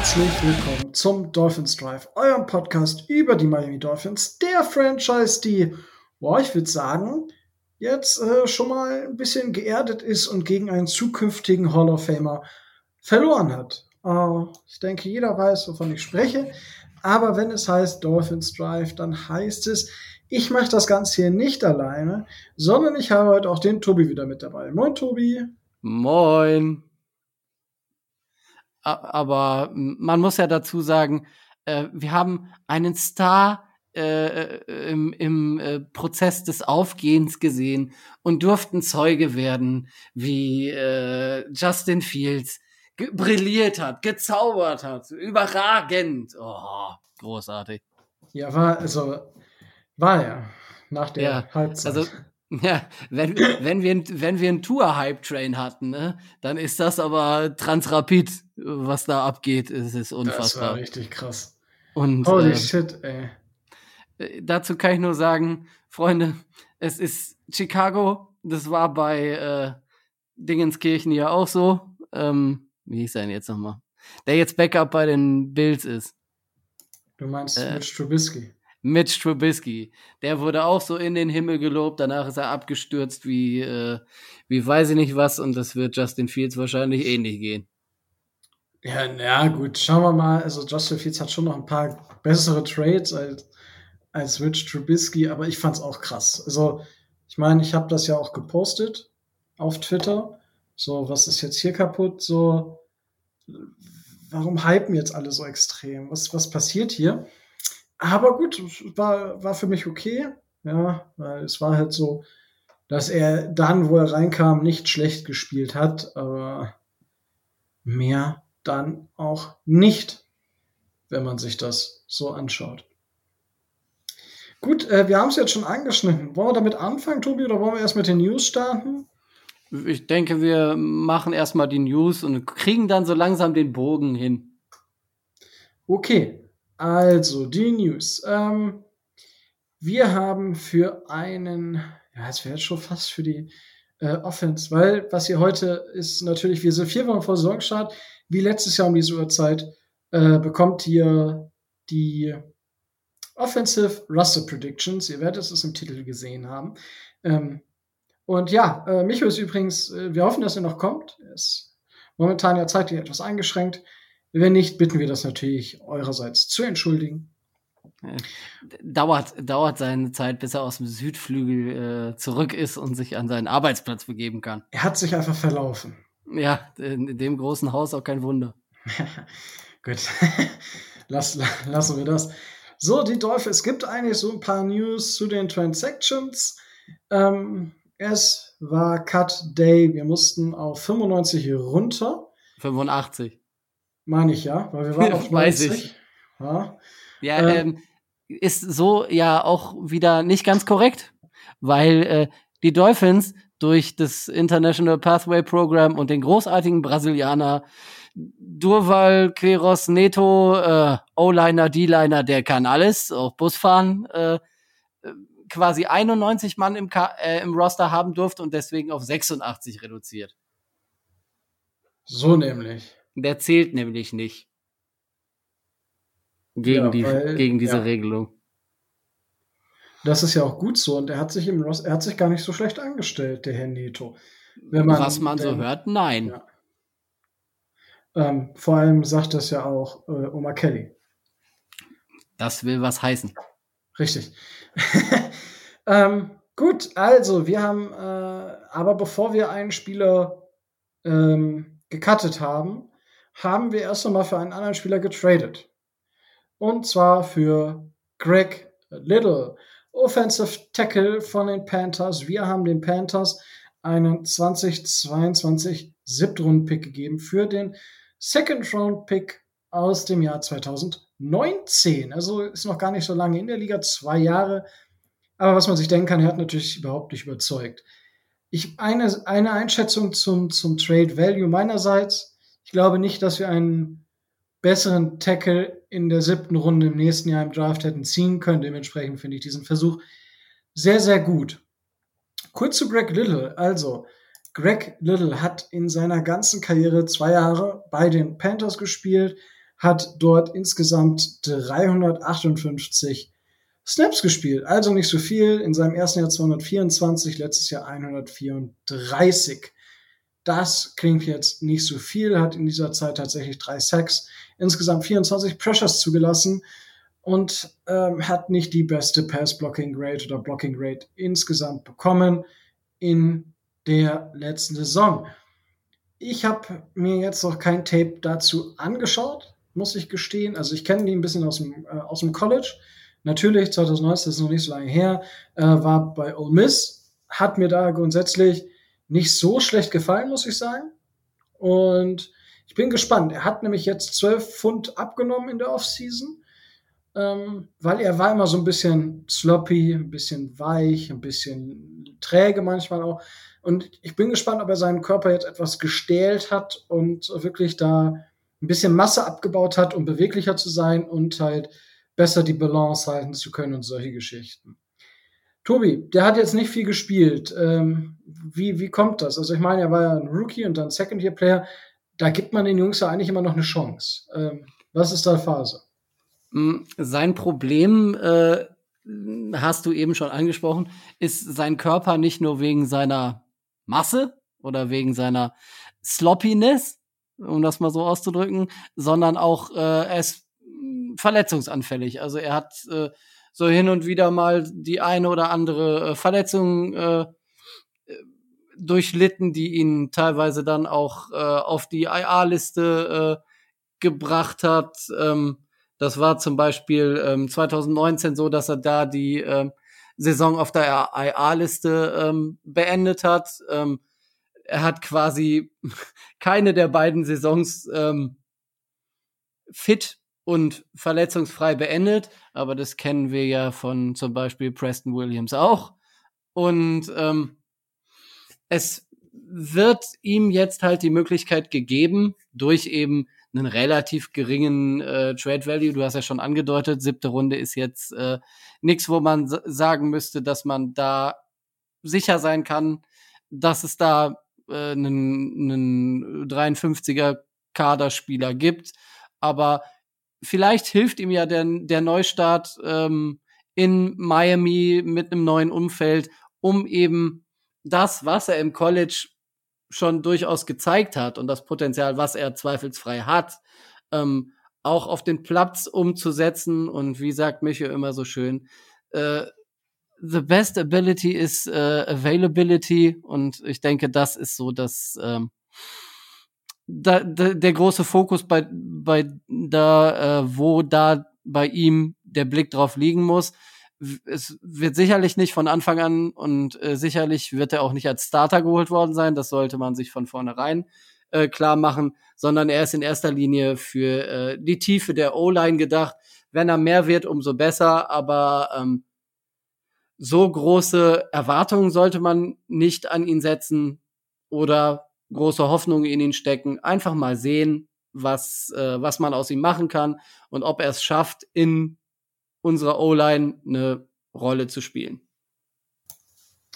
herzlich willkommen zum Dolphins Drive, eurem Podcast über die Miami Dolphins, der Franchise, die, boah, ich würde sagen, jetzt äh, schon mal ein bisschen geerdet ist und gegen einen zukünftigen Hall of Famer verloren hat. Äh, ich denke, jeder weiß, wovon ich spreche. Aber wenn es heißt Dolphins Drive, dann heißt es, ich mache das Ganze hier nicht alleine, sondern ich habe heute auch den Tobi wieder mit dabei. Moin, Tobi. Moin. Aber man muss ja dazu sagen, äh, wir haben einen Star äh, im, im Prozess des Aufgehens gesehen und durften Zeuge werden, wie Justin Fields brilliert hat, gezaubert hat, überragend. Oh, großartig. Ja, war, also, war ja nach der Ja, Halbzeit. Also, ja, wenn, wenn wir, wenn wir einen Tour-Hype-Train hatten, ne, dann ist das aber Transrapid, was da abgeht. Es ist das war unfassbar. richtig krass. Und Holy äh, shit, ey. äh, dazu kann ich nur sagen, Freunde, es ist Chicago. Das war bei äh, Dingenskirchen ja auch so. Ähm, wie hieß er denn jetzt nochmal? Der jetzt Backup bei den Bills ist. Du meinst äh, Mitch Trubisky. Mitch Trubisky. Der wurde auch so in den Himmel gelobt. Danach ist er abgestürzt wie, äh, wie weiß ich nicht was. Und das wird Justin Fields wahrscheinlich ähnlich gehen. Ja, na gut, schauen wir mal. Also Justin Fields hat schon noch ein paar bessere Trades als, als Mitch Trubisky, aber ich fand's auch krass. Also, ich meine, ich habe das ja auch gepostet auf Twitter. So, was ist jetzt hier kaputt? So, warum hypen jetzt alle so extrem? Was, was passiert hier? Aber gut, war, war für mich okay. Ja, weil es war halt so, dass er dann, wo er reinkam, nicht schlecht gespielt hat, aber mehr dann auch nicht, wenn man sich das so anschaut. Gut, äh, wir haben es jetzt schon angeschnitten. Wollen wir damit anfangen, Tobi, oder wollen wir erst mit den News starten? Ich denke, wir machen erstmal die News und kriegen dann so langsam den Bogen hin. Okay, also die News. Ähm, wir haben für einen, ja, es wäre schon fast für die äh, Offense, weil was hier heute ist natürlich, wir sind vier Wochen vor Saisonstart, wie letztes Jahr um diese Uhrzeit, äh, bekommt ihr die Offensive Roster Predictions. Ihr werdet es im Titel gesehen haben. Ähm, und ja, äh, Micho ist übrigens, äh, wir hoffen, dass er noch kommt. Er ist momentan ja zeitlich etwas eingeschränkt. Wenn nicht, bitten wir das natürlich eurerseits zu entschuldigen. Dauert, dauert seine Zeit, bis er aus dem Südflügel äh, zurück ist und sich an seinen Arbeitsplatz begeben kann. Er hat sich einfach verlaufen. Ja, in, dem großen Haus auch kein Wunder. Gut, Lass, lassen wir das. So, die Dolphins. Es gibt eigentlich so ein paar News zu den Transactions. Ähm, es war Cut Day. Wir mussten auf 95 runter. 85. Meine ich ja, weil wir waren auf 90. Weiß ich. Ja. Ja, Ähm. ähm, ist so ja auch wieder nicht ganz korrekt, weil äh, die Dolphins durch das International Pathway Program und den großartigen Brasilianer Durval, Queiroz, Neto, äh, O-Liner, D-Liner, der kann alles, auch Bus fahren, äh, äh, quasi 91 Mann im, Ka äh, im Roster haben durfte und deswegen auf 86 reduziert. So nämlich. Der zählt nämlich nicht. Gegen, Ja, die, weil- gegen diese ja. Regelung. Das ist ja auch gut so. Und er hat sich im Ross, er hat sich gar nicht so schlecht angestellt, der Herr Neto. Wenn man Was man so denn- hört, nein. Ja. Ähm, vor allem sagt das ja auch äh, Oma Kelly. Das will was heißen. Richtig. ähm, gut, also wir haben, äh, aber bevor wir einen Spieler ähm, gecuttet haben, haben wir erst einmal für einen anderen Spieler getradet. Und zwar für Greg Little, Offensive Tackle von den Panthers. Wir haben den Panthers einen 2022 Siebtrunden-Pick gegeben für den Second-Round-Pick aus dem Jahr 2019. Also ist noch gar nicht so lange in der Liga, zwei Jahre. Aber was man sich denken kann, er hat natürlich überhaupt nicht überzeugt. Ich, eine, eine Einschätzung zum, zum Trade Value meinerseits. Ich glaube nicht, dass wir einen besseren Tackle in der siebten Runde im nächsten Jahr im Draft hätten ziehen können. Dementsprechend finde ich diesen Versuch sehr, sehr gut. Kurz zu Greg Little. Also, Greg Little hat in seiner ganzen Karriere zwei Jahre bei den Panthers gespielt, hat dort insgesamt 358 Snaps gespielt. Also nicht so viel. In seinem ersten Jahr 224, letztes Jahr 134. Das klingt jetzt nicht so viel, hat in dieser Zeit tatsächlich drei Sacks, insgesamt 24 Pressures zugelassen und ähm, hat nicht die beste Pass-Blocking-Rate oder Blocking-Rate insgesamt bekommen in der letzten Saison. Ich habe mir jetzt noch kein Tape dazu angeschaut, muss ich gestehen. Also ich kenne die ein bisschen aus dem, äh, aus dem College. Natürlich, 2019 das ist noch nicht so lange her, äh, war bei Ole Miss, hat mir da grundsätzlich nicht so schlecht gefallen, muss ich sagen. Und ich bin gespannt. Er hat nämlich jetzt 12 Pfund abgenommen in der Offseason, ähm, weil er war immer so ein bisschen sloppy, ein bisschen weich, ein bisschen träge manchmal auch. Und ich bin gespannt, ob er seinen Körper jetzt etwas gestählt hat und wirklich da ein bisschen Masse abgebaut hat, um beweglicher zu sein und halt besser die Balance halten zu können und solche Geschichten. Tobi, der hat jetzt nicht viel gespielt. Ähm, wie, wie kommt das? Also ich meine, er war ja ein Rookie und dann Second-Year-Player. Da gibt man den Jungs ja eigentlich immer noch eine Chance. Ähm, was ist da Phase? Mm, sein Problem, äh, hast du eben schon angesprochen, ist sein Körper nicht nur wegen seiner Masse oder wegen seiner Sloppiness, um das mal so auszudrücken, sondern auch äh, ist verletzungsanfällig. Also er hat äh, so hin und wieder mal die eine oder andere äh, Verletzung äh, durchlitten, die ihn teilweise dann auch äh, auf die IA-Liste äh, gebracht hat. Ähm, das war zum Beispiel ähm, 2019 so, dass er da die ähm, Saison auf der IA-Liste ähm, beendet hat. Ähm, er hat quasi keine der beiden Saisons ähm, fit und verletzungsfrei beendet, aber das kennen wir ja von zum Beispiel Preston Williams auch. Und ähm, es wird ihm jetzt halt die Möglichkeit gegeben, durch eben einen relativ geringen äh, Trade Value, du hast ja schon angedeutet, siebte Runde ist jetzt äh, nichts, wo man sagen müsste, dass man da sicher sein kann, dass es da äh, einen, einen 53er Kaderspieler gibt. Aber vielleicht hilft ihm ja der, der Neustart ähm, in Miami mit einem neuen Umfeld, um eben das, was er im College schon durchaus gezeigt hat und das Potenzial, was er zweifelsfrei hat, ähm, auch auf den Platz umzusetzen. Und wie sagt Micho immer so schön, äh, the best ability is uh, availability. Und ich denke, das ist so das ähm, da, da, der große Fokus bei, bei da, äh, wo da bei ihm der Blick drauf liegen muss es wird sicherlich nicht von Anfang an und äh, sicherlich wird er auch nicht als Starter geholt worden sein. Das sollte man sich von vornherein äh, klar machen, sondern er ist in erster Linie für äh, die Tiefe der O-Line gedacht. Wenn er mehr wird, umso besser, aber ähm, so große Erwartungen sollte man nicht an ihn setzen oder große Hoffnungen in ihn stecken. Einfach mal sehen, was, äh, was man aus ihm machen kann und ob er es schafft, in unserer O-Line eine Rolle zu spielen.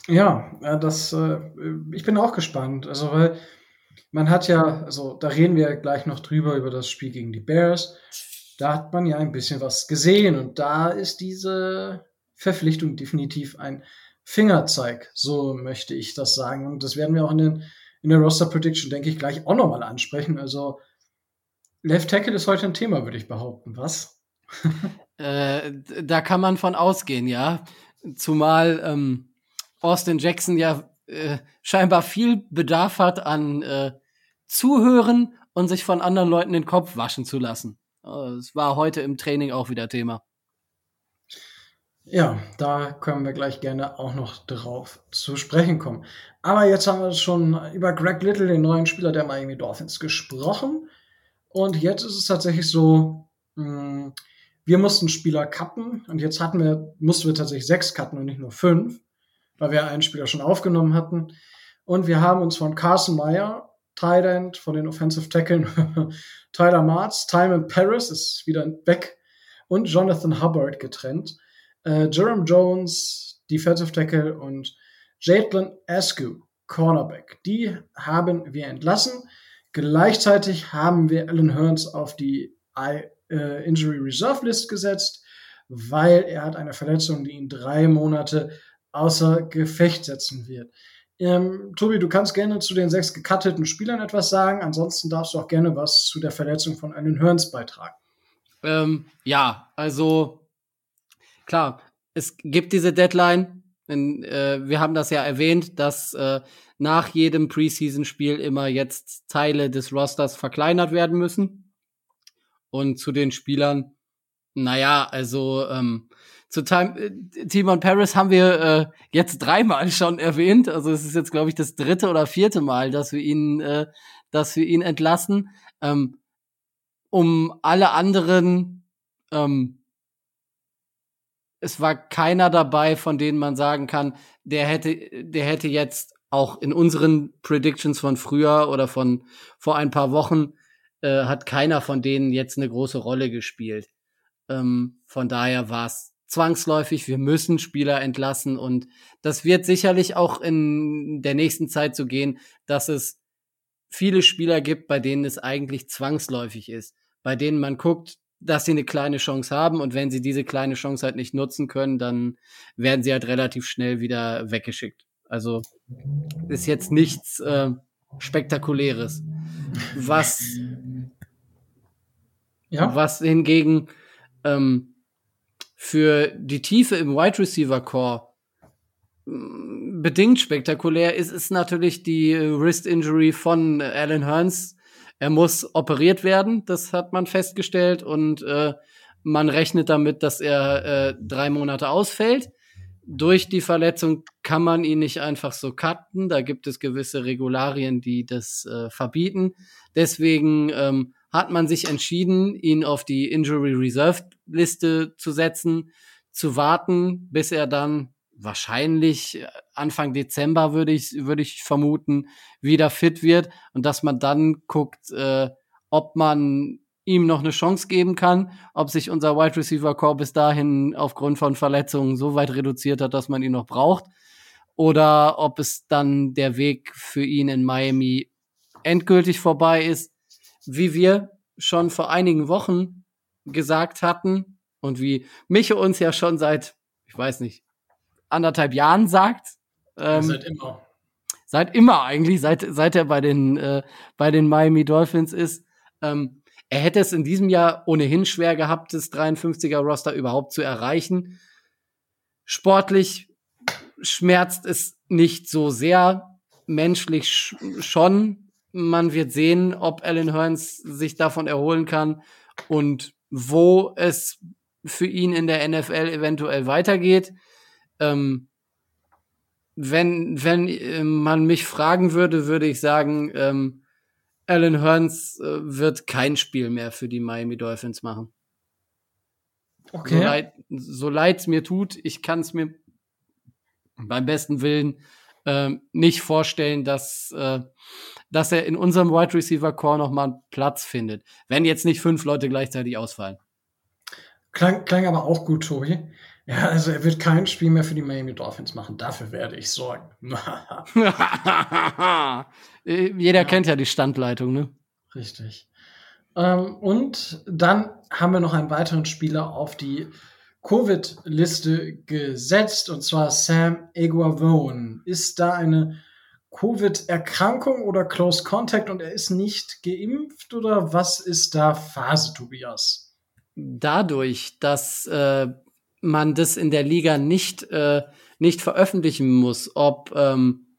Ja, das, äh, ich bin auch gespannt. Also, weil man hat ja, also da reden wir gleich noch drüber, über das Spiel gegen die Bears. Da hat man ja ein bisschen was gesehen und da ist diese Verpflichtung definitiv ein Fingerzeig. So möchte ich das sagen. Und das werden wir auch in, den, in der Roster Prediction, denke ich, gleich auch nochmal ansprechen. Also, Left Tackle ist heute ein Thema, würde ich behaupten. Was? Äh, da kann man von ausgehen, ja. Zumal ähm, Austin Jackson ja äh, scheinbar viel Bedarf hat an äh, Zuhören und sich von anderen Leuten den Kopf waschen zu lassen. Es war heute im Training auch wieder Thema. Ja, da können wir gleich gerne auch noch drauf zu sprechen kommen. Aber jetzt haben wir schon über Greg Little, den neuen Spieler der Miami Dolphins, gesprochen. Und jetzt ist es tatsächlich so, mh, hm, wir mussten Spieler cutten und jetzt hatten wir, mussten wir tatsächlich sechs cutten und nicht nur fünf, weil wir einen Spieler schon aufgenommen hatten. Und wir haben uns von Carson Meyer Thailand von den Offensive Tackeln Tyler Martz, Timon Paris ist wieder weg und Jonathan Hubbard getrennt. Äh, Jerome Jones, Defensive Tackle und Jadlin Askew, Cornerback. Die haben wir entlassen. Gleichzeitig haben wir Alan Hearns auf die I, äh, Injury Reserve List gesetzt, weil er hat eine Verletzung, die ihn drei Monate außer Gefecht setzen wird. Ähm, Tobi, du kannst gerne zu den sechs gecutteten Spielern etwas sagen. Ansonsten darfst du auch gerne was zu der Verletzung von Alan Hearns beitragen. Ähm, ja, also klar, es gibt diese Deadline. In, äh, wir haben das ja erwähnt, dass äh, nach jedem Preseason-Spiel immer jetzt Teile des Rosters verkleinert werden müssen. Und zu den Spielern, naja, also ähm, zu Time, äh, Timon Paris haben wir äh, jetzt dreimal schon erwähnt. Also es ist jetzt, glaube ich, das dritte oder vierte Mal, dass wir ihn, äh, dass wir ihn entlassen. Ähm, um alle anderen, ähm, es war keiner dabei, von denen man sagen kann, der hätte, der hätte jetzt auch in unseren Predictions von früher oder von vor ein paar Wochen äh, hat keiner von denen jetzt eine große Rolle gespielt. Ähm, von daher war es zwangsläufig, wir müssen Spieler entlassen und das wird sicherlich auch in der nächsten Zeit so gehen, dass es viele Spieler gibt, bei denen es eigentlich zwangsläufig ist, bei denen man guckt, dass sie eine kleine Chance haben und wenn sie diese kleine Chance halt nicht nutzen können, dann werden sie halt relativ schnell wieder weggeschickt. Also ist jetzt nichts äh, Spektakuläres. Was, ja. was hingegen ähm, für die Tiefe im Wide Receiver Core mm, bedingt spektakulär ist, ist natürlich die Wrist Injury von Alan Hearns. Er muss operiert werden, das hat man festgestellt und äh, man rechnet damit, dass er äh, drei Monate ausfällt. Durch die Verletzung kann man ihn nicht einfach so cutten. Da gibt es gewisse Regularien, die das äh, verbieten. Deswegen ähm, hat man sich entschieden, ihn auf die Injury Reserve Liste zu setzen, zu warten, bis er dann wahrscheinlich äh, Anfang Dezember würde ich würde ich vermuten wieder fit wird und dass man dann guckt, äh, ob man ihm noch eine Chance geben kann, ob sich unser Wide Receiver Core bis dahin aufgrund von Verletzungen so weit reduziert hat, dass man ihn noch braucht oder ob es dann der Weg für ihn in Miami endgültig vorbei ist. Wie wir schon vor einigen Wochen gesagt hatten und wie Micho uns ja schon seit, ich weiß nicht, anderthalb Jahren sagt. Ähm, seit immer. Seit immer eigentlich, seit, seit er bei den, äh, bei den Miami Dolphins ist. Ähm, er hätte es in diesem Jahr ohnehin schwer gehabt, das 53er Roster überhaupt zu erreichen. Sportlich schmerzt es nicht so sehr, menschlich schon, man wird sehen, ob Alan Hearns sich davon erholen kann und wo es für ihn in der NFL eventuell weitergeht. Ähm, wenn, wenn äh, man mich fragen würde, würde ich sagen, ähm, Alan Hearns äh, wird kein Spiel mehr für die Miami Dolphins machen. Okay. So leid, so leid's mir tut, ich kann es mir beim besten Willen äh, nicht vorstellen, dass äh, dass er in unserem Wide Receiver Core nochmal einen Platz findet. Wenn jetzt nicht fünf Leute gleichzeitig ausfallen. Klang, klang aber auch gut, Tobi. Ja, also er wird kein Spiel mehr für die Miami Dolphins machen. Dafür werde ich sorgen. Jeder ja. kennt ja die Standleitung, ne? Richtig. Ähm, und dann haben wir noch einen weiteren Spieler auf die Covid-Liste gesetzt, und zwar Sam Eguavone. Ist da eine Covid-Erkrankung oder Close Contact und er ist nicht geimpft oder was ist da Phase, Tobias? Dadurch, dass äh, man das in der Liga nicht, äh, nicht veröffentlichen muss, ob, ähm,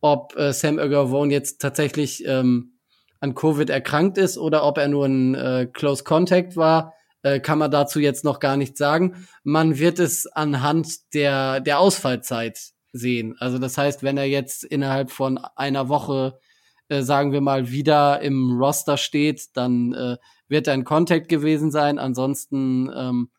ob äh, Sam Ergovone jetzt tatsächlich ähm, an Covid erkrankt ist oder ob er nur ein äh, Close Contact war, äh, kann man dazu jetzt noch gar nichts sagen. Man wird es anhand der, der Ausfallzeit sehen. Also das heißt, wenn er jetzt innerhalb von einer Woche, äh, sagen wir mal, wieder im Roster steht, dann äh, wird er in Contact gewesen sein. Ansonsten ähm,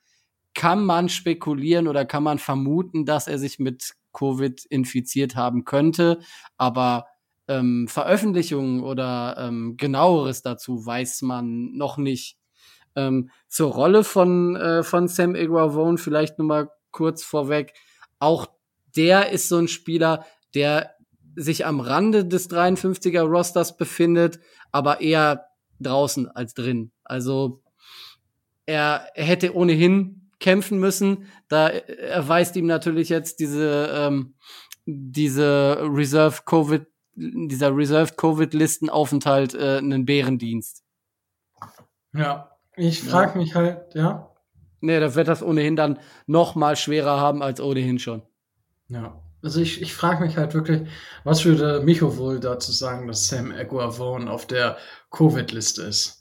kann man spekulieren oder kann man vermuten, dass er sich mit Covid infiziert haben könnte. Aber ähm, Veröffentlichungen oder ähm, genaueres dazu weiß man noch nicht. Ähm, zur Rolle von, äh, von Sam Iguavone vielleicht nur mal kurz vorweg. Auch der ist so ein Spieler, der sich am Rande des 53er Rosters befindet, aber eher draußen als drin. Also er, er hätte ohnehin kämpfen müssen. Da erweist ihm natürlich jetzt diese, ähm, diese Reserve Covid, dieser Reserved Covid-Listenaufenthalt äh, einen Bärendienst. Ja, ich frage mich halt, ja. Nee, da wird das ohnehin dann noch mal schwerer haben als ohnehin schon. Ja. Also ich, ich frage mich halt wirklich, was würde Micho wohl dazu sagen, dass Sam Eguavone auf der Covid-Liste ist?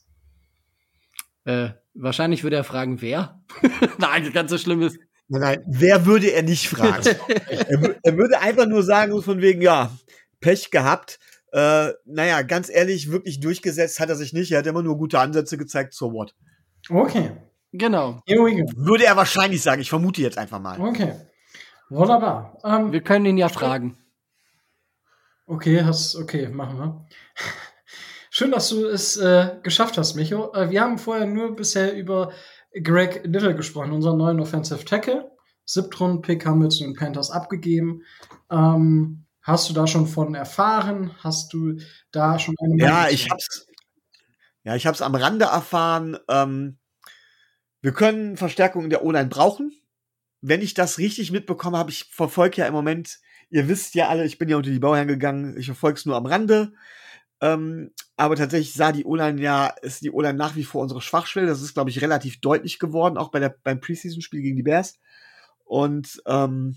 Äh, wahrscheinlich würde er fragen, wer? Nein, ganz so schlimm ist. Nein, nein, wer würde er nicht fragen? er, er, würde einfach nur sagen, von wegen, ja, Pech gehabt. Äh, naja, ganz ehrlich, wirklich durchgesetzt hat er sich nicht. Er hat immer nur gute Ansätze gezeigt, so what. Okay. Genau. Here we go. Würde er wahrscheinlich sagen. Ich vermute jetzt einfach mal. Okay. Wunderbar. Ähm, wir können ihn ja fragen. Okay, hast, okay, machen wir. Schön, dass du es äh, geschafft hast, Micho. Äh, wir haben vorher nur bisher über Greg Little gesprochen, unseren neuen Offensive Tackle. Siebtrunden-Pick haben wir zu den Panthers abgegeben. Ähm, hast du da schon von erfahren? Hast du da schon eine Ja, ich hab's. Ja, ich hab's am Rande erfahren. Ähm, wir können Verstärkung in der O-Line brauchen. Wenn ich das richtig mitbekomme, habe ich verfolge ja im Moment, ihr wisst ja alle, ich bin ja unter die Bauherren gegangen, ich verfolge es nur am Rande. Ähm, aber tatsächlich sah die O-Line ja, ist die O-Line nach wie vor unsere Schwachstelle. Das ist, glaube ich, relativ deutlich geworden, auch bei der, beim Preseason-Spiel gegen die Bears. Und ähm,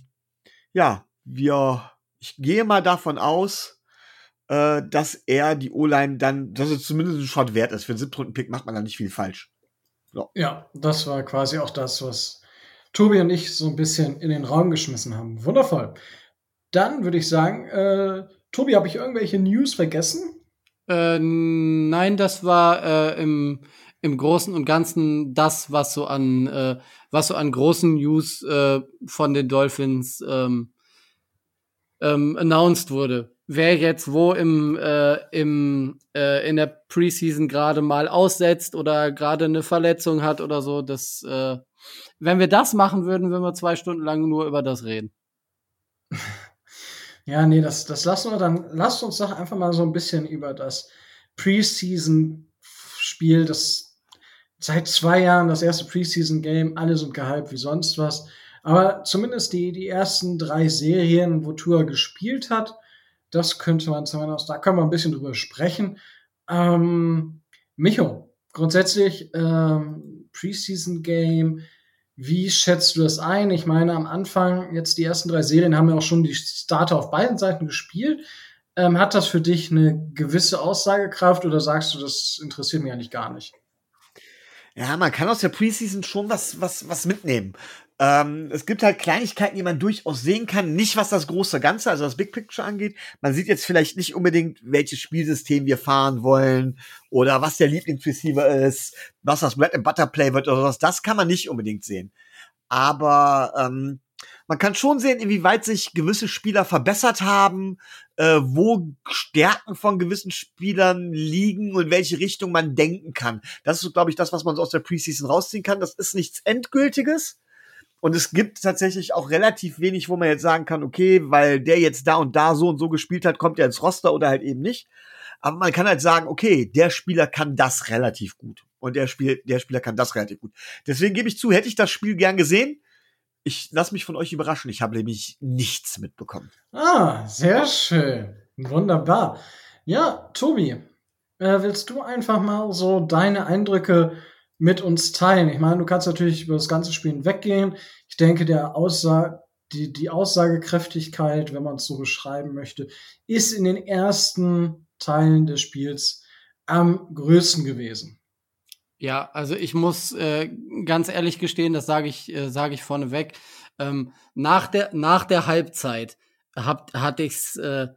ja, wir, ich gehe mal davon aus, äh, dass er die O-Line dann, dass es zumindest ein Shot wert ist. Für einen Siebtrunden-Pick macht man da nicht viel falsch. So. Ja, das war quasi auch das, was Tobi und ich so ein bisschen in den Raum geschmissen haben. Wundervoll. Dann würde ich sagen, äh, Tobi, habe ich irgendwelche News vergessen? Äh, nein, das war äh, im, im Großen und Ganzen das, was so an, äh, was so an großen News äh, von den Dolphins ähm, ähm, announced wurde. Wer jetzt wo im, äh, im äh, in der Preseason gerade mal aussetzt oder gerade eine Verletzung hat oder so, das äh, wenn wir das machen würden, würden wir zwei Stunden lang nur über das reden. Ja, nee, das, das lassen wir dann. Lasst uns doch einfach mal so ein bisschen über das Preseason-Spiel, das seit zwei Jahren das erste Preseason-Game, alle sind gehypt wie sonst was. Aber zumindest die, die ersten drei Serien, wo Tour gespielt hat, das könnte man zumindest, da können wir ein bisschen drüber sprechen. Ähm, Micho, grundsätzlich ähm, Preseason-Game, wie schätzt du das ein? Ich meine, am Anfang, jetzt die ersten drei Serien haben ja auch schon die Starter auf beiden Seiten gespielt. Ähm, hat das für dich eine gewisse Aussagekraft oder sagst du, das interessiert mich eigentlich gar nicht? Ja, man kann aus der Preseason schon was, was, was mitnehmen. Ähm, es gibt halt Kleinigkeiten, die man durchaus sehen kann. Nicht was das große Ganze, also das Big Picture angeht. Man sieht jetzt vielleicht nicht unbedingt, welches Spielsystem wir fahren wollen oder was der Lieblingsreceiver ist, was das Bread and Butter Play wird oder was. Das kann man nicht unbedingt sehen. Aber ähm, man kann schon sehen, inwieweit sich gewisse Spieler verbessert haben, äh, wo Stärken von gewissen Spielern liegen und welche Richtung man denken kann. Das ist, glaube ich, das, was man so aus der Preseason rausziehen kann. Das ist nichts Endgültiges. Und es gibt tatsächlich auch relativ wenig, wo man jetzt sagen kann, okay, weil der jetzt da und da so und so gespielt hat, kommt er ins Roster oder halt eben nicht. Aber man kann halt sagen, okay, der Spieler kann das relativ gut. Und der, Spiel, der Spieler kann das relativ gut. Deswegen gebe ich zu, hätte ich das Spiel gern gesehen. Ich lasse mich von euch überraschen. Ich habe nämlich nichts mitbekommen. Ah, sehr schön. Wunderbar. Ja, Tobi, äh, willst du einfach mal so deine Eindrücke mit uns teilen. Ich meine, du kannst natürlich über das ganze Spiel weggehen. Ich denke, der Aussage, die, die Aussagekräftigkeit, wenn man es so beschreiben möchte, ist in den ersten Teilen des Spiels am größten gewesen. Ja, also ich muss äh, ganz ehrlich gestehen, das sage ich, äh, sage ich vorneweg. Ähm, nach der nach der Halbzeit hab, hatte ich's äh,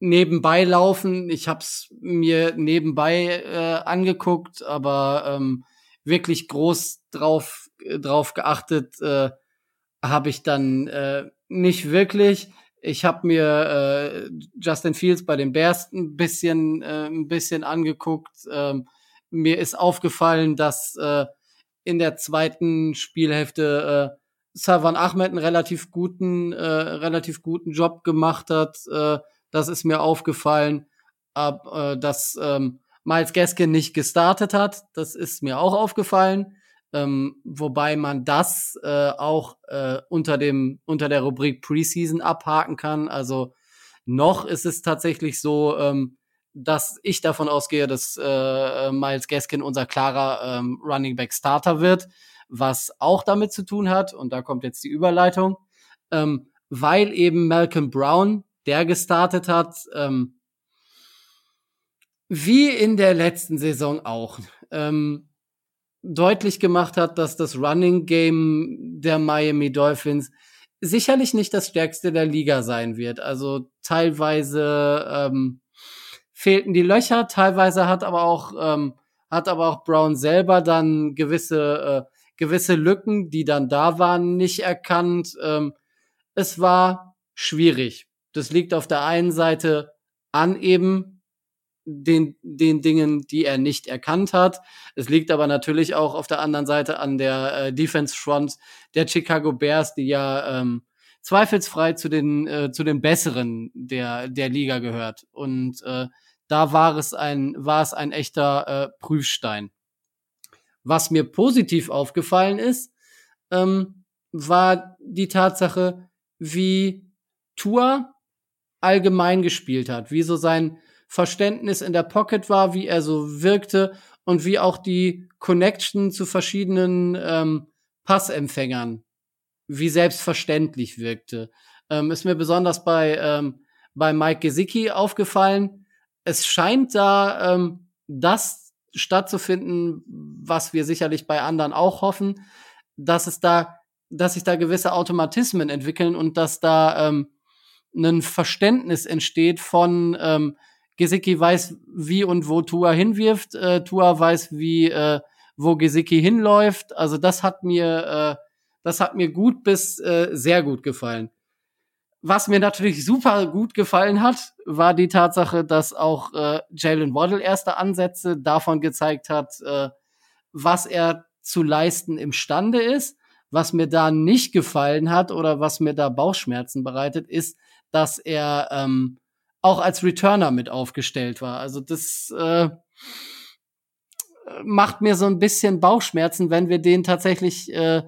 nebenbei laufen. Ich habe es mir nebenbei äh, angeguckt, aber ähm, wirklich groß drauf, drauf geachtet äh, habe ich dann äh, nicht wirklich. ich habe mir äh, Justin Fields bei den Bears ein bisschen, äh, ein bisschen angeguckt. Ähm, mir ist aufgefallen, dass äh, in der zweiten Spielhälfte äh, Savan Ahmed einen relativ guten, äh, relativ guten Job gemacht hat. Äh, das ist mir aufgefallen. Ab, äh, dass ähm, Miles Gaskin nicht gestartet hat, das ist mir auch aufgefallen. Ähm, wobei man das äh, auch äh, unter dem unter der Rubrik Preseason abhaken kann. Also noch ist es tatsächlich so, ähm, dass ich davon ausgehe, dass äh, Miles Gaskin unser klarer ähm, Running Back Starter wird, was auch damit zu tun hat. Und da kommt jetzt die Überleitung, ähm, weil eben Malcolm Brown, der gestartet hat, ähm, wie in der letzten Saison auch. Ähm, deutlich gemacht hat, dass das Running Game der Miami Dolphins sicherlich nicht das stärkste der Liga sein wird. Also teilweise ähm, fehlten die Löcher, teilweise hat aber auch ähm, hat aber auch Brown selber dann gewisse äh, gewisse Lücken, die dann da waren, nicht erkannt. Ähm, es war schwierig. Das liegt auf der einen Seite an eben den, den Dingen, die er nicht erkannt hat. Es liegt aber natürlich auch auf der anderen Seite an der äh, Defense Front der Chicago Bears, die ja ähm, zweifelsfrei zu den, äh, zu den besseren der, der Liga gehört. Und äh, da war es ein, war es ein echter äh, Prüfstein. Was mir positiv aufgefallen ist, ähm, war die Tatsache, wie Tour allgemein gespielt hat, wie so sein Verständnis in der Pocket war, wie er so wirkte und wie auch die Connection zu verschiedenen ähm, Passempfängern, wie selbstverständlich wirkte. Ähm, ist mir besonders bei, ähm, bei Mike Gesicki aufgefallen. Es scheint da ähm, das stattzufinden, was wir sicherlich bei anderen auch hoffen, dass es da, dass sich da gewisse Automatismen entwickeln und dass da ähm, ein Verständnis entsteht von ähm, Gesicki weiß, wie und wo Tua hinwirft. Äh, Tua weiß, wie äh, wo Gesicki hinläuft. Also das hat mir, äh, das hat mir gut bis äh, sehr gut gefallen. Was mir natürlich super gut gefallen hat, war die Tatsache, dass auch äh, Jalen Waddle erste Ansätze davon gezeigt hat, äh, was er zu leisten imstande ist. Was mir da nicht gefallen hat oder was mir da Bauchschmerzen bereitet, ist, dass er ähm, auch als Returner mit aufgestellt war. Also das äh, macht mir so ein bisschen Bauchschmerzen, wenn wir den tatsächlich äh,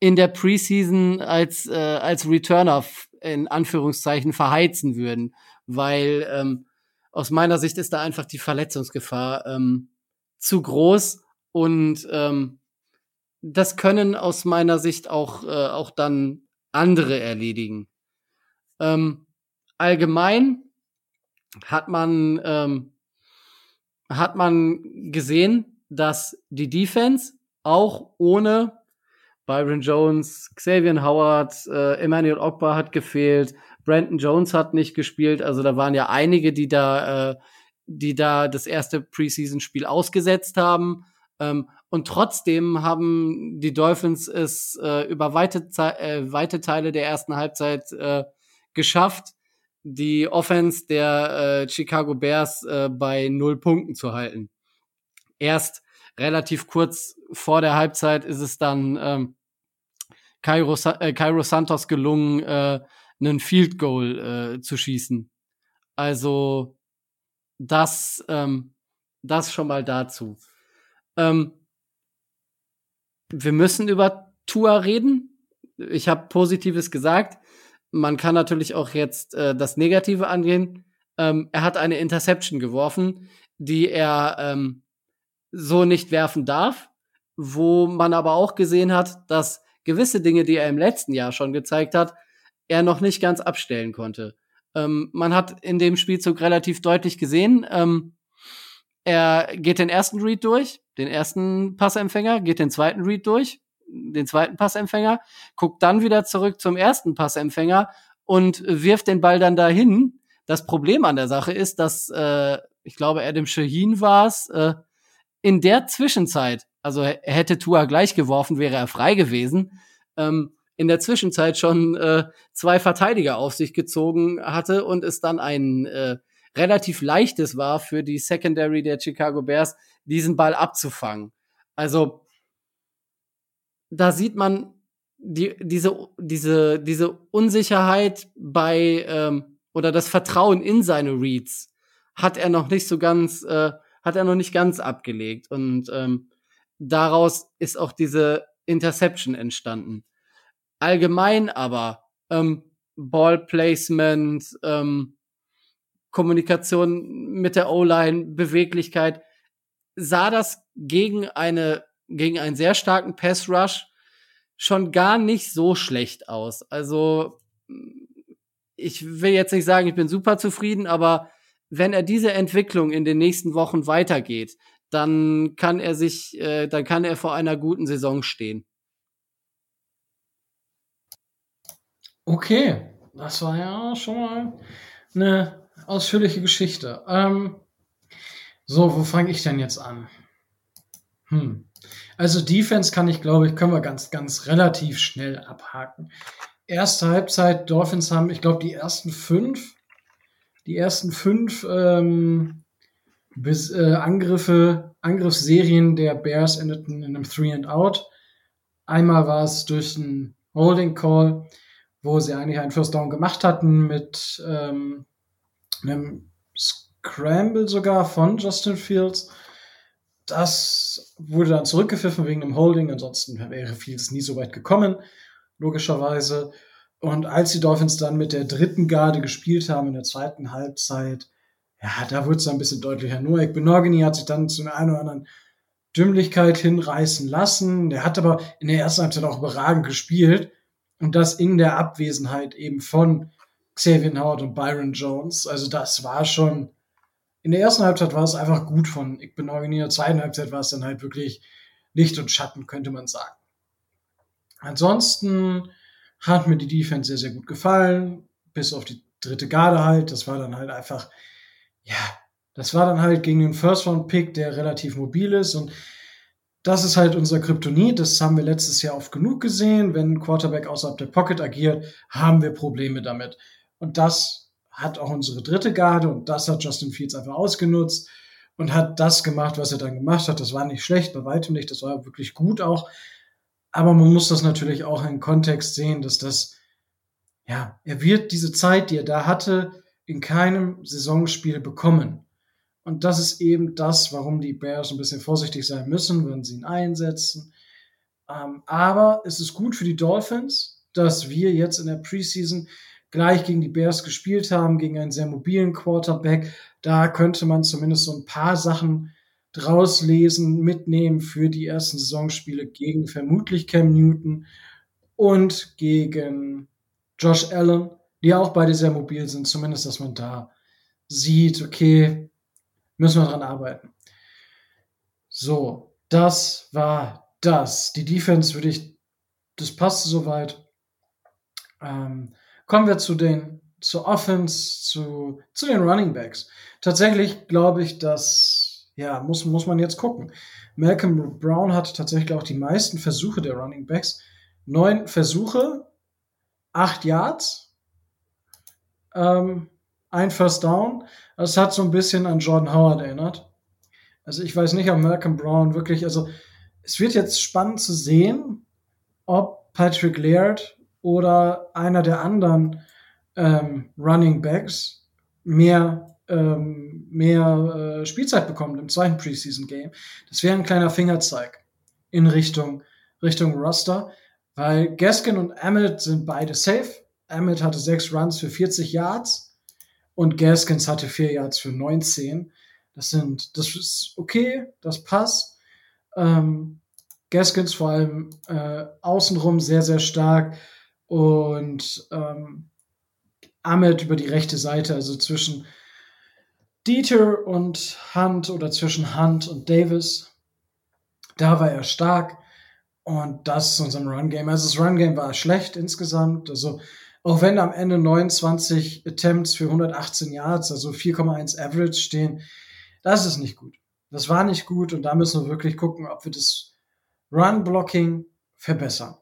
in der Preseason als äh, als Returner in Anführungszeichen verheizen würden, weil ähm, aus meiner Sicht ist da einfach die Verletzungsgefahr ähm, zu groß und ähm, das können aus meiner Sicht auch äh, auch dann andere erledigen. Ähm, allgemein hat man, ähm, hat man gesehen, dass die Defense auch ohne Byron Jones, Xavier Howard, äh, Emmanuel Ogba hat gefehlt, Brandon Jones hat nicht gespielt, also da waren ja einige, die da, äh, die da das erste Preseason-Spiel ausgesetzt haben. Ähm, und trotzdem haben die Dolphins es äh, über weite, äh, weite Teile der ersten Halbzeit äh, geschafft, die Offense der äh, Chicago Bears äh, bei null Punkten zu halten. Erst relativ kurz vor der Halbzeit ist es dann ähm, Cairo, äh, Cairo Santos gelungen, äh, einen Field Goal äh, zu schießen. Also das, ähm, das schon mal dazu. Ähm, wir müssen über Tua reden. Ich habe Positives gesagt. Man kann natürlich auch jetzt äh, das Negative angehen. Ähm, er hat eine Interception geworfen, die er ähm, so nicht werfen darf, wo man aber auch gesehen hat, dass gewisse Dinge, die er im letzten Jahr schon gezeigt hat, er noch nicht ganz abstellen konnte. Ähm, man hat in dem Spielzug relativ deutlich gesehen, ähm, er geht den ersten Read durch, den ersten Passempfänger, geht den zweiten Read durch, den zweiten Passempfänger, guckt dann wieder zurück zum ersten Passempfänger und wirft den Ball dann dahin. Das Problem an der Sache ist, dass äh, ich glaube, Adam Shaheen war es, äh, in der Zwischenzeit, also hätte Tua gleich geworfen, wäre er frei gewesen. Ähm, in der Zwischenzeit schon äh, zwei Verteidiger auf sich gezogen hatte und es dann ein äh, relativ leichtes war für die Secondary der Chicago Bears, diesen Ball abzufangen. Also da sieht man die, diese, diese, diese Unsicherheit bei ähm, oder das Vertrauen in seine Reads hat er noch nicht so ganz, äh, hat er noch nicht ganz abgelegt. Und ähm, daraus ist auch diese Interception entstanden. Allgemein aber ähm, Ball Placement, ähm, Kommunikation mit der O-Line, Beweglichkeit, sah das gegen eine, gegen einen sehr starken Pass Rush schon gar nicht so schlecht aus. Also, ich will jetzt nicht sagen, ich bin super zufrieden, aber wenn er diese Entwicklung in den nächsten Wochen weitergeht, dann kann er sich, äh, dann kann er vor einer guten Saison stehen. Okay, das war ja schon mal eine ausführliche Geschichte. Ähm, so, wo fange ich denn jetzt an? Hm. Also Defense kann ich, glaube ich, können wir ganz, ganz relativ schnell abhaken. Erste Halbzeit, Dolphins haben, ich glaube, die ersten fünf, die ersten fünf ähm, bis, äh, Angriffe, Angriffsserien der Bears endeten in einem Three and Out. Einmal war es durch einen Holding Call, wo sie eigentlich einen First Down gemacht hatten mit ähm, einem Scramble sogar von Justin Fields. Das wurde dann zurückgepfiffen wegen einem Holding, ansonsten wäre Fields nie so weit gekommen, logischerweise. Und als die Dolphins dann mit der dritten Garde gespielt haben in der zweiten Halbzeit, ja, da wurde es ein bisschen deutlicher. Noek Benogany hat sich dann zu einer oder anderen Dümmlichkeit hinreißen lassen. Der hat aber in der ersten Halbzeit auch überragend gespielt. Und das in der Abwesenheit eben von Xavier Howard und Byron Jones. Also das war schon, in der ersten Halbzeit war es einfach gut von Ich bin in der zweiten Halbzeit war es dann halt wirklich Licht und Schatten, könnte man sagen. Ansonsten hat mir die Defense sehr, sehr gut gefallen, bis auf die dritte Garde halt. Das war dann halt einfach, ja, das war dann halt gegen den First-Round-Pick, der relativ mobil ist und das ist halt unser Kryptonit. Das haben wir letztes Jahr oft genug gesehen. Wenn ein Quarterback außerhalb der Pocket agiert, haben wir Probleme damit. Und das hat auch unsere dritte Garde und das hat Justin Fields einfach ausgenutzt und hat das gemacht, was er dann gemacht hat. Das war nicht schlecht, bei weitem nicht. Das war wirklich gut auch. Aber man muss das natürlich auch in Kontext sehen, dass das, ja, er wird diese Zeit, die er da hatte, in keinem Saisonspiel bekommen. Und das ist eben das, warum die Bears ein bisschen vorsichtig sein müssen, wenn sie ihn einsetzen. Ähm, aber es ist gut für die Dolphins, dass wir jetzt in der Preseason gleich gegen die Bears gespielt haben, gegen einen sehr mobilen Quarterback. Da könnte man zumindest so ein paar Sachen draus lesen, mitnehmen für die ersten Saisonspiele gegen vermutlich Cam Newton und gegen Josh Allen, die auch beide sehr mobil sind, zumindest, dass man da sieht, okay, müssen wir dran arbeiten. So, das war das. Die Defense würde ich, das passt soweit. Ähm, Kommen wir zu den, zur Offense, zu, zu den Running Backs. Tatsächlich glaube ich, dass, ja, muss, muss man jetzt gucken. Malcolm Brown hatte tatsächlich auch die meisten Versuche der Running Backs. Neun Versuche, acht Yards, ähm, ein First Down. Das hat so ein bisschen an Jordan Howard erinnert. Also ich weiß nicht, ob Malcolm Brown wirklich, also es wird jetzt spannend zu sehen, ob Patrick Laird oder einer der anderen ähm, Running Backs mehr, ähm, mehr äh, Spielzeit bekommt im zweiten Preseason Game. Das wäre ein kleiner Fingerzeig in Richtung, Richtung Roster, weil Gaskin und Emmett sind beide safe. Emmett hatte sechs Runs für 40 Yards und Gaskins hatte vier Yards für 19. Das sind, das ist okay, das passt. Ähm, Gaskins vor allem äh, außenrum sehr, sehr stark und ähm, Ahmed über die rechte Seite, also zwischen Dieter und Hunt oder zwischen Hunt und Davis. Da war er stark und das ist unser Run-Game. Also das Run-Game war schlecht insgesamt. Also auch wenn am Ende 29 Attempts für 118 Yards, also 4,1 Average stehen, das ist nicht gut. Das war nicht gut und da müssen wir wirklich gucken, ob wir das Run-Blocking verbessern.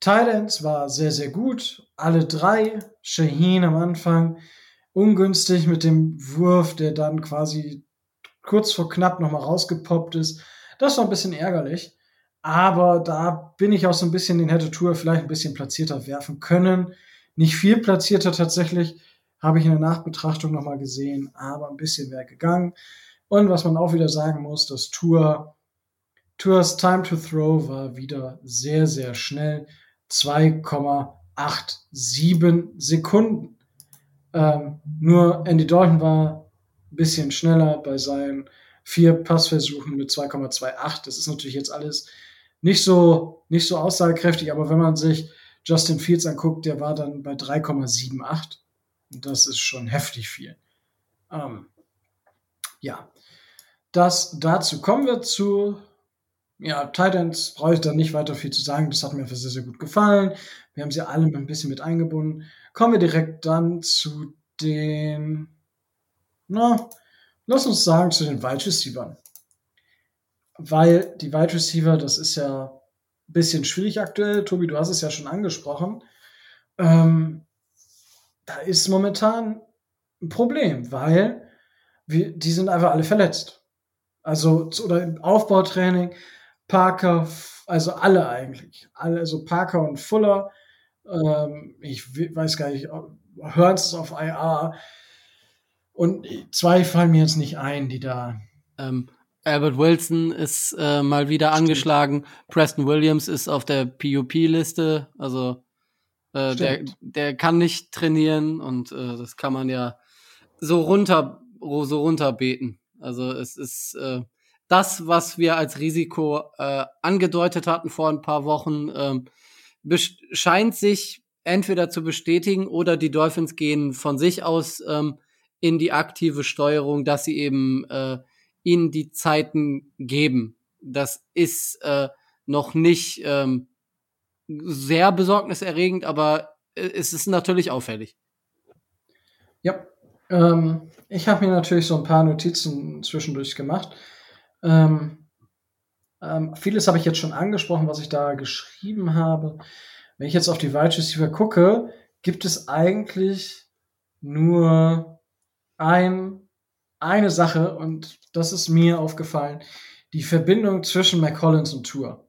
Titans war sehr, sehr gut. Alle drei. Shaheen am Anfang. Ungünstig mit dem Wurf, der dann quasi kurz vor knapp nochmal rausgepoppt ist. Das war ein bisschen ärgerlich. Aber da bin ich auch so ein bisschen, den hätte Tour vielleicht ein bisschen platzierter werfen können. Nicht viel platzierter tatsächlich, habe ich in der Nachbetrachtung nochmal gesehen, aber ein bisschen wäre gegangen. Und was man auch wieder sagen muss, das Tour, Tours Time to Throw war wieder sehr, sehr schnell. 2,87 Sekunden. Ähm, nur Andy Dalton war ein bisschen schneller bei seinen vier Passversuchen mit 2,28. Das ist natürlich jetzt alles nicht so, nicht so aussagekräftig, aber wenn man sich Justin Fields anguckt, der war dann bei 3,78. Und das ist schon heftig viel. Ähm, ja, das dazu. Kommen wir zu ja, Titans brauche ich da nicht weiter viel zu sagen. Das hat mir sehr, sehr gut gefallen. Wir haben sie alle ein bisschen mit eingebunden. Kommen wir direkt dann zu den, na, lass uns sagen, zu den Wide Receivers. Weil die Wide Receiver, das ist ja ein bisschen schwierig aktuell. Tobi, du hast es ja schon angesprochen. Ähm, da ist momentan ein Problem, weil wir, die sind einfach alle verletzt. Also, oder im Aufbautraining Parker, also alle eigentlich. Alle, also Parker und Fuller. Ähm, ich weiß gar nicht, Hearns ist auf IR. Und zwei fallen mir jetzt nicht ein, die da. Ähm, Albert Wilson ist äh, mal wieder Stimmt. angeschlagen. Preston Williams ist auf der PUP-Liste. Also äh, der, der kann nicht trainieren und äh, das kann man ja so runter so runterbeten. Also es ist äh, das, was wir als Risiko äh, angedeutet hatten vor ein paar Wochen, ähm, scheint sich entweder zu bestätigen oder die Dolphins gehen von sich aus ähm, in die aktive Steuerung, dass sie eben äh, ihnen die Zeiten geben. Das ist äh, noch nicht ähm, sehr besorgniserregend, aber äh, es ist natürlich auffällig. Ja, ähm, ich habe mir natürlich so ein paar Notizen zwischendurch gemacht. Ähm, ähm, vieles habe ich jetzt schon angesprochen, was ich da geschrieben habe. Wenn ich jetzt auf die Wide Receiver gucke, gibt es eigentlich nur ein, eine Sache und das ist mir aufgefallen. Die Verbindung zwischen McCollins und Tour.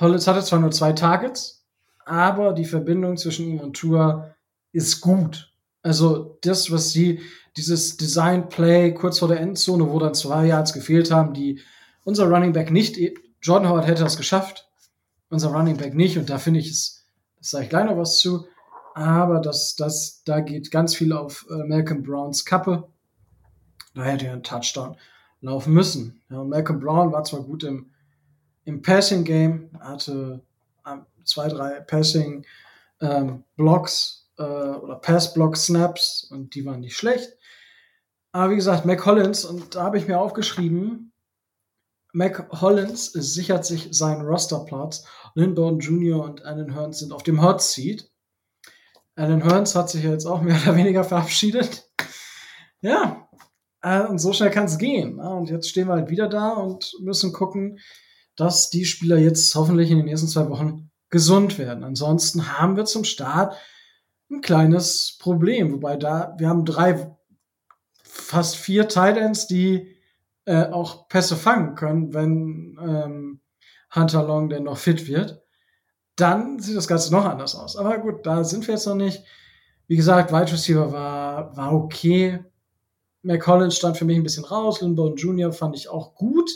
Hollins hatte zwar nur zwei Targets, aber die Verbindung zwischen ihm und Tour ist gut. Also das, was sie, dieses Design Play kurz vor der Endzone, wo dann zwei Yards gefehlt haben, die unser Running Back nicht, Jordan Howard hätte das geschafft, unser Running Back nicht und da finde ich es, das sage ich gleich noch was zu, aber das, das, da geht ganz viel auf äh, Malcolm Browns Kappe. Da hätte er einen Touchdown laufen müssen. Ja, Malcolm Brown war zwar gut im, im Passing Game, hatte äh, zwei, drei Passing ähm, Blocks äh, oder Pass-Block-Snaps und die waren nicht schlecht. Aber wie gesagt, Mac Hollins, und da habe ich mir aufgeschrieben, Mac Hollins sichert sich seinen Rosterplatz. Lindborn Jr. und Alan Hearns sind auf dem Hot Seat. Alan Hearns hat sich jetzt auch mehr oder weniger verabschiedet. Ja, äh, und so schnell kann es gehen. Und jetzt stehen wir halt wieder da und müssen gucken, dass die Spieler jetzt hoffentlich in den nächsten zwei Wochen gesund werden. Ansonsten haben wir zum Start ein kleines Problem. Wobei da, wir haben drei, fast vier Titans, die äh, auch Pässe fangen können, wenn ähm, Hunter Long denn noch fit wird. Dann sieht das Ganze noch anders aus. Aber gut, da sind wir jetzt noch nicht. Wie gesagt, Wide Receiver war, war okay. McCollins stand für mich ein bisschen raus. Lindborn Jr. fand ich auch gut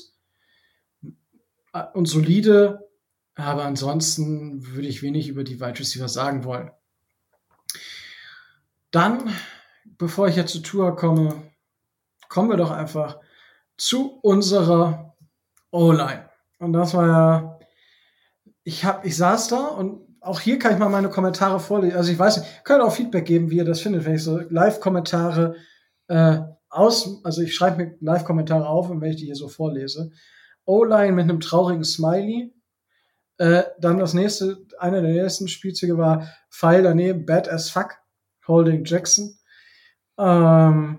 und solide. Aber ansonsten würde ich wenig über die Wide Receiver sagen wollen. Dann, bevor ich jetzt zur Tour komme, kommen wir doch einfach zu unserer O-Line. Und das war ja, ich hab, ich saß da und auch hier kann ich mal meine Kommentare vorlesen. Also ich weiß nicht, könnt auch Feedback geben, wie ihr das findet, wenn ich so Live-Kommentare äh, aus, also ich schreibe mir Live-Kommentare auf und wenn ich die hier so vorlese. O-Line mit einem traurigen Smiley. Äh, dann das nächste, einer der nächsten Spielzüge war Pfeil daneben, Bad as fuck. Holding Jackson. Ähm,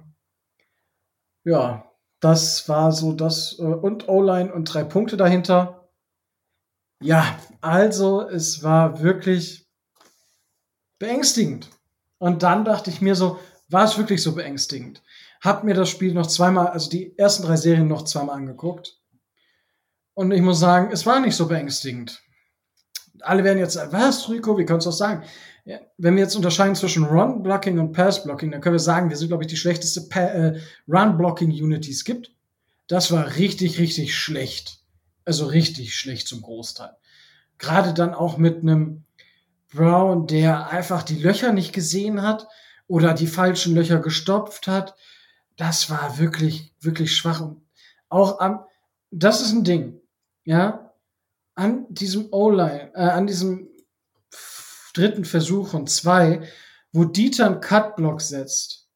ja, das war so das. Äh, und O-Line und drei Punkte dahinter. Ja, also es war wirklich beängstigend. Und dann dachte ich mir so, war es wirklich so beängstigend? Hab mir das Spiel noch zweimal, also die ersten drei Serien noch zweimal angeguckt. Und ich muss sagen, es war nicht so beängstigend. Alle werden jetzt sagen, was, Rico, wie kannst du das sagen? Wenn wir jetzt unterscheiden zwischen Run-Blocking und Pass-Blocking, dann können wir sagen, wir sind, glaube ich, die schlechteste äh, Run-Blocking-Unit, die es gibt. Das war richtig, richtig schlecht. Also richtig schlecht zum Großteil. Gerade dann auch mit einem Brown, der einfach die Löcher nicht gesehen hat oder die falschen Löcher gestopft hat. Das war wirklich, wirklich schwach. Und auch am, das ist ein Ding, ja, an diesem O-Line, äh, an diesem dritten Versuch und zwei, wo Dieter einen Cut-Block setzt.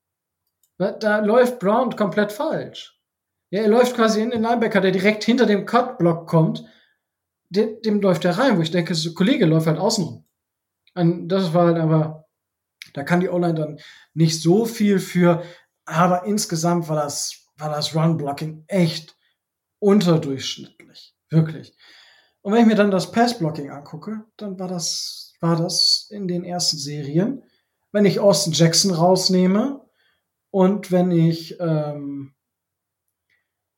Da, läuft Brown komplett falsch. Ja, er läuft quasi in den Linebacker, der direkt hinter dem Cut-Block kommt. Dem, dem läuft er rein, wo ich denke, so, Kollege läuft halt außenrum. Und das war halt aber, da kann die O-Line dann nicht so viel für, aber insgesamt war das, war das Run-Blocking echt unterdurchschnittlich. Wirklich. Und wenn ich mir dann das Pass-Blocking angucke, dann war das, war das in den ersten Serien, wenn ich Austin Jackson rausnehme und wenn ich ähm,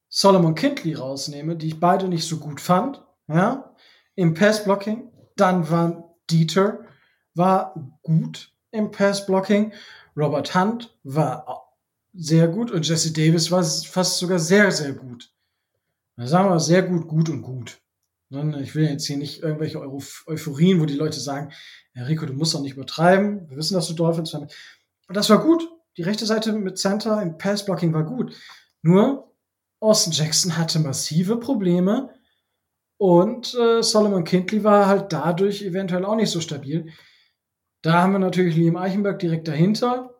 Solomon Kindley rausnehme, die ich beide nicht so gut fand, ja, im Pass-Blocking, dann war Dieter war gut im Pass-Blocking, Robert Hunt war sehr gut und Jesse Davis war fast sogar sehr, sehr gut. Sagen wir sehr gut, gut und gut. Ne, Ich will jetzt hier nicht irgendwelche Euphorien, wo die Leute sagen, ja, Rico, du musst doch nicht übertreiben. Wir wissen, dass du Dolphins bist. Und das war gut. Die rechte Seite mit Center im Pass-Blocking war gut. Nur Austin Jackson hatte massive Probleme und äh, Solomon Kindley war halt dadurch eventuell auch nicht so stabil. Da haben wir natürlich Liam Eichenberg direkt dahinter.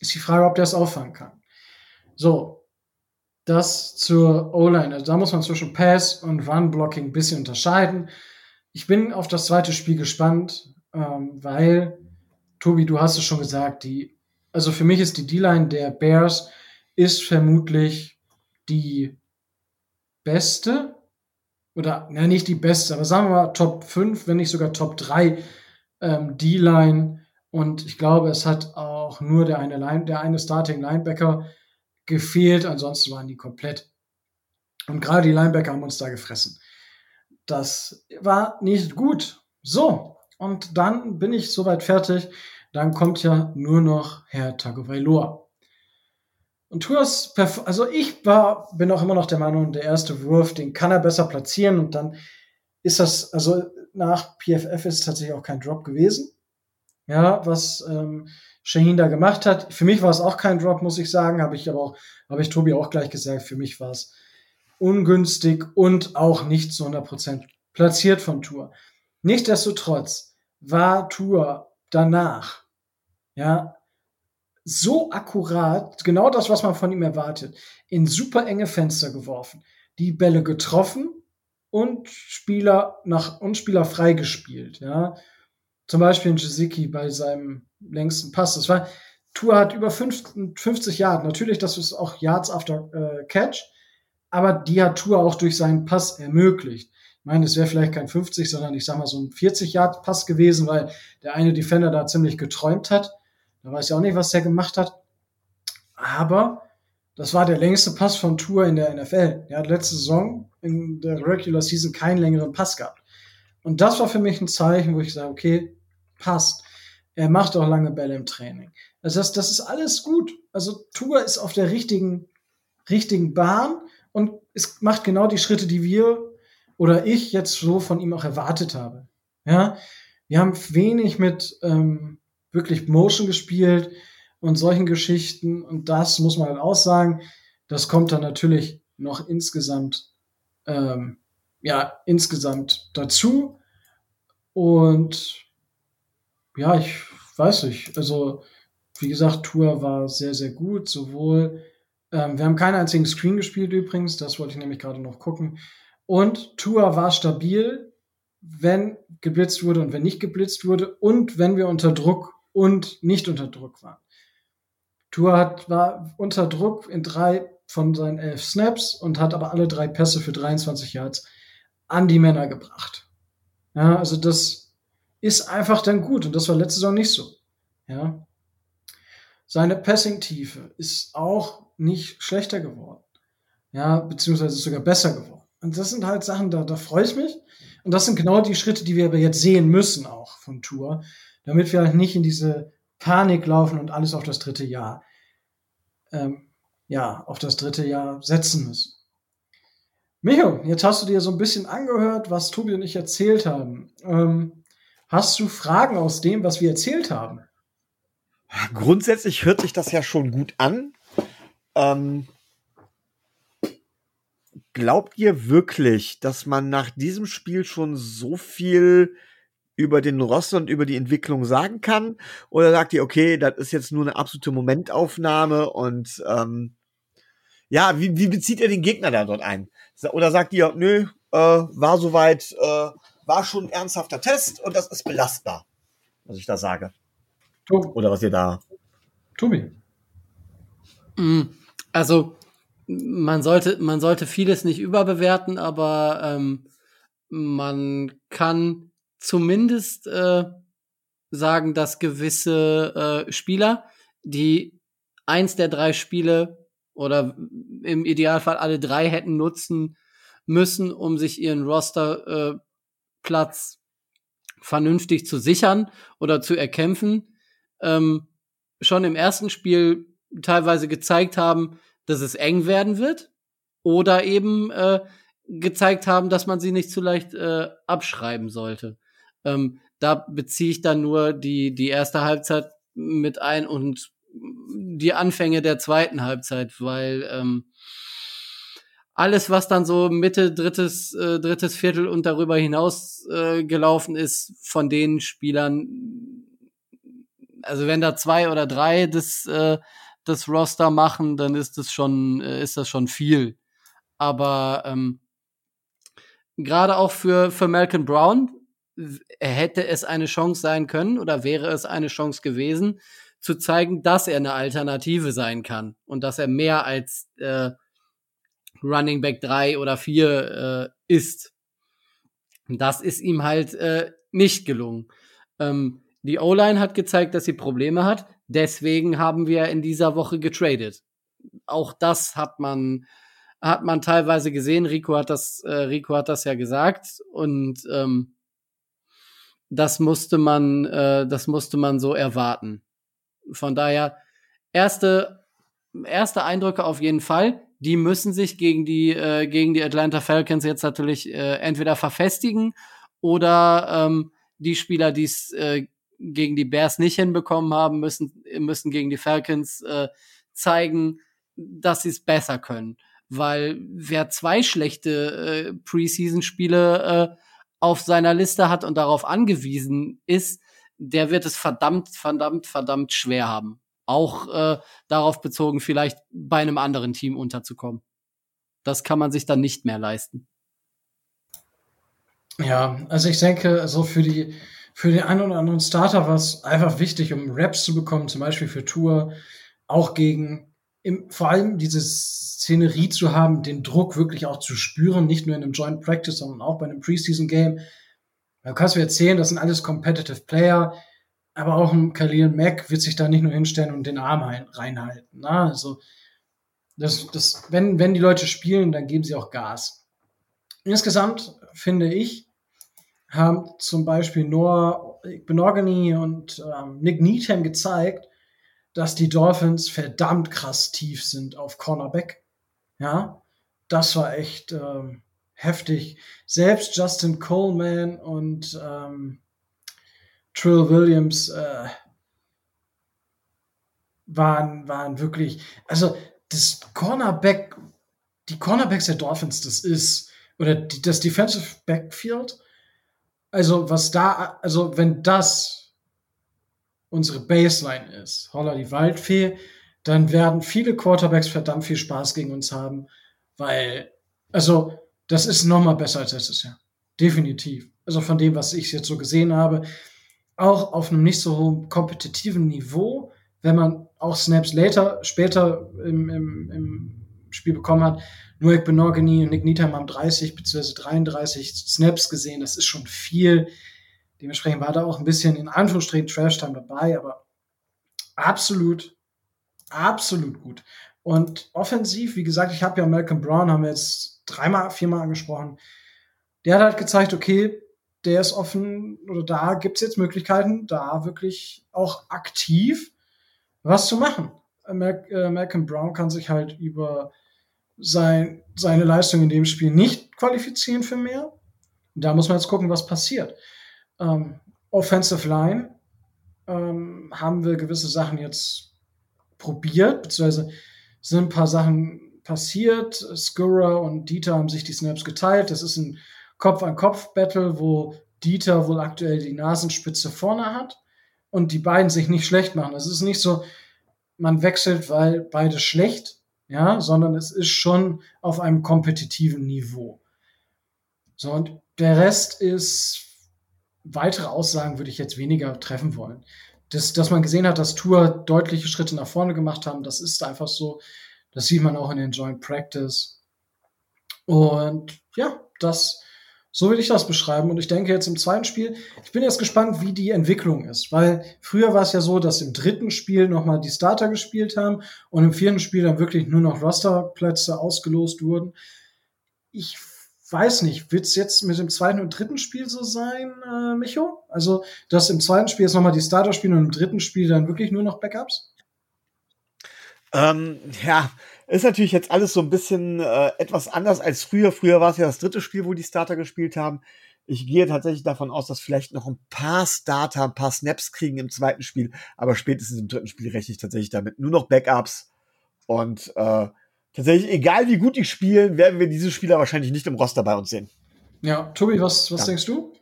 Ist die Frage, ob der es auffangen kann. So, das zur O-Line. Also da muss man zwischen Pass und Run-Blocking ein bisschen unterscheiden. Ich bin auf das zweite Spiel gespannt, ähm, weil, Tobi, du hast es schon gesagt, die, also für mich ist die D-Line der Bears ist vermutlich die beste oder na, nicht die beste, aber sagen wir mal Top 5, wenn nicht sogar Top 3 ähm, D-Line. Und ich glaube, es hat auch nur der eine, Line, der eine Starting Linebacker gefehlt, ansonsten waren die komplett. Und gerade die Linebacker haben uns da gefressen. Das war nicht gut. So, und dann bin ich soweit fertig. Dann kommt ja nur noch Herr Tagovailoa. Und Tours, also ich war, bin auch immer noch der Meinung, der erste Wurf, den kann er besser platzieren und dann ist das, also nach PFF ist es tatsächlich auch kein Drop gewesen. Ja, was ähm, Shaheen da gemacht hat. Für mich war es auch kein Drop, muss ich sagen, habe ich aber auch, habe ich Tobi auch gleich gesagt, für mich war es ungünstig und auch nicht zu 100% platziert von Tour. Nichtsdestotrotz war Tour danach, ja, so akkurat, genau das, was man von ihm erwartet, in super enge Fenster geworfen, die Bälle getroffen und Spieler nach und Spieler freigespielt, ja. Zum Beispiel in Jiziki bei seinem längsten Pass. Das war, Tour hat über 50 Yards. Natürlich, das ist auch Yards after äh, Catch, aber die hat Tour auch durch seinen Pass ermöglicht. Ich meine, es wäre vielleicht kein 50, sondern ich sag mal so ein 40 Yard Pass gewesen, weil der eine Defender da ziemlich geträumt hat. Da weiß ich auch nicht, was der gemacht hat. Aber das war der längste Pass von Tour in der NFL. Er hat letzte Saison in der Regular Season keinen längeren Pass gehabt. Und das war für mich ein Zeichen, wo ich sage, okay, passt. Er macht auch lange Bälle im Training. Das heißt, das ist alles gut. Also Tour ist auf der richtigen, richtigen Bahn und es macht genau die Schritte, die wir oder ich jetzt so von ihm auch erwartet habe. Ja, wir haben wenig mit ähm, wirklich Motion gespielt und solchen Geschichten und das muss man halt auch sagen. Das kommt dann natürlich noch insgesamt, ähm, ja, insgesamt dazu und ja, ich weiß nicht. Also, wie gesagt, Tour war sehr, sehr gut. Sowohl, ähm, wir haben keinen einzigen Screen gespielt übrigens, das wollte ich nämlich gerade noch gucken. Und Tour war stabil, wenn geblitzt wurde und wenn nicht geblitzt wurde und wenn wir unter Druck und nicht unter Druck waren. Tour hat, war unter Druck in drei von seinen elf Snaps und hat aber alle drei Pässe für 23 Yards an die Männer gebracht. Ja, also das ist einfach dann gut und das war letzte Saison nicht so. Ja. Seine Passing-Tiefe ist auch nicht schlechter geworden. Ja, beziehungsweise sogar besser geworden. Und das sind halt Sachen, da, da freue ich mich. Und das sind genau die Schritte, die wir aber jetzt sehen müssen auch von Tour, damit wir halt nicht in diese Panik laufen und alles auf das dritte Jahr, ähm, ja, auf das dritte Jahr setzen müssen. Micho, jetzt hast du dir so ein bisschen angehört, was Tobi und ich erzählt haben. Ähm, hast du Fragen aus dem, was wir erzählt haben? Grundsätzlich hört sich das ja schon gut an. Ähm, glaubt ihr wirklich, dass man nach diesem Spiel schon so viel über den Roster und über die Entwicklung sagen kann? Oder sagt ihr, okay, das ist jetzt nur eine absolute Momentaufnahme und ähm, ja, wie, wie bezieht ihr den Gegner da dort ein? Oder sagt ihr, nö, äh, war soweit, äh, war schon ein ernsthafter Test und das ist belastbar, was ich da sage? Tobi. Oder was ihr da. Tobi. Mm, Also man sollte, man sollte vieles nicht überbewerten, aber ähm, man kann zumindest äh, sagen, dass gewisse äh, Spieler, die eins der drei Spiele oder im Idealfall alle drei hätten nutzen müssen, um sich ihren Rosterplatz äh, Platz vernünftig zu sichern oder zu erkämpfen, ähm, schon im ersten Spiel teilweise gezeigt haben, dass es eng werden wird oder eben äh, gezeigt haben, dass man sie nicht zu leicht äh, abschreiben sollte. Ähm, da beziehe ich dann nur die, die erste Halbzeit mit ein und die Anfänge der zweiten Halbzeit, weil ähm, alles, was dann so Mitte drittes, äh, drittes Viertel und darüber hinaus äh, gelaufen ist, von den Spielern, also wenn da zwei oder drei das, äh, das Roster machen, dann ist das schon, äh, ist das schon viel. Aber ähm, gerade auch für, für Malcolm Brown hätte es eine Chance sein können oder wäre es eine Chance gewesen, zu zeigen, dass er eine Alternative sein kann und dass er mehr als äh, Running Back 3 oder 4 äh, ist. Das ist ihm halt äh, nicht gelungen. Ähm, die O-Line hat gezeigt, dass sie Probleme hat. Deswegen haben wir in dieser Woche getradet. Auch das hat man hat man teilweise gesehen. Rico hat das äh, Rico hat das ja gesagt und ähm, das musste man äh, das musste man so erwarten. Von daher erste erste Eindrücke auf jeden Fall. Die müssen sich gegen die äh, gegen die Atlanta Falcons jetzt natürlich äh, entweder verfestigen oder ähm, die Spieler, die es äh, gegen die Bears nicht hinbekommen haben, müssen, müssen gegen die Falcons äh, zeigen, dass sie es besser können. Weil wer zwei schlechte äh, Preseason-Spiele äh, auf seiner Liste hat und darauf angewiesen ist, der wird es verdammt, verdammt, verdammt schwer haben. Auch äh, darauf bezogen, vielleicht bei einem anderen Team unterzukommen. Das kann man sich dann nicht mehr leisten. Ja, also ich denke, also für die, für den einen oder anderen Starter war es einfach wichtig, um Raps zu bekommen, zum Beispiel für Tour, auch gegen, im, vor allem diese Szenerie zu haben, den Druck wirklich auch zu spüren, nicht nur in einem Joint Practice, sondern auch bei einem Preseason Game. Da kannst du erzählen, das sind alles Competitive Player, aber auch ein Khalil Mack wird sich da nicht nur hinstellen und den Arm reinhalten. Na? Also, das, das, wenn, wenn die Leute spielen, dann geben sie auch Gas. Insgesamt finde ich, haben zum Beispiel Noah Benogany und ähm, Nick Needham gezeigt, dass die Dolphins verdammt krass tief sind auf Cornerback. Ja, das war echt ähm, heftig. Selbst Justin Coleman und ähm, Trill Williams äh, waren, waren wirklich, also das Cornerback, die Cornerbacks der Dolphins, das ist, oder die, das Defensive Backfield, also was da, also wenn das unsere Baseline ist, holla die Waldfee, dann werden viele Quarterbacks verdammt viel Spaß gegen uns haben, weil, also das ist noch mal besser als letztes Jahr. Definitiv. Also von dem, was ich jetzt so gesehen habe, auch auf einem nicht so hohen kompetitiven Niveau, wenn man auch Snaps later, später im, im, im Spiel bekommen hat. Noek Benogany und Nick Nietheim haben 30 bzw. 33 Snaps gesehen. Das ist schon viel. Dementsprechend war da auch ein bisschen in Anführungsstrichen Trash-Time dabei, aber absolut, absolut gut. Und offensiv, wie gesagt, ich habe ja Malcolm Brown, haben wir jetzt dreimal, viermal angesprochen. Der hat halt gezeigt, okay, der ist offen oder da gibt's jetzt Möglichkeiten, da wirklich auch aktiv was zu machen. Äh, Malcolm Brown kann sich halt über sein, seine Leistung in dem Spiel nicht qualifizieren für mehr. Da muss man jetzt gucken, was passiert. Ähm, Offensive Line ähm, haben wir gewisse Sachen jetzt probiert, beziehungsweise sind ein paar Sachen passiert. Skura und Dieter haben sich die Snaps geteilt. Das ist ein Kopf-an-Kopf-Battle, wo Dieter wohl aktuell die Nasenspitze vorne hat und die beiden sich nicht schlecht machen. Es ist nicht so, man wechselt, weil beide schlecht, ja, sondern es ist schon auf einem kompetitiven Niveau. So, und der Rest ist, weitere Aussagen würde ich jetzt weniger treffen wollen. Das, dass man gesehen hat, dass Tour deutliche Schritte nach vorne gemacht haben, das ist einfach so. Das sieht man auch in den Joint Practice. Und ja, das so will ich das beschreiben. Und ich denke jetzt im zweiten Spiel, ich bin jetzt gespannt, wie die Entwicklung ist. Weil früher war es ja so, dass im dritten Spiel nochmal die Starter gespielt haben und im vierten Spiel dann wirklich nur noch Rosterplätze ausgelost wurden. Ich weiß nicht, wird es jetzt mit dem zweiten und dritten Spiel so sein, äh, Micho? Also, dass im zweiten Spiel jetzt nochmal die Starter spielen und im dritten Spiel dann wirklich nur noch Backups? Ähm, ja, ist natürlich jetzt alles so ein bisschen äh, etwas anders als früher. Früher war es ja das dritte Spiel, wo die Starter gespielt haben. Ich gehe tatsächlich davon aus, dass vielleicht noch ein paar Starter, ein paar Snaps kriegen im zweiten Spiel, aber spätestens im dritten Spiel rechne ich tatsächlich damit. Nur noch Backups. Und äh, tatsächlich, egal wie gut die spielen, werden wir diese Spieler wahrscheinlich nicht im Roster bei uns sehen. Ja, Tobi, was, was ja. denkst du?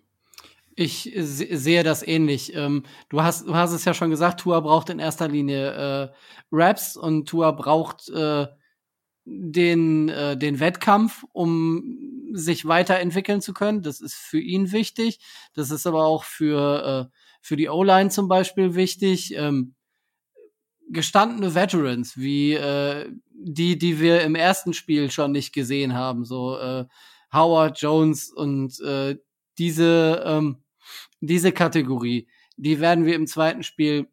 Ich sehe das ähnlich. Ähm, du, hast, du hast es ja schon gesagt, Tua braucht in erster Linie äh, Raps und Tua braucht äh, den, äh, den Wettkampf, um sich weiterentwickeln zu können. Das ist für ihn wichtig. Das ist aber auch für, äh, für die O-Line zum Beispiel wichtig. Ähm, gestandene Veterans, wie äh, die, die wir im ersten Spiel schon nicht gesehen haben, so äh, Howard Jones und äh, diese, ähm, diese Kategorie, die werden wir im zweiten Spiel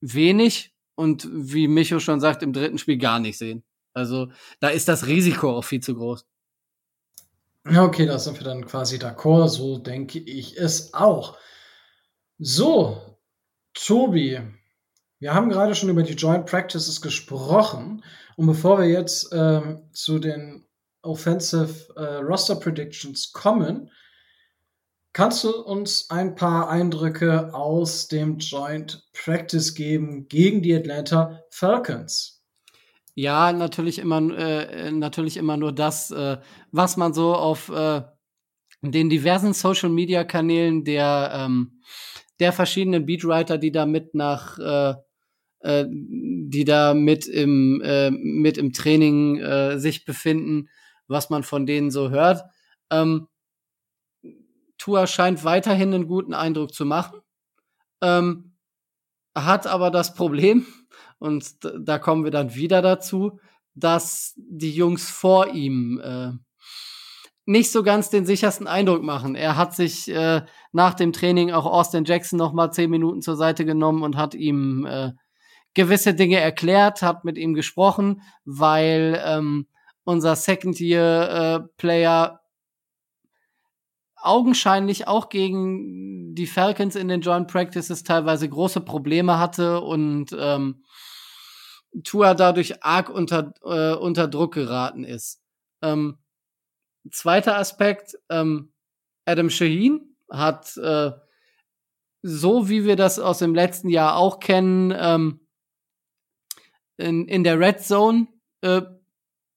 wenig und wie Micho schon sagt, im dritten Spiel gar nicht sehen. Also da ist das Risiko auch viel zu groß. Okay, da sind wir dann quasi d'accord. So denke ich es auch. So, Tobi, wir haben gerade schon über die Joint Practices gesprochen. Und bevor wir jetzt äh, zu den Offensive äh, Roster Predictions kommen, kannst du uns ein paar Eindrücke aus dem Joint Practice geben gegen die Atlanta Falcons? Ja, natürlich immer, äh, natürlich immer nur das, äh, was man so auf äh, den diversen Social Media Kanälen der, ähm, der verschiedenen Beatwriter, die da mit nach, äh, äh, die da mit im, äh, mit im Training äh, sich befinden, was man von denen so hört. Ähm, Tua scheint weiterhin einen guten Eindruck zu machen, ähm, hat aber das Problem, und da kommen wir dann wieder dazu, dass die Jungs vor ihm äh, nicht so ganz den sichersten Eindruck machen. Er hat sich äh, nach dem Training auch Austin Jackson noch mal zehn Minuten zur Seite genommen und hat ihm äh, gewisse Dinge erklärt, hat mit ihm gesprochen, weil ähm, unser Second-Year-Player äh, augenscheinlich auch gegen die Falcons in den Joint Practices teilweise große Probleme hatte und ähm, Tua dadurch arg unter, äh, unter Druck geraten ist. Ähm, zweiter Aspekt, ähm, Adam Shaheen hat äh, so wie wir das aus dem letzten Jahr auch kennen, ähm, in, in der Red Zone, äh,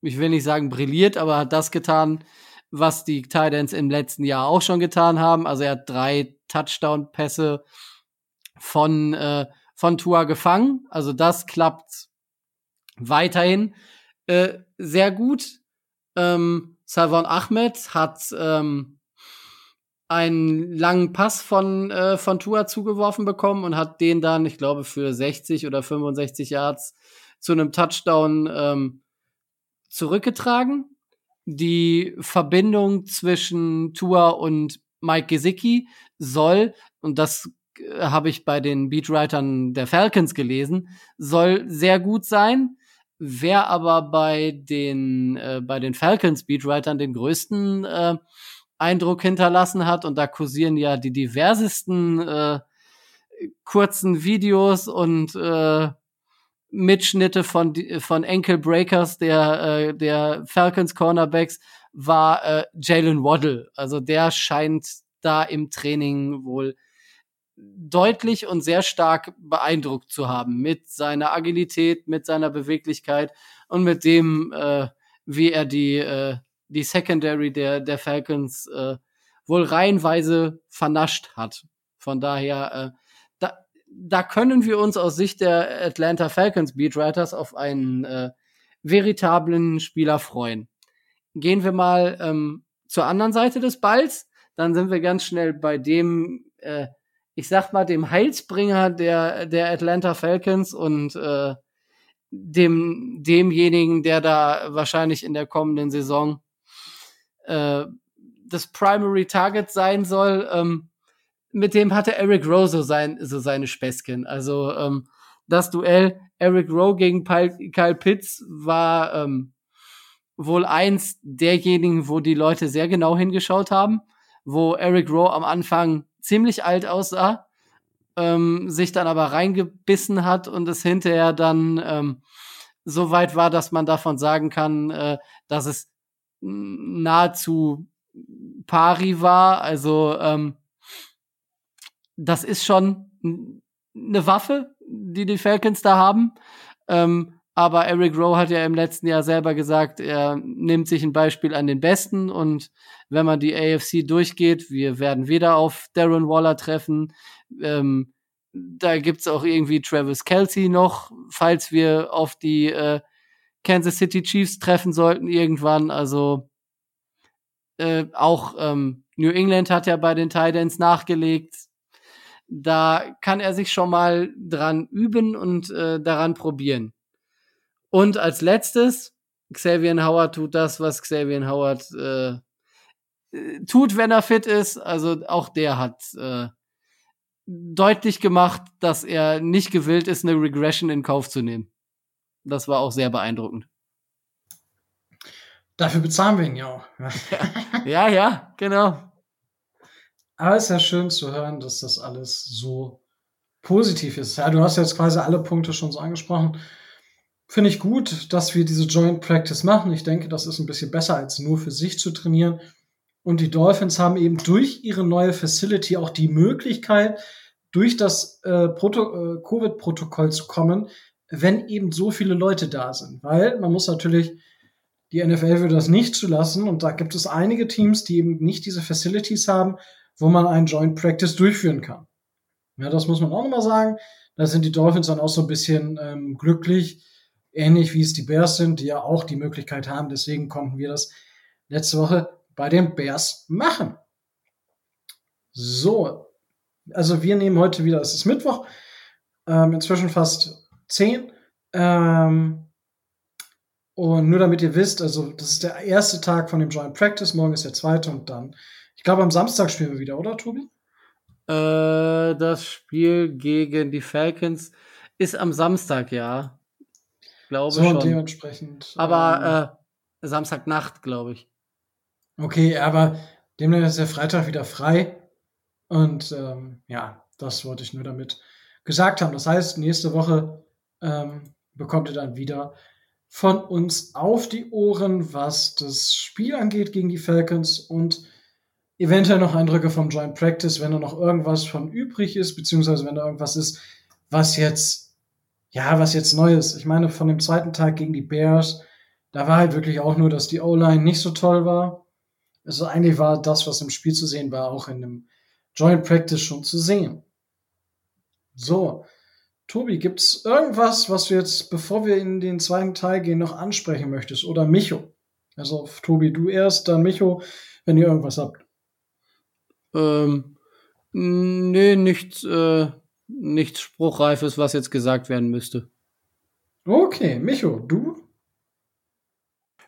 ich will nicht sagen brilliert, aber hat das getan, was die Titans im letzten Jahr auch schon getan haben. Also er hat drei Touchdown-Pässe von, äh, von Tua gefangen. Also das klappt weiterhin äh, sehr gut. Ähm, Salvan Ahmed hat ähm, einen langen Pass von, äh, von Tua zugeworfen bekommen und hat den dann, ich glaube, für 60 oder 65 Yards zu einem Touchdown ähm, zurückgetragen. Die Verbindung zwischen Tua und Mike Gesicki soll, und das äh, habe ich bei den Beatwritern der Falcons gelesen, soll sehr gut sein. Wer aber bei den, äh, bei den Falcons Beatwritern den größten äh, Eindruck hinterlassen hat, und da kursieren ja die diversesten äh, kurzen Videos und äh, Mitschnitte von, von Ankle Breakers der, äh, der Falcons Cornerbacks war äh, Jalen Waddle. Also der scheint da im Training wohl deutlich und sehr stark beeindruckt zu haben mit seiner Agilität, mit seiner Beweglichkeit und mit dem, äh, wie er die, äh, die Secondary der, der Falcons äh, wohl reihenweise vernascht hat. Von daher, äh, da, können wir uns aus Sicht der Atlanta Falcons Beatwriters auf einen äh, veritablen Spieler freuen. Gehen wir mal ähm, zur anderen Seite des Balls, dann sind wir ganz schnell bei dem, äh, ich sag mal, dem Heilsbringer der, der Atlanta Falcons und äh, dem, demjenigen, der da wahrscheinlich in der kommenden Saison äh, das Primary Target sein soll. Ähm, mit dem hatte Eric Rowe so, sein, so seine Späßchen. Also ähm, das Duell Eric Rowe gegen Kyle Pitts war ähm, wohl eins derjenigen, wo die Leute sehr genau hingeschaut haben, wo Eric Rowe am Anfang ziemlich alt aussah, ähm, sich dann aber reingebissen hat und es hinterher dann ähm, so weit war, dass man davon sagen kann, äh, dass es nahezu pari war. Also ähm, das ist schon eine Waffe, die die Falcons da haben. Ähm, aber Eric Rowe hat ja im letzten Jahr selber gesagt, er nimmt sich ein Beispiel an den Besten und wenn man die AFC durchgeht, wir werden wieder auf Darren Waller treffen. Ähm, da gibt's auch irgendwie Travis Kelsey noch, falls wir auf die äh, Kansas City Chiefs treffen sollten irgendwann. Also äh, auch ähm, New England hat ja bei den Titans nachgelegt. Da kann er sich schon mal dran üben und äh, daran probieren. Und als letztes, Xavier Howard tut das, was Xavier Howard äh, tut, wenn er fit ist. Also auch der hat äh, deutlich gemacht, dass er nicht gewillt ist, eine Regression in Kauf zu nehmen. Das war auch sehr beeindruckend. Dafür bezahlen wir ihn ja auch. ja, ja, genau. Aber es ist ja schön zu hören, dass das alles so positiv ist. Ja, du hast jetzt quasi alle Punkte schon so angesprochen. Finde ich gut, dass wir diese Joint Practice machen. Ich denke, das ist ein bisschen besser, als nur für sich zu trainieren. Und die Dolphins haben eben durch ihre neue Facility auch die Möglichkeit, durch das äh, äh, Covid-Protokoll zu kommen, wenn eben so viele Leute da sind. Weil man muss natürlich, die NFL würde das nicht zulassen und da gibt es einige Teams, die eben nicht diese Facilities haben, wo man einen Joint Practice durchführen kann. Ja, das muss man auch nochmal sagen. Da sind die Dolphins dann auch so ein bisschen ähm, glücklich, ähnlich wie es die Bears sind, die ja auch die Möglichkeit haben. Deswegen konnten wir das letzte Woche bei den Bears machen. So, also wir nehmen heute wieder, es ist Mittwoch, ähm, inzwischen fast zehn. Ähm, und nur damit ihr wisst, also das ist der erste Tag von dem Joint Practice, morgen ist der zweite und dann, ich glaube am Samstag spielen wir wieder, oder Tobi? Äh, das Spiel gegen die Falcons ist am Samstag, ja. Glaube so, schon. dementsprechend. Aber ähm, äh, Samstagnacht, glaube ich. Okay, aber demnach ist der Freitag wieder frei. Und ähm, ja, das wollte ich nur damit gesagt haben. Das heißt, nächste Woche ähm, bekommt ihr dann wieder von uns auf die Ohren, was das Spiel angeht gegen die Falcons und eventuell noch Eindrücke vom Joint Practice, wenn da noch irgendwas von übrig ist, beziehungsweise wenn da irgendwas ist, was jetzt, ja, was jetzt neu ist. Ich meine, von dem zweiten Tag gegen die Bears, da war halt wirklich auch nur, dass die O-Line nicht so toll war. Also eigentlich war das, was im Spiel zu sehen war, auch in dem Joint Practice schon zu sehen. So, Tobi, gibt's irgendwas, was du jetzt, bevor wir in den zweiten Teil gehen, noch ansprechen möchtest? Oder Micho? Also, Tobi, du erst, dann Micho, wenn ihr irgendwas habt. Ähm, nee, nichts, äh, nichts Spruchreifes, was jetzt gesagt werden müsste. Okay, Micho, du?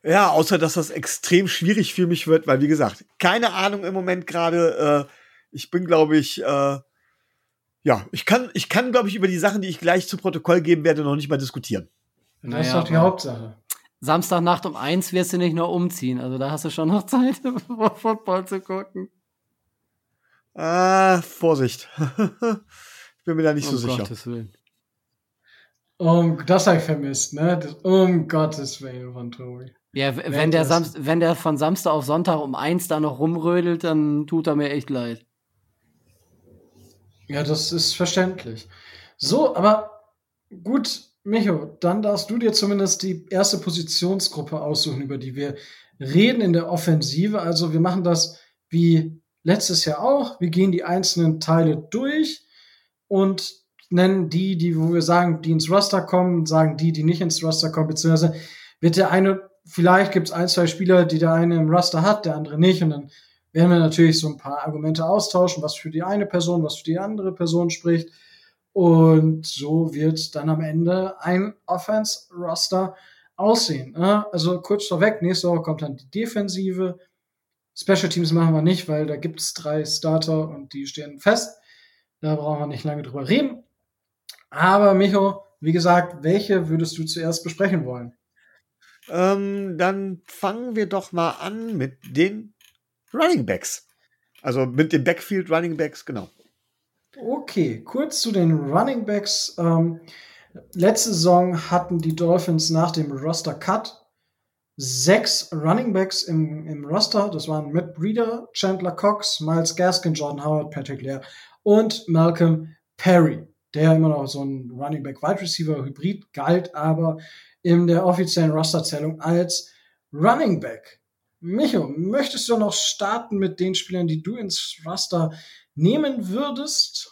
Ja, außer dass das extrem schwierig für mich wird, weil wie gesagt, keine Ahnung im Moment gerade. Äh, ich bin, glaube ich, äh, ja, ich kann, ich kann, glaube ich, über die Sachen, die ich gleich zu Protokoll geben werde, noch nicht mal diskutieren. Das Naja, ist doch die Hauptsache. Samstagnacht um eins wirst du nicht nur umziehen. Also da hast du schon noch Zeit, Football zu gucken. Ah, Vorsicht. ich bin mir da nicht so um sicher. Gottes Willen. Um, das habe ich vermisst, ne? Das, um Gottes Willen von Tobi. Ja, wenn der, Samst wenn der von Samstag auf Sonntag um eins da noch rumrödelt, dann tut er mir echt leid. Ja, das ist verständlich. So, aber gut, Micho, dann darfst du dir zumindest die erste Positionsgruppe aussuchen, über die wir reden in der Offensive. Also wir machen das wie letztes Jahr auch. Wir gehen die einzelnen Teile durch und nennen die, die, wo wir sagen, die ins Roster kommen, sagen die, die nicht ins Roster kommen, beziehungsweise wird der eine, vielleicht gibt es ein, zwei Spieler, die der eine im Roster hat, der andere nicht, und dann werden wir natürlich so ein paar Argumente austauschen, was für die eine Person, was für die andere Person spricht. Und so wird dann am Ende ein Offense-Roster aussehen. ne? Also kurz vorweg, nächste Woche kommt dann die Defensive. Special Teams machen wir nicht, weil da gibt es drei Starter und die stehen fest. Da brauchen wir nicht lange drüber reden. Aber Micho, wie gesagt, welche würdest du zuerst besprechen wollen? Ähm, dann fangen wir doch mal an mit den Running Backs. Also mit den Backfield Running Backs, genau. Okay, kurz zu den Running Backs. Ähm, letzte Saison hatten die Dolphins nach dem Roster Cut sechs Running Backs im, im Roster. Das waren Matt Breeder, Chandler Cox, Miles Gaskin, Jordan Howard, Patrick Lear und Malcolm Perry, der immer noch so ein Running Back Wide Receiver Hybrid galt, aber in der offiziellen Rosterzählung als Running Back. Micho, möchtest du noch starten mit den Spielern, die du ins Roster nehmen würdest?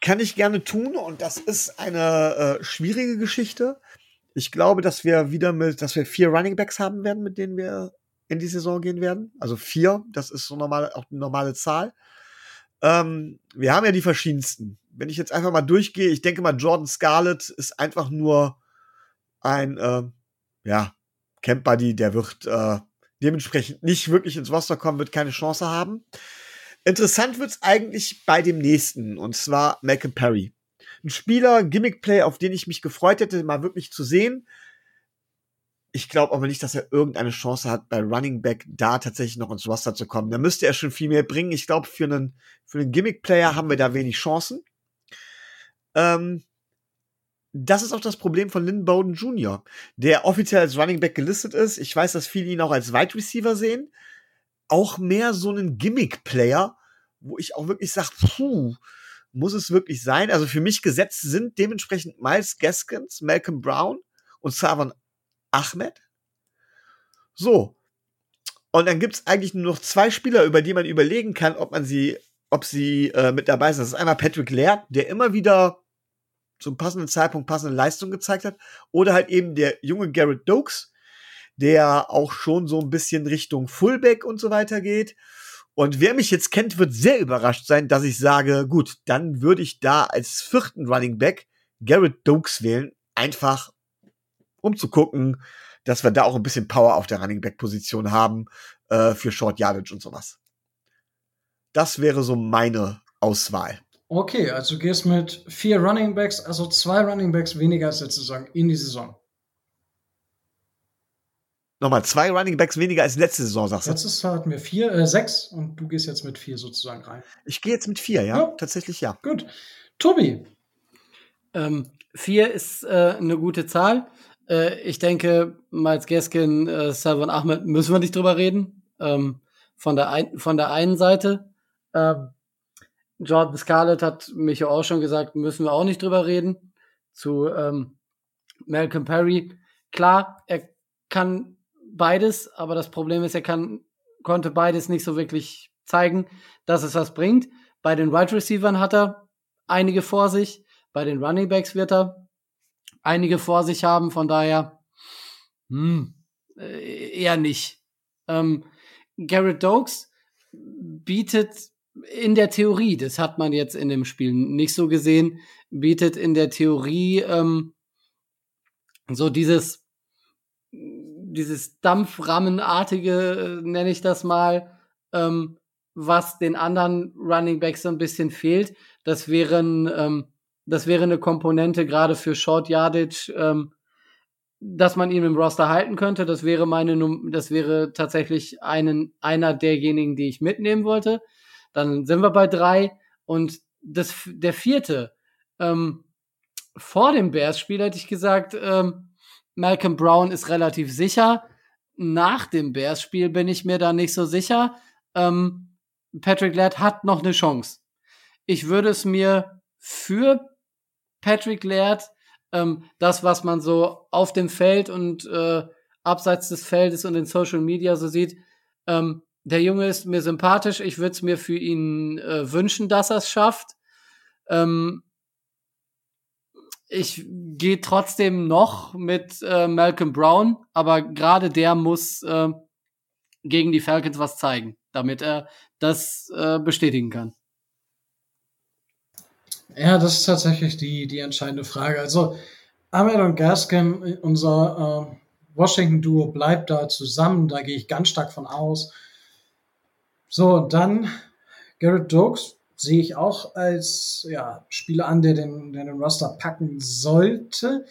Kann ich gerne tun und das ist eine äh, schwierige Geschichte. Ich glaube, dass wir wieder mit, dass wir vier Running Backs haben werden, mit denen wir in die Saison gehen werden. Also vier, das ist so normal, auch eine normale Zahl. Ähm, wir haben ja die verschiedensten. Wenn ich jetzt einfach mal durchgehe, ich denke mal, Jordan Scarlett ist einfach nur ein, äh, ja, Camp Buddy, der wird äh, dementsprechend nicht wirklich ins Roster kommen, wird keine Chance haben. Interessant wird's eigentlich bei dem nächsten, und zwar Malcolm Perry. Ein Spieler, Gimmick-Play, auf den ich mich gefreut hätte, mal wirklich zu sehen. Ich glaube aber nicht, dass er irgendeine Chance hat, bei Running Back da tatsächlich noch ins Roster zu kommen. Da müsste er schon viel mehr bringen. Ich glaube, für einen, für einen Gimmick-Player haben wir da wenig Chancen. Ähm, das ist auch das Problem von Lynn Bowden Jr., der offiziell als Running Back gelistet ist. Ich weiß, dass viele ihn auch als Wide Receiver sehen. Auch mehr so einen Gimmick-Player, wo ich auch wirklich sage, puh, muss es wirklich sein? Also für mich gesetzt sind dementsprechend Miles Gaskins, Malcolm Brown und Savon Ahmed. So. Und dann gibt's eigentlich nur noch zwei Spieler, über die man überlegen kann, ob man sie, ob sie äh, mit dabei sind. Das ist einmal Patrick Laird, der immer wieder zum passenden Zeitpunkt passende Leistung gezeigt hat, oder halt eben der junge Garrett Dokes, der auch schon so ein bisschen Richtung Fullback und so weiter geht. Und wer mich jetzt kennt, wird sehr überrascht sein, dass ich sage, gut, dann würde ich da als vierten Running Back Garrett Dokes wählen, einfach um zu gucken, dass wir da auch ein bisschen Power auf der Running Back Position haben äh, für Short Yardage und sowas. Das wäre so meine Auswahl. Okay, also du gehst mit vier Running Backs, also zwei Running Backs weniger als letzte Saison in die Saison. Nochmal, zwei Running Backs weniger als letzte Saison, sagst du? Letztes Jahr hatten wir vier, äh, sechs und du gehst jetzt mit vier sozusagen rein. Ich gehe jetzt mit vier, ja? Ja. Tatsächlich ja. Gut. Tobi, Ähm, vier ist äh, eine gute Zahl. Äh, ich denke, Miles Gaskin, äh, Salvan Ahmed müssen wir nicht drüber reden. Ähm, von, der ein, von der einen Seite. Ähm, Jordan Scarlett hat mich auch schon gesagt, müssen wir auch nicht drüber reden. Zu ähm, Malcolm Perry. Klar, er kann beides, aber das Problem ist, er kann, konnte beides nicht so wirklich zeigen, dass es was bringt. Bei den Wide Receivern hat er einige vor sich. Bei den Running Backs wird er einige vor sich haben. Von daher hm, äh, eher nicht. Ähm, Garrett Dokes bietet in der Theorie, das hat man jetzt in dem Spiel nicht so gesehen, bietet in der Theorie ähm, so dieses dieses Dampframmenartige, äh, nenne ich das mal, ähm, was den anderen Running Backs so ein bisschen fehlt. Das wären, ähm, das wäre eine Komponente gerade für Short Yardage, ähm, dass man ihn im Roster halten könnte. Das wäre meine, Num das wäre tatsächlich einen, einer derjenigen, die ich mitnehmen wollte. Dann sind wir bei drei. Und das, der vierte, ähm, vor dem Bears-Spiel hätte ich gesagt, ähm, Malcolm Brown ist relativ sicher. Nach dem Bears-Spiel bin ich mir da nicht so sicher. Ähm, Patrick Ladd hat noch eine Chance. Ich würde es mir für Patrick Laird, ähm, das, was man so auf dem Feld und äh, abseits des Feldes und in Social Media so sieht, ähm, der Junge ist mir sympathisch. Ich würde es mir für ihn äh, wünschen, dass er es schafft. Ähm, ich gehe trotzdem noch mit äh, Malcolm Brown, aber gerade der muss äh, gegen die Falcons was zeigen, damit er das äh, bestätigen kann. Ja, das ist tatsächlich die, die entscheidende Frage. Also, Ahmed und Gaskin, unser äh, Washington-Duo, bleibt da zusammen. Da gehe ich ganz stark von aus. So, dann Garrett Dokes sehe ich auch als ja, Spieler an, der den, der den Roster packen sollte.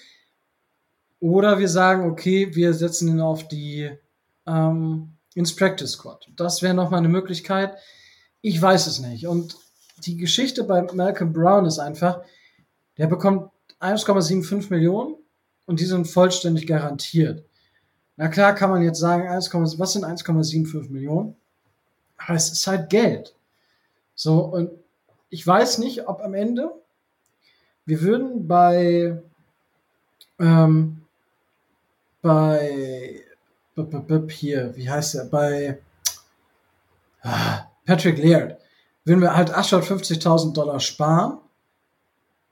Oder wir sagen, okay, wir setzen ihn auf die ähm, ins Practice Squad. Das wäre nochmal eine Möglichkeit. Ich weiß es nicht. Und die Geschichte bei Malcolm Brown ist einfach, der bekommt 1,75 Millionen und die sind vollständig garantiert. Na klar kann man jetzt sagen, 1, was sind 1,75 Millionen? Aber es ist halt Geld. So, und ich weiß nicht, ob am Ende wir würden bei ähm, bei hier, wie heißt er, bei ah, Patrick Laird, würden wir halt Ashot 50.000 Dollar sparen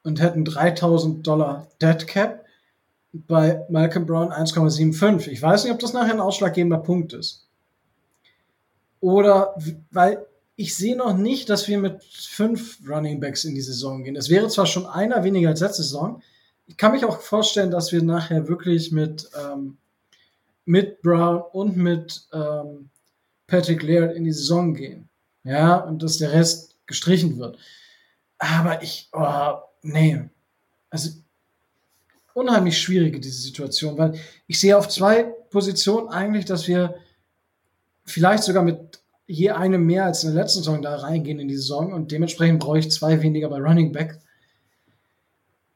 und hätten 3.000 Dollar Dead Cap, bei Malcolm Brown 1,75. Ich weiß nicht, ob das nachher ein ausschlaggebender Punkt ist. Oder, weil ich sehe noch nicht, dass wir mit fünf Running Backs in die Saison gehen. Es wäre zwar schon einer weniger als letzte Saison. Ich kann mich auch vorstellen, dass wir nachher wirklich mit, ähm, mit Brown und mit ähm, Patrick Laird in die Saison gehen. Ja, und dass der Rest gestrichen wird. Aber ich, oh, nee. Also, unheimlich schwierige diese Situation, weil ich sehe auf zwei Positionen eigentlich, dass wir vielleicht sogar mit je eine mehr als in der letzten Saison da reingehen in die Saison und dementsprechend brauche ich zwei weniger bei Running Back.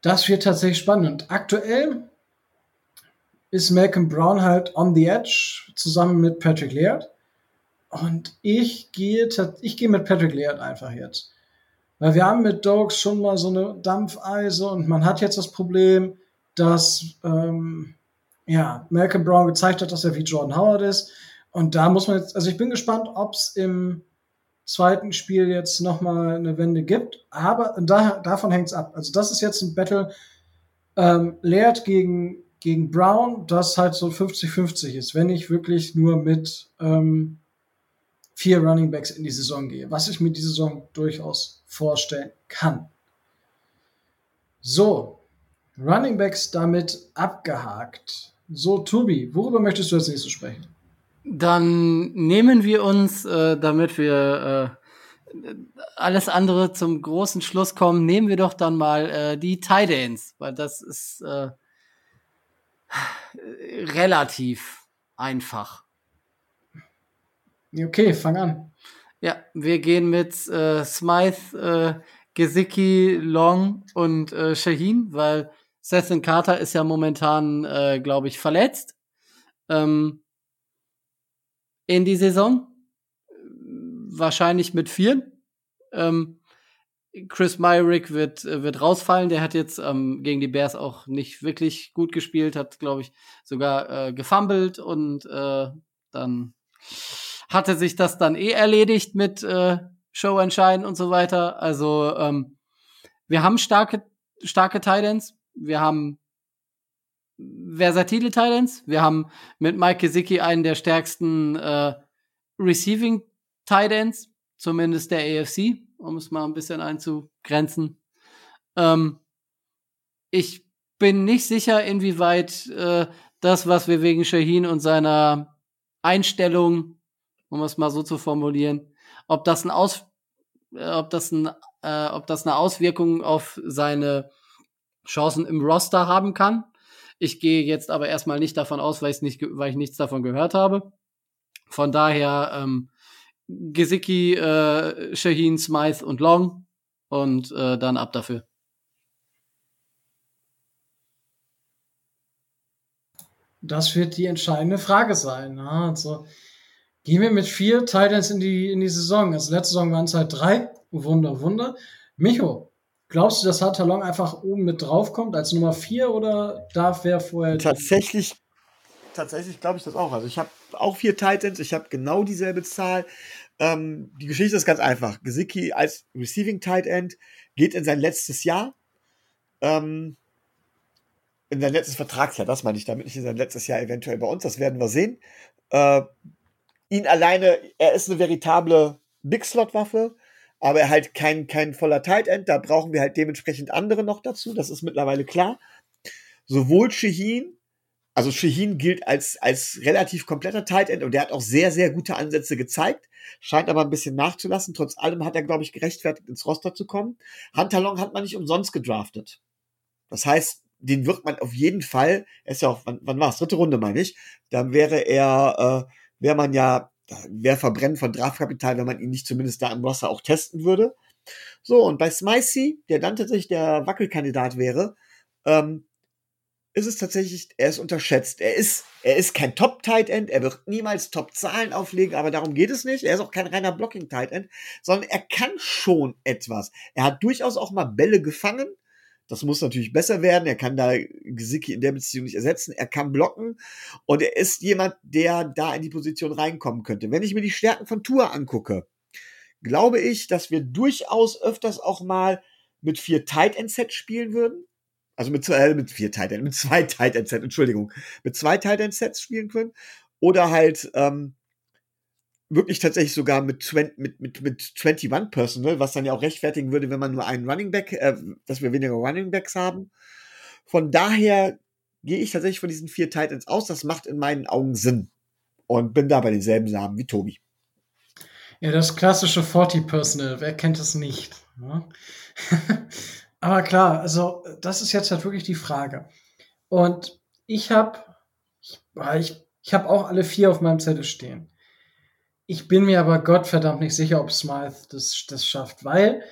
Das wird tatsächlich spannend. Und aktuell ist Malcolm Brown halt on the edge zusammen mit Patrick Laird. Und ich gehe, ich gehe mit Patrick Laird einfach jetzt. Weil wir haben mit Dogs schon mal so eine Dampfeise und man hat jetzt das Problem, dass ähm, ja, Malcolm Brown gezeigt hat, dass er wie Jordan Howard ist. Und da muss man jetzt, also ich bin gespannt, ob es im zweiten Spiel jetzt nochmal eine Wende gibt. Aber da, davon hängt es ab. Also das ist jetzt ein Battle ähm, Laird gegen gegen Brown, das halt so 50-50 ist, wenn ich wirklich nur mit ähm, vier Running Backs in die Saison gehe, was ich mir die Saison durchaus vorstellen kann. So, Running Backs damit abgehakt. So, Tobi, worüber möchtest du als nächstes sprechen? Dann nehmen wir uns, äh, damit wir äh, alles andere zum großen Schluss kommen, nehmen wir doch dann mal äh, die Ends, weil das ist äh, relativ einfach. Okay, fang an. Ja, wir gehen mit äh, Smythe, äh, Gesicki, Long und äh, Shaheen, weil Seth Carter ist ja momentan, äh, glaube ich, verletzt. Ähm, in die Saison. Wahrscheinlich mit vier. Ähm, Chris Myrick wird, wird rausfallen. Der hat jetzt ähm, gegen die Bears auch nicht wirklich gut gespielt, hat, glaube ich, sogar äh, gefummelt und äh, dann hatte sich das dann eh erledigt mit äh, Show entscheiden und so weiter. Also ähm, wir haben starke, starke Titans. Wir haben versatile Titans. Wir haben mit Mike Gesicki einen der stärksten äh, Receiving Titans, zumindest der AFC um es mal ein bisschen einzugrenzen. Ähm, ich bin nicht sicher, inwieweit äh, das, was wir wegen Shaheen und seiner Einstellung, um es mal so zu formulieren, ob das ein Aus, äh, ob das ein, äh, ob das eine Auswirkung auf seine Chancen im Roster haben kann. Ich gehe jetzt aber erstmal nicht davon aus, weil, ich nicht, weil ich nichts davon gehört habe. Von daher ähm, Gesicki, äh, Shaheen, Smythe und Long und äh, dann ab dafür. Das wird die entscheidende Frage sein. Ne? also gehen wir mit vier Titans in die, in die Saison. Also letzte Saison waren es halt drei. Wunder, Wunder. Micho, glaubst du, dass Hatalong einfach oben mit draufkommt als Nummer vier oder darf wer vorher? Tatsächlich, tatsächlich glaube ich das auch. Also ich habe auch vier Titans, ich habe genau dieselbe Zahl. Ähm, die Geschichte ist ganz einfach. Gesicki als Receiving Tight End geht in sein letztes Jahr. Ähm, in sein letztes Vertragsjahr, das meine ich damit, nicht in sein letztes Jahr eventuell bei uns, das werden wir sehen. Äh, ihn alleine, er ist eine veritable Big-Slot-Waffe, aber er halt kein, kein voller Tight End, da brauchen wir halt dementsprechend andere noch dazu, das ist mittlerweile klar. Sowohl Shaheen, also Shaheen gilt als, als relativ kompletter Tight End und der hat auch sehr, sehr gute Ansätze gezeigt, scheint aber ein bisschen nachzulassen. Trotz allem hat er, glaube ich, gerechtfertigt, ins Roster zu kommen. Hunter Long hat man nicht umsonst gedraftet. Das heißt, den wird man auf jeden Fall, er ist ja auch, wann, wann war es? Dritte Runde, meine ich. Dann wäre er, äh, wäre man ja, wäre Verbrennen von Draftkapital, wenn man ihn nicht zumindest da im Roster auch testen würde. So, und bei Smicey, der dann tatsächlich der Wackelkandidat wäre, ähm, ist es tatsächlich, er ist unterschätzt. Er ist, er ist kein Top-Tight End, er wird niemals Top-Zahlen auflegen, aber darum geht es nicht. Er ist auch kein reiner Blocking-Tight End, sondern er kann schon etwas. Er hat durchaus auch mal Bälle gefangen, das muss natürlich besser werden. Er kann da Gesicki in der Beziehung nicht ersetzen. Er kann blocken und er ist jemand, der da in die Position reinkommen könnte. Wenn ich mir die Stärken von Tour angucke, glaube ich, dass wir durchaus öfters auch mal mit vier Tight End Sets spielen würden. Also mit zwei, äh, mit vier Tight End, mit zwei Tight End Sets, Entschuldigung, mit zwei Tight End Sets spielen können. Oder halt ähm, wirklich tatsächlich sogar mit, 20, mit, mit, mit 21 Personal, was dann ja auch rechtfertigen würde, wenn man nur einen Running Back, äh, dass wir weniger Running Backs haben. Von daher gehe ich tatsächlich von diesen vier Titans aus. Das macht in meinen Augen Sinn. Und bin da bei denselben Namen wie Tobi. Ja, das klassische 40 Personal, wer kennt es nicht? Ne? Aber klar, also das ist jetzt halt wirklich die Frage. Und ich habe ich, ich, ich habe auch alle vier auf meinem Zettel stehen. Ich bin mir aber Gottverdammt nicht sicher, ob Smythe das, das schafft, weil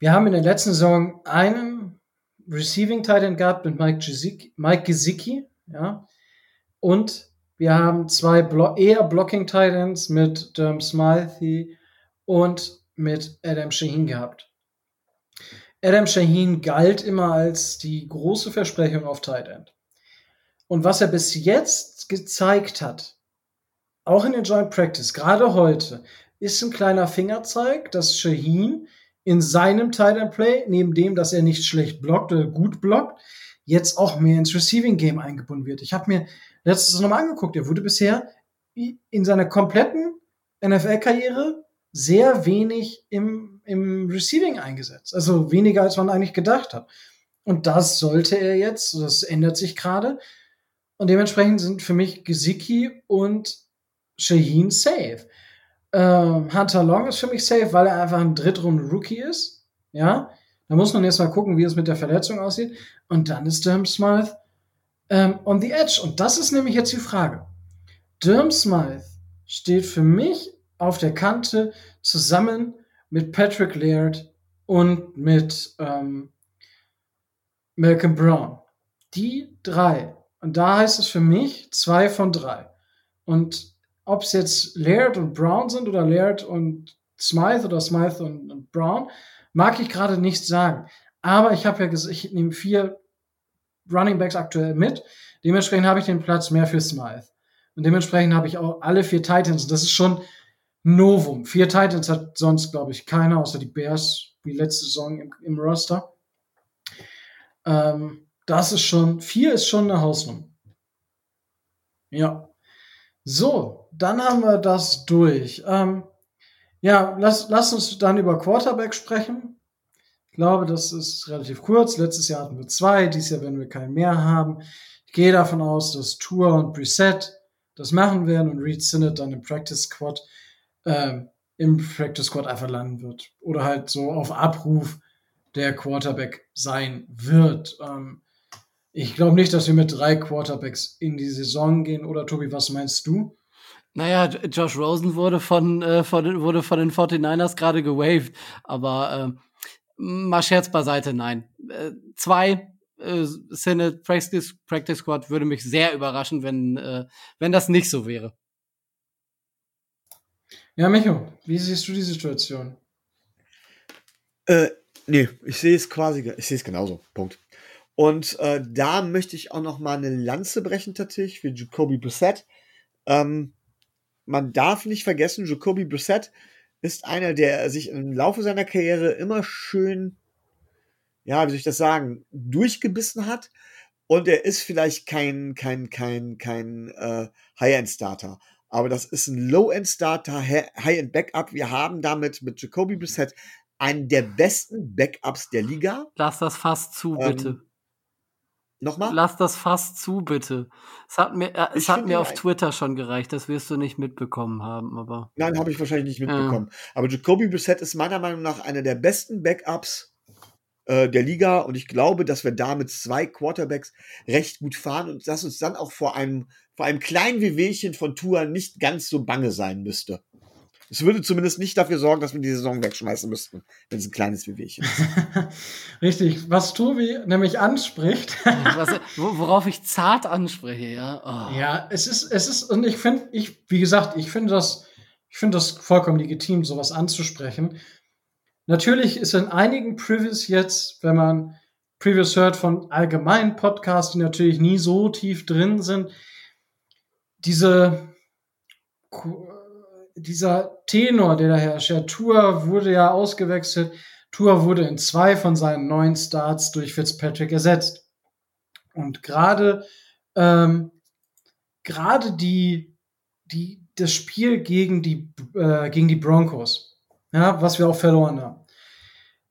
wir haben in der letzten Saison einen Receiving Titan gehabt mit Mike, Gesicki, Mike Gesicki, ja, und wir haben zwei Blo eher Blocking Titans mit Derm Smythe und mit Adam Shaheen gehabt. Adam Shaheen galt immer als die große Versprechung auf Tight End. Und was er bis jetzt gezeigt hat, auch in den Joint Practice, gerade heute, ist ein kleiner Fingerzeig, dass Shaheen in seinem Tight End Play, neben dem, dass er nicht schlecht blockt oder gut blockt, jetzt auch mehr ins Receiving Game eingebunden wird. Ich habe mir letztes nochmal angeguckt, er wurde bisher in seiner kompletten NFL-Karriere sehr wenig im, im Receiving eingesetzt. Also weniger, als man eigentlich gedacht hat. Und das sollte er jetzt, das ändert sich gerade. Und dementsprechend sind für mich Gesicki und Shaheen safe. Ähm, Hunter Long ist für mich safe, weil er einfach ein Drittrunden-Rookie ist. Ja, da muss man jetzt mal gucken, wie es mit der Verletzung aussieht. Und dann ist Durham Smythe ähm, on the edge. Und das ist nämlich jetzt die Frage. Durham Smythe steht für mich auf der Kante zusammen mit Patrick Laird und mit ähm, Malcolm Brown. Die drei. Und da heißt es für mich zwei von drei. Und ob es jetzt Laird und Brown sind oder Laird und Smythe oder Smythe und, und Brown, mag ich gerade nicht sagen. Aber ich habe ja gesagt, ich nehme vier Running Backs aktuell mit. Dementsprechend habe ich den Platz mehr für Smythe. Und dementsprechend habe ich auch alle vier Titans. Das ist schon Novum. Vier Titans hat sonst, glaube ich, keiner, außer die Bears, wie letzte Saison im, im Roster. Ähm, das ist schon, vier ist schon eine Hausnummer. Ja. So, dann haben wir das durch. Ähm, ja, lass, lass uns dann über Quarterback sprechen. Ich glaube, das ist relativ kurz. Letztes Jahr hatten wir zwei, dieses Jahr werden wir keinen mehr haben. Ich gehe davon aus, dass Tour und Preset das machen werden und Reed Sinnett dann im Practice Squad, ähm, im Practice Squad einfach landen wird. Oder halt so auf Abruf der Quarterback sein wird. Ähm, ich glaube nicht, dass wir mit drei Quarterbacks in die Saison gehen. Oder Tobi, was meinst du? Naja, Josh Rosen wurde von, äh, von, wurde von den 49ers gerade gewaved, aber äh, mal Scherz beiseite, nein. Äh, zwei äh, Senate Practice, Practice Squad würde mich sehr überraschen, wenn, äh, wenn das nicht so wäre. Ja, Micho, wie siehst du die Situation? Äh, nee, ich sehe es quasi, ich sehe es genauso. Punkt. Und äh, da möchte ich auch noch mal eine Lanze brechen, tatsächlich, für Jacoby Brissett. Ähm, man darf nicht vergessen, Jacoby Brissett ist einer, der sich im Laufe seiner Karriere immer schön, ja, wie soll ich das sagen, durchgebissen hat. Und er ist vielleicht kein, kein, kein, kein äh, High-End-Starter. Aber das ist ein Low-End-Starter, High-End-Backup. Wir haben damit mit Jacoby Brissett einen der besten Backups der Liga. Lass das fast zu, bitte. Ähm, Nochmal? Lass das fast zu, bitte. Es hat mir, äh, es hat mir auf Twitter schon gereicht, das wirst du nicht mitbekommen haben, aber. Nein, habe ich wahrscheinlich nicht mitbekommen. Ja. Aber Jacoby Brissett ist meiner Meinung nach einer der besten Backups äh, der Liga und ich glaube, dass wir da mit zwei Quarterbacks recht gut fahren und dass uns dann auch vor einem, vor einem kleinen Wehwehchen von Tour nicht ganz so bange sein müsste. Es würde zumindest nicht dafür sorgen, dass wir die Saison wegschmeißen müssten, wenn es ein kleines Wehwehchen ist. Richtig, was Tobi nämlich anspricht. was, worauf ich zart anspreche, ja. Oh. Ja, es ist, es ist, und ich finde, ich, wie gesagt, ich finde das, ich finde das vollkommen legitim, sowas anzusprechen. Natürlich ist in einigen Previews jetzt, wenn man Previews hört von allgemeinen Podcasts, die natürlich nie so tief drin sind, diese dieser Tenor, der da herrscht, ja, Tour wurde ja ausgewechselt. Tour wurde in zwei von seinen neun Starts durch Fitzpatrick ersetzt. Und gerade ähm, gerade die, die, das Spiel gegen die, äh, gegen die Broncos, ja, was wir auch verloren haben,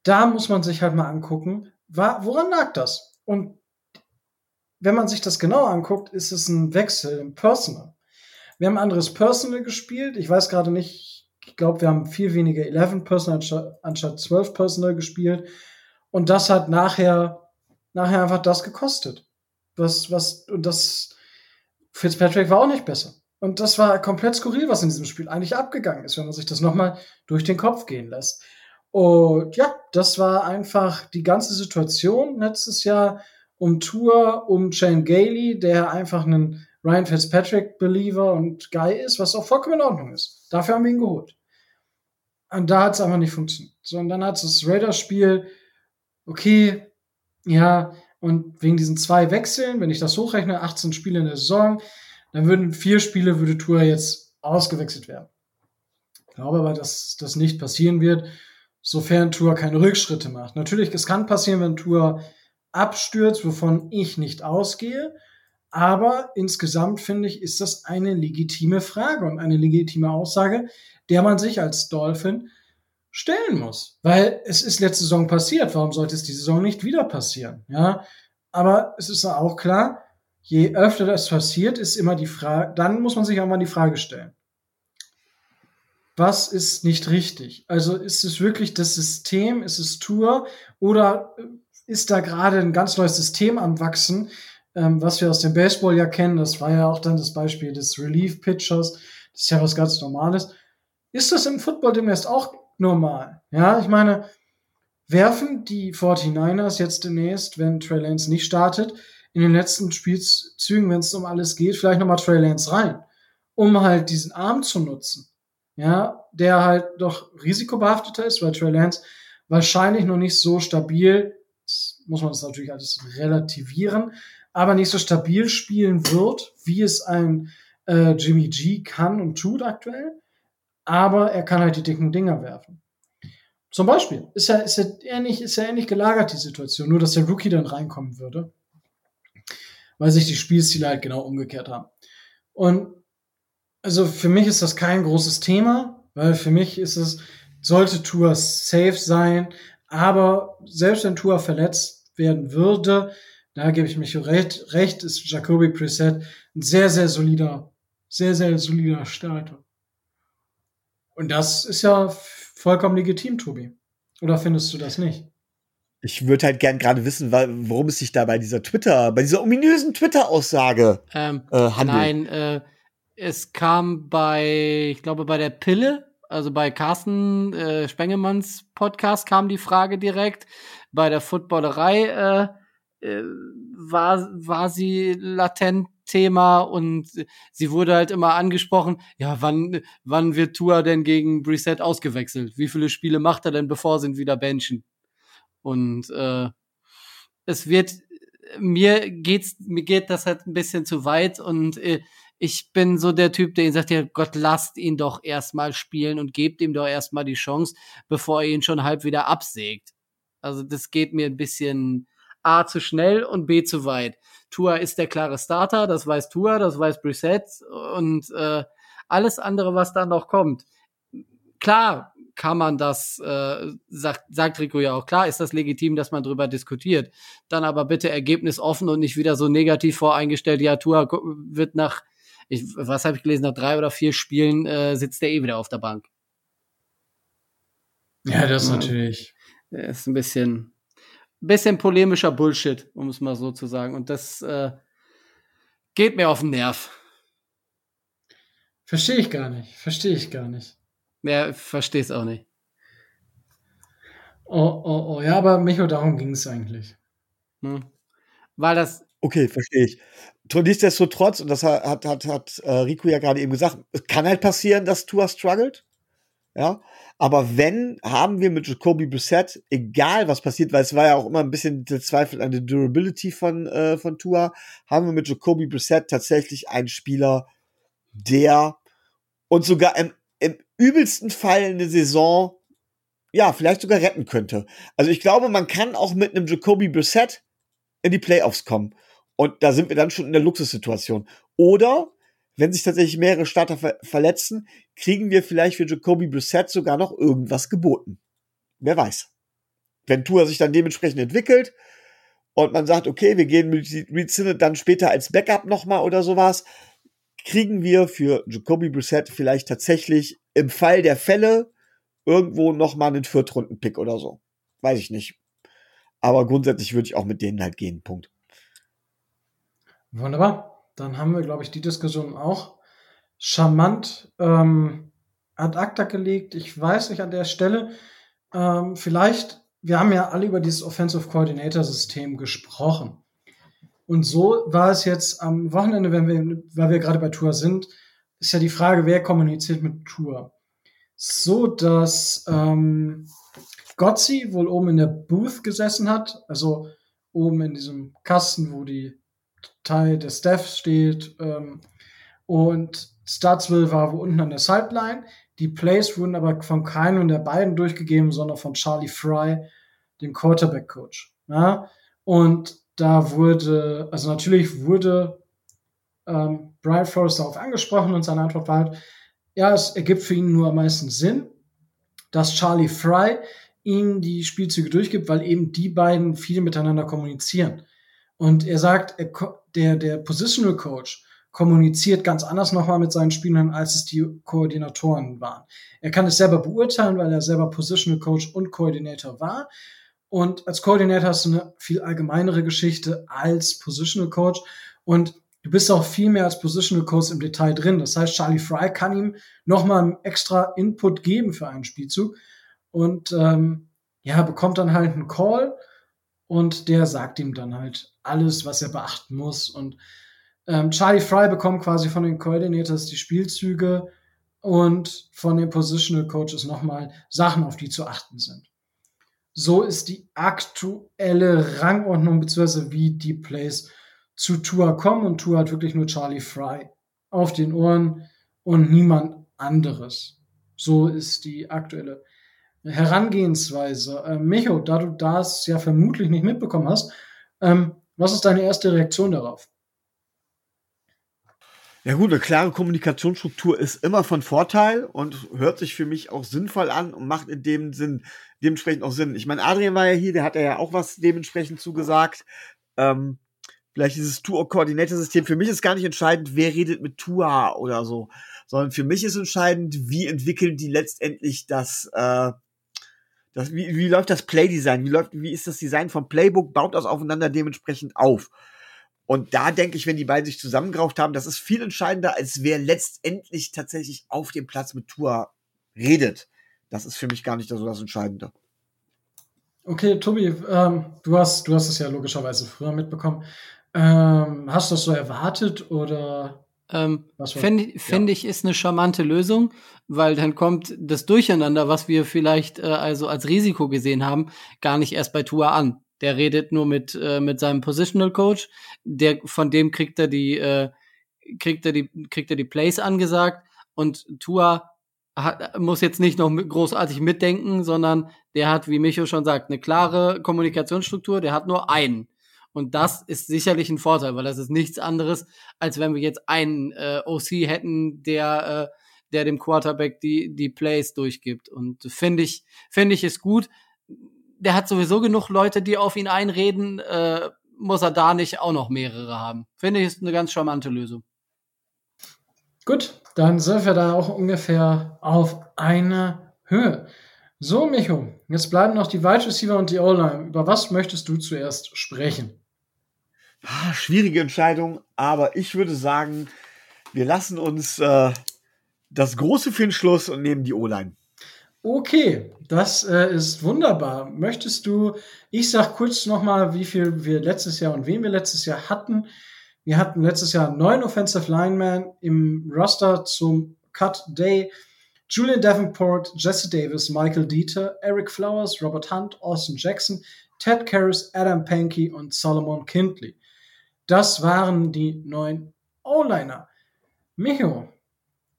da muss man sich halt mal angucken, war, woran lag das? Und wenn man sich das genau anguckt, ist es ein Wechsel im Personal. Wir haben anderes Personal gespielt. Ich weiß gerade nicht, ich glaube, wir haben viel weniger 11 Personal anstatt 12 Personal gespielt. Und das hat nachher, nachher einfach das gekostet. Was, was, und das, Fitzpatrick war auch nicht besser. Und das war komplett skurril, was in diesem Spiel eigentlich abgegangen ist, wenn man sich das nochmal durch den Kopf gehen lässt. Und ja, das war einfach die ganze Situation letztes Jahr um Tour, um Shane Gailey, der einfach einen Ryan Fitzpatrick Believer und Guy ist, was auch vollkommen in Ordnung ist. Dafür haben wir ihn geholt. Und da hat es einfach nicht funktioniert. So, und dann hat es das Raiders-Spiel, okay, ja, und wegen diesen zwei Wechseln, wenn ich das hochrechne, 18 Spiele in der Saison, dann würden vier Spiele, würde Tour jetzt ausgewechselt werden. Ich glaube aber, dass das nicht passieren wird, sofern Tour keine Rückschritte macht. Natürlich, es kann passieren, wenn Tour abstürzt, wovon ich nicht ausgehe. Aber insgesamt finde ich, ist das eine legitime Frage und eine legitime Aussage, der man sich als Dolphin stellen muss. Weil es ist letzte Saison passiert. Warum sollte es die Saison nicht wieder passieren? Ja. Aber es ist auch klar, je öfter das passiert, ist immer die Frage, dann muss man sich auch mal die Frage stellen. Was ist nicht richtig? Also ist es wirklich das System, ist es Tour oder ist da gerade ein ganz neues System am Wachsen, ähm, was wir aus dem Baseball ja kennen, das war ja auch dann das Beispiel des Relief Pitchers, das ist ja was ganz Normales. Ist das im Football demnächst auch normal? Ja, ich meine, werfen die 49ers jetzt demnächst, wenn Trey Lance nicht startet, in den letzten Spielzügen, wenn es um alles geht, vielleicht nochmal Trey Lance rein, um halt diesen Arm zu nutzen. Ja, der halt doch risikobehafteter ist, weil Trey Lance wahrscheinlich noch nicht so stabil, muss man das natürlich alles relativieren, aber nicht so stabil spielen wird, wie es ein äh, Jimmy G kann und tut aktuell. Aber er kann halt die dicken Dinger werfen. Zum Beispiel ist ja, ist ja ähnlich, ähnlich gelagert, die Situation, nur dass der Rookie dann reinkommen würde. Weil sich die Spielstile halt genau umgekehrt haben. Und also für mich ist das kein großes Thema, weil für mich ist es, sollte Tour safe sein, aber selbst wenn Tour verletzt werden würde, da gebe ich mich recht, recht, ist Jacoby Preset ein sehr, sehr solider, sehr, sehr solider Starter. Und das ist ja vollkommen legitim, Tobi. Oder findest du das nicht? Ich würde halt gern gerade wissen, worum es sich da bei dieser Twitter, bei dieser ominösen Twitter-Aussage ähm, äh, handelt. Nein, äh, es kam bei, ich glaube, bei der Pille, also bei Carsten äh, Spengemanns Podcast kam die Frage direkt. Bei der Footballerei äh, war, war sie latent Thema und sie wurde halt immer angesprochen, ja, wann, wann wird Tua denn gegen Brissett ausgewechselt? Wie viele Spiele macht er denn, bevor sie ihn wieder benchen? Und äh, es wird, mir geht's, mir geht das halt ein bisschen zu weit und äh, ich bin so der Typ, der ihn sagt, ja Gott, lasst ihn doch erstmal spielen und gebt ihm doch erstmal die Chance, bevor ihr ihn schon halb wieder absägt. Also das geht mir ein bisschen A zu schnell und B zu weit. Tua ist der klare Starter, das weiß Tua, das weiß Brissett und äh, alles andere, was da noch kommt. Klar kann man das, äh, sagt, sagt Rico ja auch, klar ist das legitim, dass man drüber diskutiert. Dann aber bitte Ergebnis offen und nicht wieder so negativ voreingestellt, ja, Tua wird nach ich, was habe ich gelesen, nach drei oder vier Spielen äh, sitzt er eh wieder auf der Bank. Ja, das ist natürlich. Das ist ein bisschen, bisschen polemischer Bullshit, um es mal so zu sagen. Und das äh, geht mir auf den Nerv. Verstehe ich gar nicht. Verstehe ich gar nicht. Ja, verstehe es auch nicht. Oh, oh, oh. Ja, aber Micho, darum ging es eigentlich. Hm. Weil das. Okay, verstehe ich. Nichtsdestotrotz, und das hat, hat, hat, hat äh, Rico ja gerade eben gesagt, es kann halt passieren, dass Tua struggelt. Ja. Aber wenn, haben wir mit Jacoby Brissett, egal was passiert, weil es war ja auch immer ein bisschen der Zweifel an der Durability von, äh, von Tua, haben wir mit Jacoby Brissett tatsächlich einen Spieler, der uns sogar im, im übelsten Fall eine Saison, ja, vielleicht sogar retten könnte. Also ich glaube, man kann auch mit einem Jacoby Brissett in die Playoffs kommen. Und da sind wir dann schon in der Luxussituation. Oder, wenn sich tatsächlich mehrere Starter ver verletzen, kriegen wir vielleicht für Jacoby Brissett sogar noch irgendwas geboten. Wer weiß. Wenn Tour sich dann dementsprechend entwickelt und man sagt, okay, wir gehen mit Reed Sinnett dann später als Backup nochmal oder sowas, kriegen wir für Jacoby Brissett vielleicht tatsächlich im Fall der Fälle irgendwo nochmal einen Viertrunden-Pick oder so. Weiß ich nicht. Aber grundsätzlich würde ich auch mit denen halt gehen. Punkt. Wunderbar. Dann haben wir, glaube ich, die Diskussion auch charmant ähm, ad acta gelegt. Ich weiß nicht an der Stelle, ähm, vielleicht, wir haben ja alle über dieses Offensive Coordinator System gesprochen. Und so war es jetzt am Wochenende, wenn wir, weil wir gerade bei Tour sind, ist ja die Frage, wer kommuniziert mit Tour. So, dass ähm, Gotzi wohl oben in der Booth gesessen hat, also oben in diesem Kasten, wo die Teil des Staff steht. Ähm, und Stutzville war wo unten an der Sideline. Die Plays wurden aber von keinem der beiden durchgegeben, sondern von Charlie Fry, dem Quarterback-Coach. Ja? Und da wurde, also natürlich wurde ähm, Brian Forrest darauf angesprochen und seine Antwort war halt, ja, es ergibt für ihn nur am meisten Sinn, dass Charlie Fry ihm die Spielzüge durchgibt, weil eben die beiden viel miteinander kommunizieren. Und er sagt, er, der, der Positional Coach kommuniziert ganz anders nochmal mit seinen Spielern, als es die Koordinatoren waren. Er kann es selber beurteilen, weil er selber Positional Coach und Koordinator war. Und als Koordinator hast du eine viel allgemeinere Geschichte als Positional Coach. Und du bist auch viel mehr als Positional Coach im Detail drin. Das heißt, Charlie Fry kann ihm nochmal extra Input geben für einen Spielzug. Und ähm, ja, bekommt dann halt einen Call und der sagt ihm dann halt alles, was er beachten muss. Und ähm, Charlie Fry bekommt quasi von den Coordinators die Spielzüge und von den Positional Coaches nochmal Sachen, auf die zu achten sind. So ist die aktuelle Rangordnung, beziehungsweise wie die Plays zu Tour kommen. Und Tour hat wirklich nur Charlie Fry auf den Ohren und niemand anderes. So ist die aktuelle Herangehensweise. Äh, Micho, da du das ja vermutlich nicht mitbekommen hast, ähm, was ist deine erste Reaktion darauf? Ja gut, eine klare Kommunikationsstruktur ist immer von Vorteil und hört sich für mich auch sinnvoll an und macht in dem Sinn dementsprechend auch Sinn. Ich meine, Adrian war ja hier, der hat ja auch was dementsprechend zugesagt. Ähm, vielleicht dieses Tour-Koordinator-System. Für mich ist gar nicht entscheidend, wer redet mit Tua oder so, sondern für mich ist entscheidend, wie entwickeln die letztendlich das, äh, das wie, wie läuft das Playdesign, wie wie ist das Design vom Playbook, baut das aufeinander dementsprechend auf. Und da denke ich, wenn die beiden sich zusammengerauft haben, das ist viel entscheidender, als wer letztendlich tatsächlich auf dem Platz mit Tua redet. Das ist für mich gar nicht so das Entscheidende. Okay, Tobi, ähm, du hast, du hast es ja logischerweise früher mitbekommen. Ähm, hast du das so erwartet oder? Ähm, Finde find ich, ist eine charmante Lösung, weil dann kommt das Durcheinander, was wir vielleicht äh, also als Risiko gesehen haben, gar nicht erst bei Tua an. Der redet nur mit, äh, mit seinem Positional Coach, der, von dem kriegt er die, äh, kriegt er die, kriegt er die Plays angesagt und Tua hat, muss jetzt nicht noch großartig mitdenken, sondern der hat, wie Micho schon sagt, eine klare Kommunikationsstruktur, der hat nur einen. Und das ist sicherlich ein Vorteil, weil das ist nichts anderes, als wenn wir jetzt einen äh, OC hätten, der, äh, der dem Quarterback die, die Plays durchgibt. Und finde ich, finde ich ist gut. Der hat sowieso genug Leute, die auf ihn einreden, äh, muss er da nicht auch noch mehrere haben. Finde ich ist eine ganz charmante Lösung. Gut, dann sind wir da auch ungefähr auf einer Höhe. So, Micho, jetzt bleiben noch die Wide Receiver und die O-Line. Über was möchtest du zuerst sprechen? Ah, schwierige Entscheidung, aber ich würde sagen, wir lassen uns äh, das Große für den Schluss und nehmen die O-Line. Okay, das äh, ist wunderbar. Möchtest du, ich sag kurz nochmal, wie viel wir letztes Jahr und wen wir letztes Jahr hatten. Wir hatten letztes Jahr neun Offensive Linemen im Roster zum Cut Day. Julian Davenport, Jesse Davis, Michael Dieter, Eric Flowers, Robert Hunt, Austin Jackson, Ted Karras, Adam Pankey und Solomon Kindley. Das waren die neun O-Liner. Micho,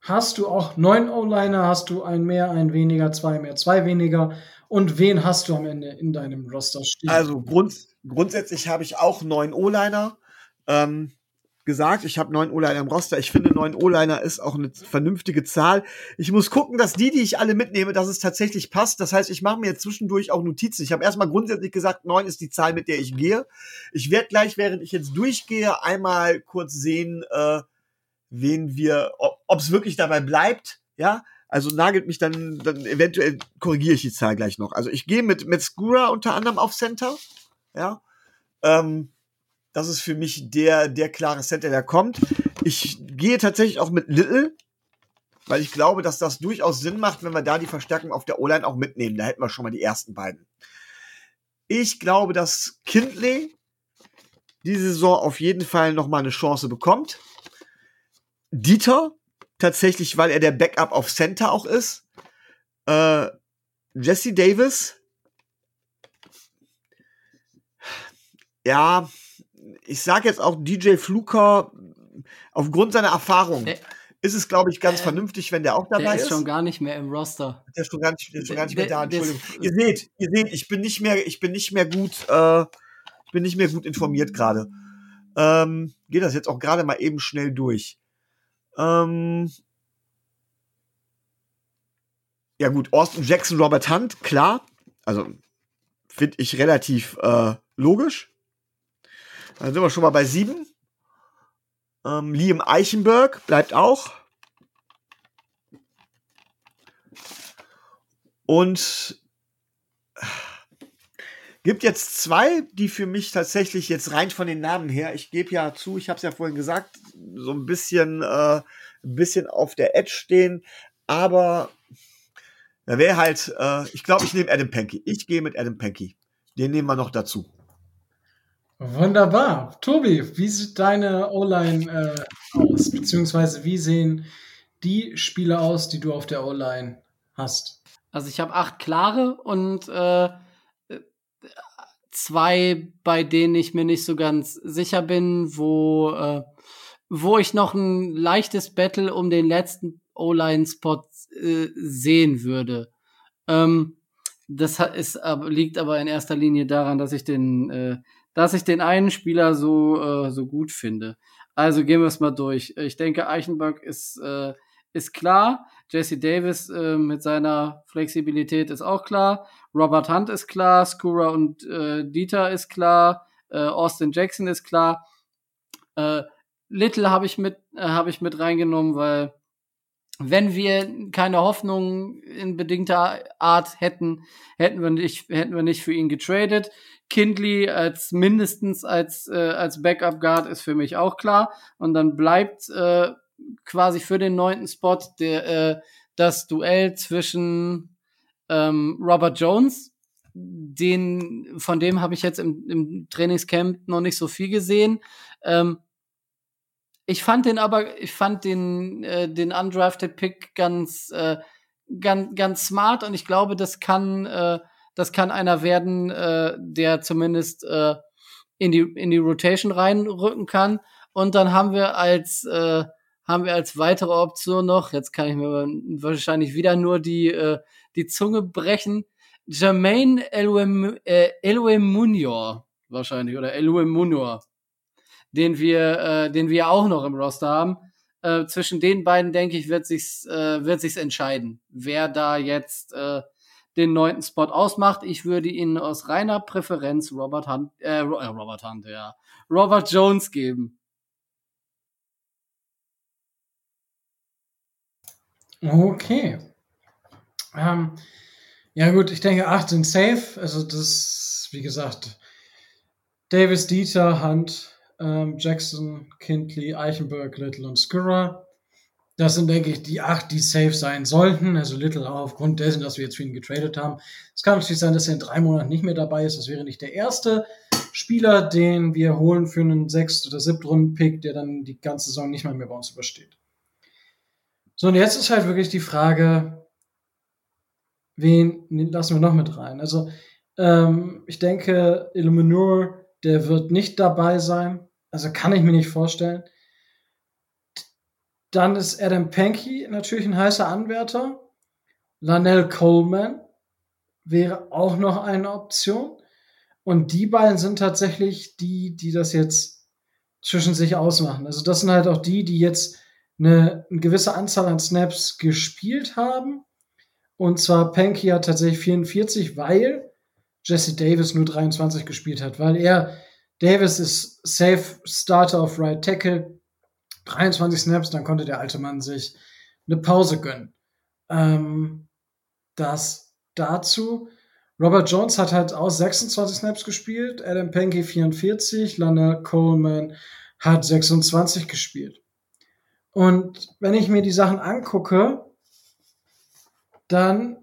hast du auch neun O-Liner? Hast du ein mehr, ein weniger, zwei mehr, zwei weniger? Und wen hast du am Ende in deinem Roster stehen? Also grund, grundsätzlich habe ich auch neun O-Liner ähm, gesagt. Ich habe neun O-Liner im Roster. Ich neun O-Liner ist auch eine vernünftige Zahl. Ich muss gucken, dass die, die ich alle mitnehme, dass es tatsächlich passt. Das heißt, ich mache mir jetzt zwischendurch auch Notizen. Ich habe erstmal grundsätzlich gesagt, neun ist die Zahl, mit der ich gehe. Ich werde gleich, während ich jetzt durchgehe, einmal kurz sehen, äh, wen wir, ob es wirklich dabei bleibt. Ja, also nagelt mich dann, dann eventuell korrigiere ich die Zahl gleich noch. Also ich gehe mit, mit Skura unter anderem auf Center. Ja. Ähm, das ist für mich der, der klare Center, der kommt. Ich gehe tatsächlich auch mit Little, weil ich glaube, dass das durchaus Sinn macht, wenn wir da die Verstärkung auf der O-Line auch mitnehmen. Da hätten wir schon mal die ersten beiden. Ich glaube, dass Kindley diese Saison auf jeden Fall noch mal eine Chance bekommt. Dieter, tatsächlich, weil er der Backup auf Center auch ist. Äh, Jesse Davis. Ja, ich sag jetzt auch DJ Fluker, aufgrund seiner Erfahrung Der- ist es, glaube ich, ganz Äh, vernünftig, wenn der auch dabei Der ist ist. schon gar nicht mehr im Roster. Der ist schon gar nicht, der ist schon gar nicht mehr da, ist- Entschuldigung. Ihr seht, ihr seht, ich bin nicht mehr, ich bin nicht mehr gut, äh, ich bin nicht mehr gut informiert gerade. Ähm, geht das jetzt auch gerade mal eben schnell durch. Ähm, ja gut, Austin Jackson, Robert Hunt, klar. Also finde ich relativ äh, logisch. Dann sind wir schon mal bei sieben. Ähm, Liam Eichenberg bleibt auch. Und gibt jetzt zwei, die für mich tatsächlich jetzt rein von den Namen her, ich gebe ja zu, ich habe es ja vorhin gesagt, so ein bisschen, äh, ein bisschen auf der Edge stehen, aber da wäre halt, äh, ich glaube, ich nehme Adam Pankey. Ich gehe mit Adam Pankey. Den nehmen wir noch dazu. Wunderbar. Tobi, wie sieht deine O-Line äh, aus? Beziehungsweise wie sehen die Spieler aus, die du auf der O-Line hast? Also ich habe acht klare und äh, zwei, bei denen ich mir nicht so ganz sicher bin, wo, äh, wo ich noch ein leichtes Battle um den letzten O-Line-Spot äh, sehen würde. Ähm, das ist, liegt aber in erster Linie daran, dass ich den, äh, dass ich den einen Spieler so, äh, so gut finde. Also gehen wir es mal durch. Ich denke, Eichenberg ist, äh, ist klar. Jesse Davis äh, mit seiner Flexibilität ist auch klar. Robert Hunt ist klar. Skura und äh, Dieter ist klar. Äh, Austin Jackson ist klar. Äh, Little habe ich mit äh, habe ich mit reingenommen, weil wenn wir keine Hoffnung in bedingter Art hätten, hätten wir nicht hätten wir nicht für ihn getradet. Kindley als mindestens als äh, als Backup Guard ist für mich auch klar. Und dann bleibt äh, quasi für den neunten Spot der äh, das Duell zwischen ähm, Robert Jones. Den, von dem habe ich jetzt im, im Trainingscamp noch nicht so viel gesehen. Ähm, ich fand den aber, ich fand den, äh, den undrafted Pick ganz, äh, ganz, ganz smart. Und ich glaube, das kann, äh, das kann einer werden, äh, der zumindest äh, in die in die Rotation reinrücken kann. Und dann haben wir als äh, haben wir als weitere Option noch, jetzt kann ich mir wahrscheinlich wieder nur die äh, die Zunge brechen, Jermaine Eluem, äh, Eluemunior wahrscheinlich oder Eluemunor, den wir, äh, den wir auch noch im Roster haben. Äh, zwischen den beiden denke ich wird sich's, äh, wird sich's entscheiden, wer da jetzt äh, den neunten Spot ausmacht. Ich würde ihnen aus reiner Präferenz Robert Hunt, äh, äh Robert Hunt, ja, Robert Jones geben. Okay. Ähm, ja, gut, ich denke, acht sind safe. Also, das, wie gesagt, Davis, Dieter, Hunt, ähm, Jackson, Kindley, Eichenberg, Little und Skura. Das sind, denke ich, die acht, die safe sein sollten. Also Little auch aufgrund dessen, dass wir jetzt für ihn getradet haben. Es kann natürlich sein, dass er in drei Monaten nicht mehr dabei ist. Das wäre nicht der erste Spieler, den wir holen für einen sechst- oder siebtrunden-Pick, der dann die ganze Saison nicht mal mehr bei uns übersteht. So, und jetzt ist halt wirklich die Frage, wen lassen wir noch mit rein? Also, ähm, ich denke, Illuminur, der wird nicht dabei sein. Also kann ich mir nicht vorstellen. Dann ist Adam Pankey natürlich ein heißer Anwärter. Lanell Coleman wäre auch noch eine Option. Und die beiden sind tatsächlich die, die das jetzt zwischen sich ausmachen. Also das sind halt auch die, die jetzt eine, eine gewisse Anzahl an Snaps gespielt haben und zwar Panky hat tatsächlich 44, weil Jesse Davis nur 23 gespielt hat, weil er, Davis ist Safe Starter auf Right Tackle, 23 Snaps, dann konnte der alte Mann sich eine Pause gönnen. Ähm, das dazu. Robert Jones hat halt aus 26 Snaps gespielt, Adam Panky 44, Lana Coleman hat 26 gespielt. Und wenn ich mir die Sachen angucke, dann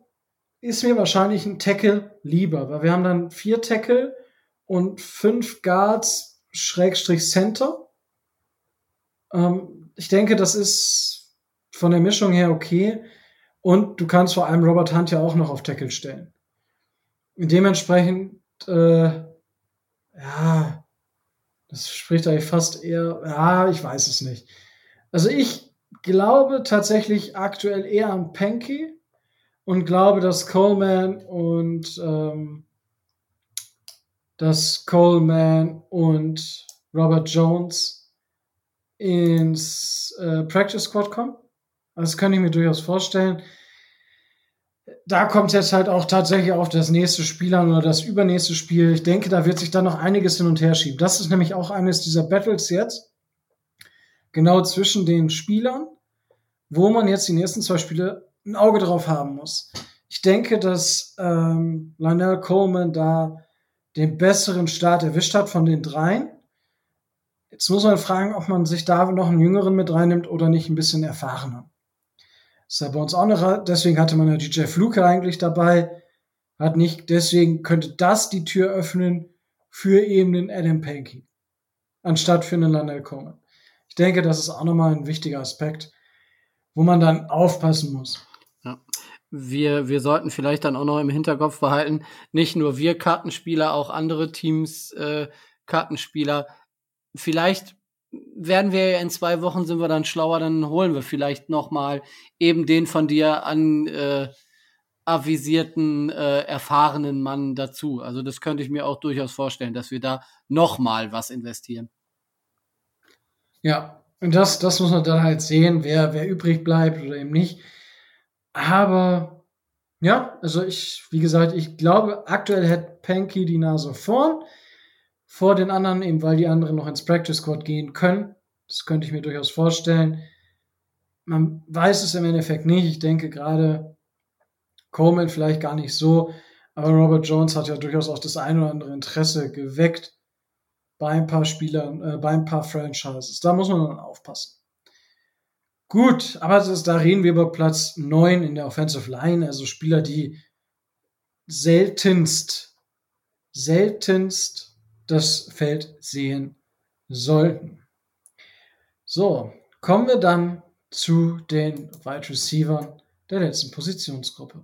ist mir wahrscheinlich ein Tackle lieber, weil wir haben dann vier Tackle und fünf Guards Schrägstrich Center. Ähm, ich denke, das ist von der Mischung her okay. Und du kannst vor allem Robert Hunt ja auch noch auf Tackle stellen. Dementsprechend, äh, ja, das spricht eigentlich fast eher, ja, ich weiß es nicht. Also ich glaube tatsächlich aktuell eher an Panky, und glaube, dass Coleman und ähm, dass Coleman und Robert Jones ins äh, Practice Squad kommen. Also das kann ich mir durchaus vorstellen. Da kommt jetzt halt auch tatsächlich auf das nächste Spiel an oder das übernächste Spiel. Ich denke, da wird sich dann noch einiges hin und her schieben. Das ist nämlich auch eines dieser Battles jetzt. Genau zwischen den Spielern, wo man jetzt die nächsten zwei Spiele ein Auge drauf haben muss. Ich denke, dass ähm, Lionel Coleman da den besseren Start erwischt hat von den dreien. Jetzt muss man fragen, ob man sich da noch einen Jüngeren mit reinnimmt oder nicht ein bisschen erfahrener. ist ja bei uns auch noch, deswegen hatte man ja die Jeff Luke eigentlich dabei, hat nicht, deswegen könnte das die Tür öffnen für eben den Adam Pankey, anstatt für einen Lionel Coleman. Ich denke, das ist auch nochmal ein wichtiger Aspekt, wo man dann aufpassen muss. Ja. Wir, wir sollten vielleicht dann auch noch im Hinterkopf behalten, nicht nur wir Kartenspieler, auch andere Teams äh, Kartenspieler. Vielleicht werden wir ja in zwei Wochen sind wir dann schlauer, dann holen wir vielleicht noch mal eben den von dir an äh, avisierten, äh, erfahrenen Mann dazu. Also das könnte ich mir auch durchaus vorstellen, dass wir da noch mal was investieren. Ja, und das, das muss man dann halt sehen, wer, wer übrig bleibt oder eben nicht. Aber ja, also ich, wie gesagt, ich glaube, aktuell hat Panky die Nase vorn. Vor den anderen, eben weil die anderen noch ins Practice Squad gehen können. Das könnte ich mir durchaus vorstellen. Man weiß es im Endeffekt nicht. Ich denke gerade Coleman vielleicht gar nicht so, aber Robert Jones hat ja durchaus auch das ein oder andere Interesse geweckt bei ein paar Spielern, äh, bei ein paar Franchises. Da muss man dann aufpassen. Gut, aber das, da reden wir über Platz 9 in der Offensive Line, also Spieler, die seltenst, seltenst das Feld sehen sollten. So, kommen wir dann zu den Wide Receivers der letzten Positionsgruppe.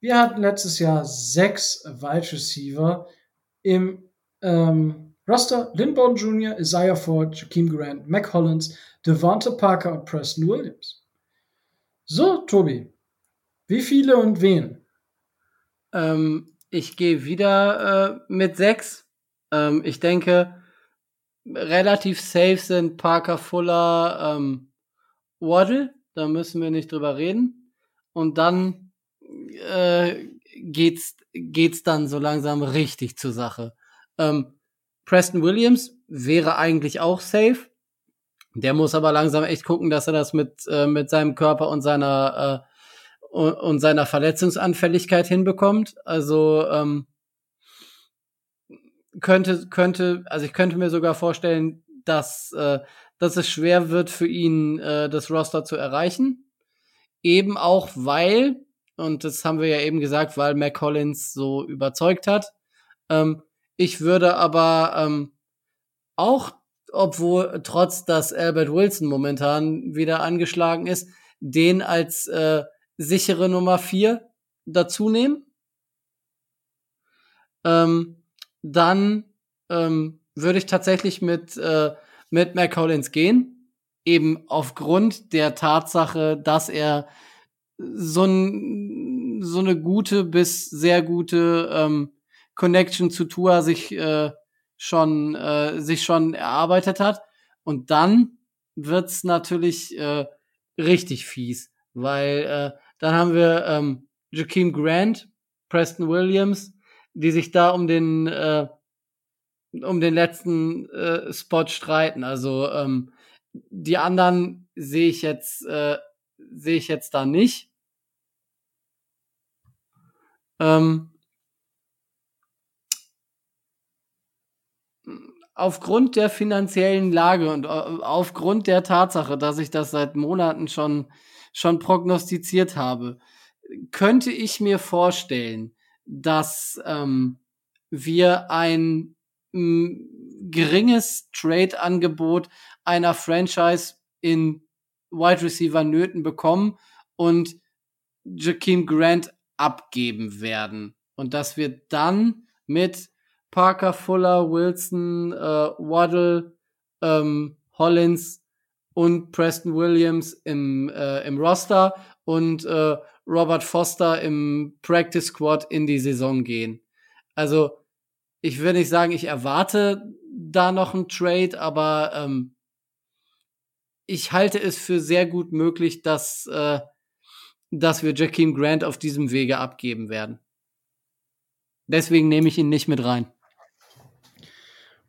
Wir hatten letztes Jahr sechs Wide Receiver im ähm, Roster. Lindborn Jr., Isaiah Ford, Jakeem Grant, Mac Hollins, Devonta Parker und Preston Williams. So, Tobi, wie viele und wen? Ähm, ich gehe wieder äh, mit sechs. Ähm, ich denke, relativ safe sind Parker, Fuller, ähm, Waddle. Da müssen wir nicht drüber reden. Und dann äh, geht's, geht's dann so langsam richtig zur Sache. Ähm, Preston Williams wäre eigentlich auch safe. Der muss aber langsam echt gucken, dass er das mit, äh, mit seinem Körper und seiner, äh, und seiner Verletzungsanfälligkeit hinbekommt. Also ähm, könnte, könnte, also ich könnte mir sogar vorstellen, dass, äh, dass es schwer wird für ihn, äh, das Roster zu erreichen. Eben auch, weil, und das haben wir ja eben gesagt, weil Mac Collins so überzeugt hat. Ähm, ich würde aber ähm, auch obwohl trotz dass Albert Wilson momentan wieder angeschlagen ist, den als äh, sichere Nummer vier dazu nehmen. Ähm, dann ähm, würde ich tatsächlich mit, äh, mit Mac Collins gehen. Eben aufgrund der Tatsache, dass er so, ein, so eine gute bis sehr gute ähm, Connection zu Tua sich äh, schon äh, sich schon erarbeitet hat. Und dann wird's natürlich äh, richtig fies, weil äh, dann haben wir ähm, Jakeem Grant, Preston Williams, die sich da um den äh, um den letzten äh, Spot streiten. Also ähm, die anderen sehe ich jetzt äh, sehe ich jetzt da nicht. Ähm, aufgrund der finanziellen Lage und äh, aufgrund der Tatsache, dass ich das seit Monaten schon, schon prognostiziert habe, könnte ich mir vorstellen, dass ähm, wir ein m, geringes Trade-Angebot einer Franchise in Wide Receiver Nöten bekommen und Jakeem Grant abgeben werden. Und dass wir dann mit Parker, Fuller, Wilson, äh, Waddle, ähm, Hollins und Preston Williams im, äh, im Roster und äh, Robert Foster im Practice Squad in die Saison gehen. Also ich würde nicht sagen, ich erwarte da noch einen Trade, aber ähm, ich halte es für sehr gut möglich, dass, äh, dass wir Jakeem Grant auf diesem Wege abgeben werden. Deswegen nehme ich ihn nicht mit rein.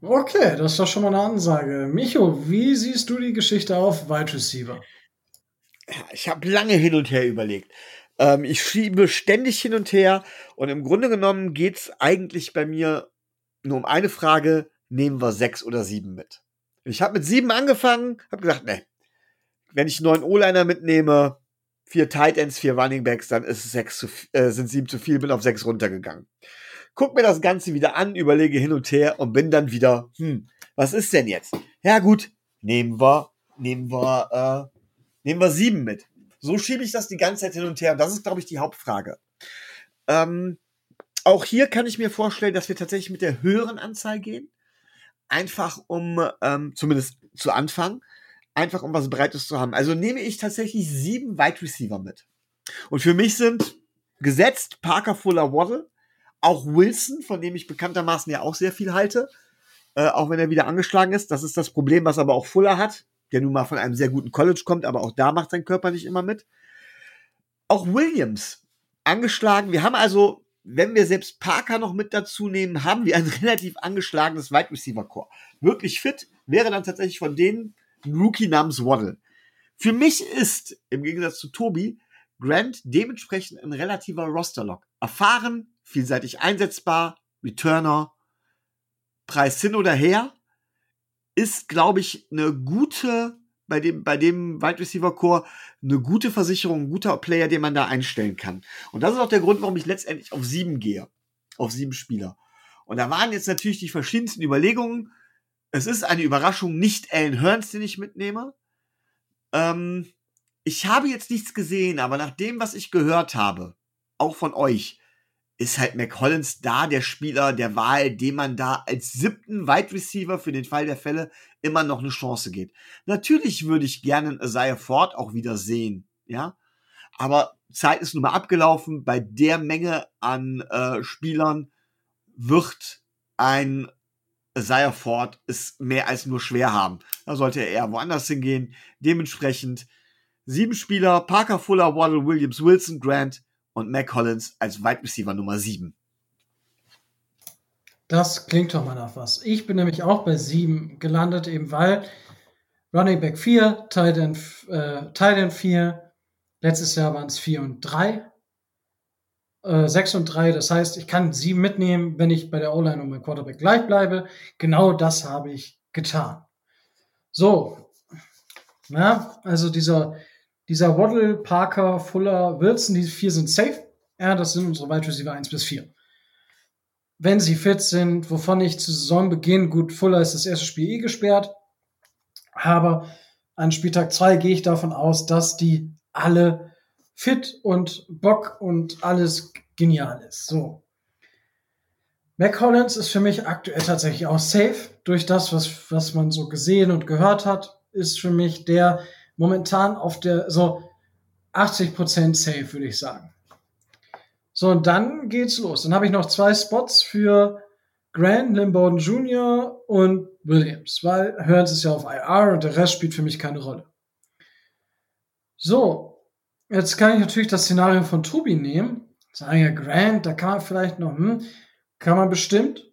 Okay, das ist doch schon mal eine Ansage. Micho, wie siehst du die Geschichte auf Wide Receiver? Ich habe lange hin und her überlegt. Ähm, ich schiebe ständig hin und her und im Grunde genommen geht's eigentlich bei mir nur um eine Frage: Nehmen wir sechs oder sieben mit? Ich habe mit sieben angefangen, habe gesagt, ne, wenn ich neun O-Liner mitnehme, vier Tight Ends, vier Running Backs, dann ist es sechs zu, äh, sind sieben zu viel, bin auf sechs runtergegangen guck mir das Ganze wieder an, überlege hin und her und bin dann wieder, hm, was ist denn jetzt? Ja gut, nehmen wir, nehmen wir, äh, nehmen wir sieben mit. So schiebe ich das die ganze Zeit hin und her und das ist, glaube ich, die Hauptfrage. Ähm, auch hier kann ich mir vorstellen, dass wir tatsächlich mit der höheren Anzahl gehen. Einfach um, ähm, zumindest zu Anfang, einfach um was Breites zu haben. Also nehme ich tatsächlich sieben Wide Receiver mit. Und für mich sind gesetzt Parker Fuller Waddle, auch Wilson, von dem ich bekanntermaßen ja auch sehr viel halte, äh, auch wenn er wieder angeschlagen ist. Das ist das Problem, was aber auch Fuller hat, der nun mal von einem sehr guten College kommt, aber auch da macht sein Körper nicht immer mit. Auch Williams angeschlagen. Wir haben also wenn wir selbst Parker noch mit dazu nehmen, haben wir ein relativ angeschlagenes Wide Receiver Core. Wirklich fit wäre dann tatsächlich von denen ein Rookie namens Waddle. Für mich ist, im Gegensatz zu Tobi, Grant dementsprechend ein relativer Rosterlock. Erfahren, vielseitig einsetzbar, Returner, Preis hin oder her, ist, glaube ich, eine gute, bei dem, bei dem Wide Receiver Core, eine gute Versicherung, ein guter Player, den man da einstellen kann. Und das ist auch der Grund, warum ich letztendlich auf sieben gehe. Auf sieben Spieler. Und da waren jetzt natürlich die verschiedensten Überlegungen. Es ist eine Überraschung, nicht Alan Hearns, den ich mitnehme. Ähm, ich habe jetzt nichts gesehen, aber nach dem, was ich gehört habe, auch von euch, ist halt McCollins da der Spieler der Wahl, dem man da als siebten Wide Receiver für den Fall der Fälle immer noch eine Chance geht. Natürlich würde ich gerne Isaiah Ford auch wieder sehen, ja. Aber Zeit ist nun mal abgelaufen. Bei der Menge an äh, Spielern wird ein Isaiah Ford es mehr als nur schwer haben. Da sollte er eher woanders hingehen. Dementsprechend sieben Spieler, Parker Fuller, Waddle, Williams, Wilson, Grant, und Mac Collins als Wide Receiver Nummer 7. Das klingt doch mal nach was. Ich bin nämlich auch bei 7 gelandet, eben weil Running Back 4, Tight End, äh, Tight End 4, letztes Jahr waren es 4 und 3. Äh, 6 und 3, das heißt, ich kann 7 mitnehmen, wenn ich bei der O-Line und beim Quarterback gleich bleibe. Genau das habe ich getan. So, ja, also dieser dieser Waddle, Parker, Fuller, Wilson, die vier sind safe. Ja, das sind unsere Wide Receiver 1 bis 4. Wenn sie fit sind, wovon ich zu Saisonbeginn, gut, Fuller ist das erste Spiel eh gesperrt, aber an Spieltag 2 gehe ich davon aus, dass die alle fit und Bock und alles genial ist. So. Mac Collins ist für mich aktuell tatsächlich auch safe. Durch das, was, was man so gesehen und gehört hat, ist für mich der, momentan auf der, so 80% safe, würde ich sagen. So, und dann geht's los. Dann habe ich noch zwei Spots für Grant, Lynn Bowden Jr. und Williams, weil Hearns ist ja auf IR und der Rest spielt für mich keine Rolle. So, jetzt kann ich natürlich das Szenario von Tobi nehmen. Sagen ja, Grant, da kann man vielleicht noch, hm, kann man bestimmt.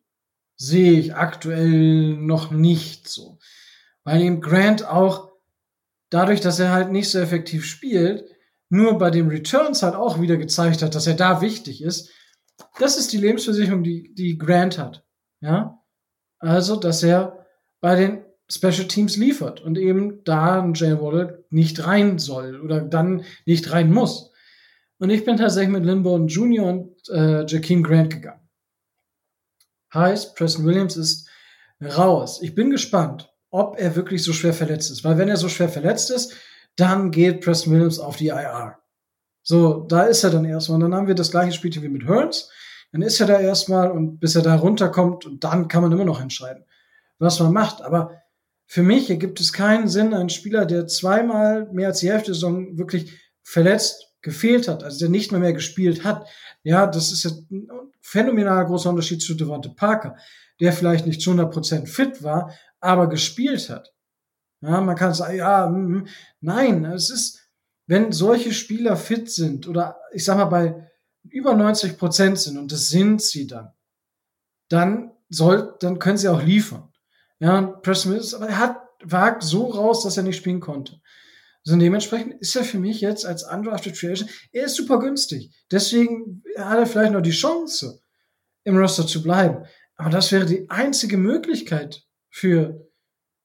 Sehe ich aktuell noch nicht so. Weil eben Grant auch dadurch, dass er halt nicht so effektiv spielt, nur bei den Returns halt auch wieder gezeigt hat, dass er da wichtig ist. Das ist die Lebensversicherung, die, die Grant hat. Ja. Also, dass er bei den Special Teams liefert und eben da ein Jay Waddle nicht rein soll oder dann nicht rein muss. Und ich bin tatsächlich mit Lynn Bowden Jr. und äh, Jakeem Grant gegangen. Heißt, Preston Williams ist raus. Ich bin gespannt ob er wirklich so schwer verletzt ist. Weil wenn er so schwer verletzt ist, dann geht Preston Williams auf die IR. So, da ist er dann erstmal. Und dann haben wir das gleiche Spiel wie mit Hearns. Dann ist er da erstmal und bis er da runterkommt und dann kann man immer noch entscheiden, was man macht. Aber für mich ergibt es keinen Sinn, einen Spieler, der zweimal mehr als die Hälfte der Saison wirklich verletzt, gefehlt hat, also der nicht mehr mehr gespielt hat. Ja, das ist ein phänomenal großer Unterschied zu Devonta Parker, der vielleicht nicht zu 100% fit war, aber gespielt hat. Ja, man kann sagen, ja, mm, nein, es ist, wenn solche Spieler fit sind oder ich sag mal bei über 90 Prozent sind und das sind sie dann, dann soll, dann können sie auch liefern. Ja, und Preston Willis, aber er hat, war so raus, dass er nicht spielen konnte. Also dementsprechend ist er für mich jetzt als undrafted Agent, er ist super günstig. Deswegen hat er vielleicht noch die Chance, im Roster zu bleiben. Aber das wäre die einzige Möglichkeit für,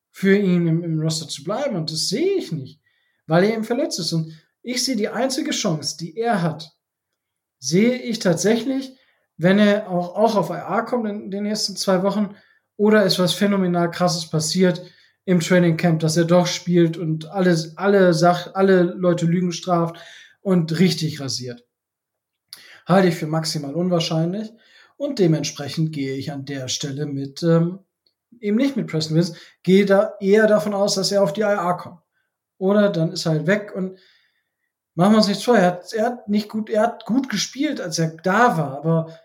für ihn im, im Roster zu bleiben. Und das sehe ich nicht, weil er eben verletzt ist. Und ich sehe die einzige Chance, die er hat, sehe ich tatsächlich, wenn er auch, auch auf IA kommt in den nächsten zwei Wochen oder ist was phänomenal krasses passiert im Training Camp, dass er doch spielt und alles, alle Sach, alle Leute Lügen straft und richtig rasiert. Halte ich für maximal unwahrscheinlich und dementsprechend gehe ich an der Stelle mit ähm, eben nicht mit Preston Williams, gehe da eher davon aus, dass er auf die IA kommt. Oder dann ist er halt weg und machen wir uns nichts vor. Er hat, er hat nicht gut, er hat gut gespielt, als er da war, aber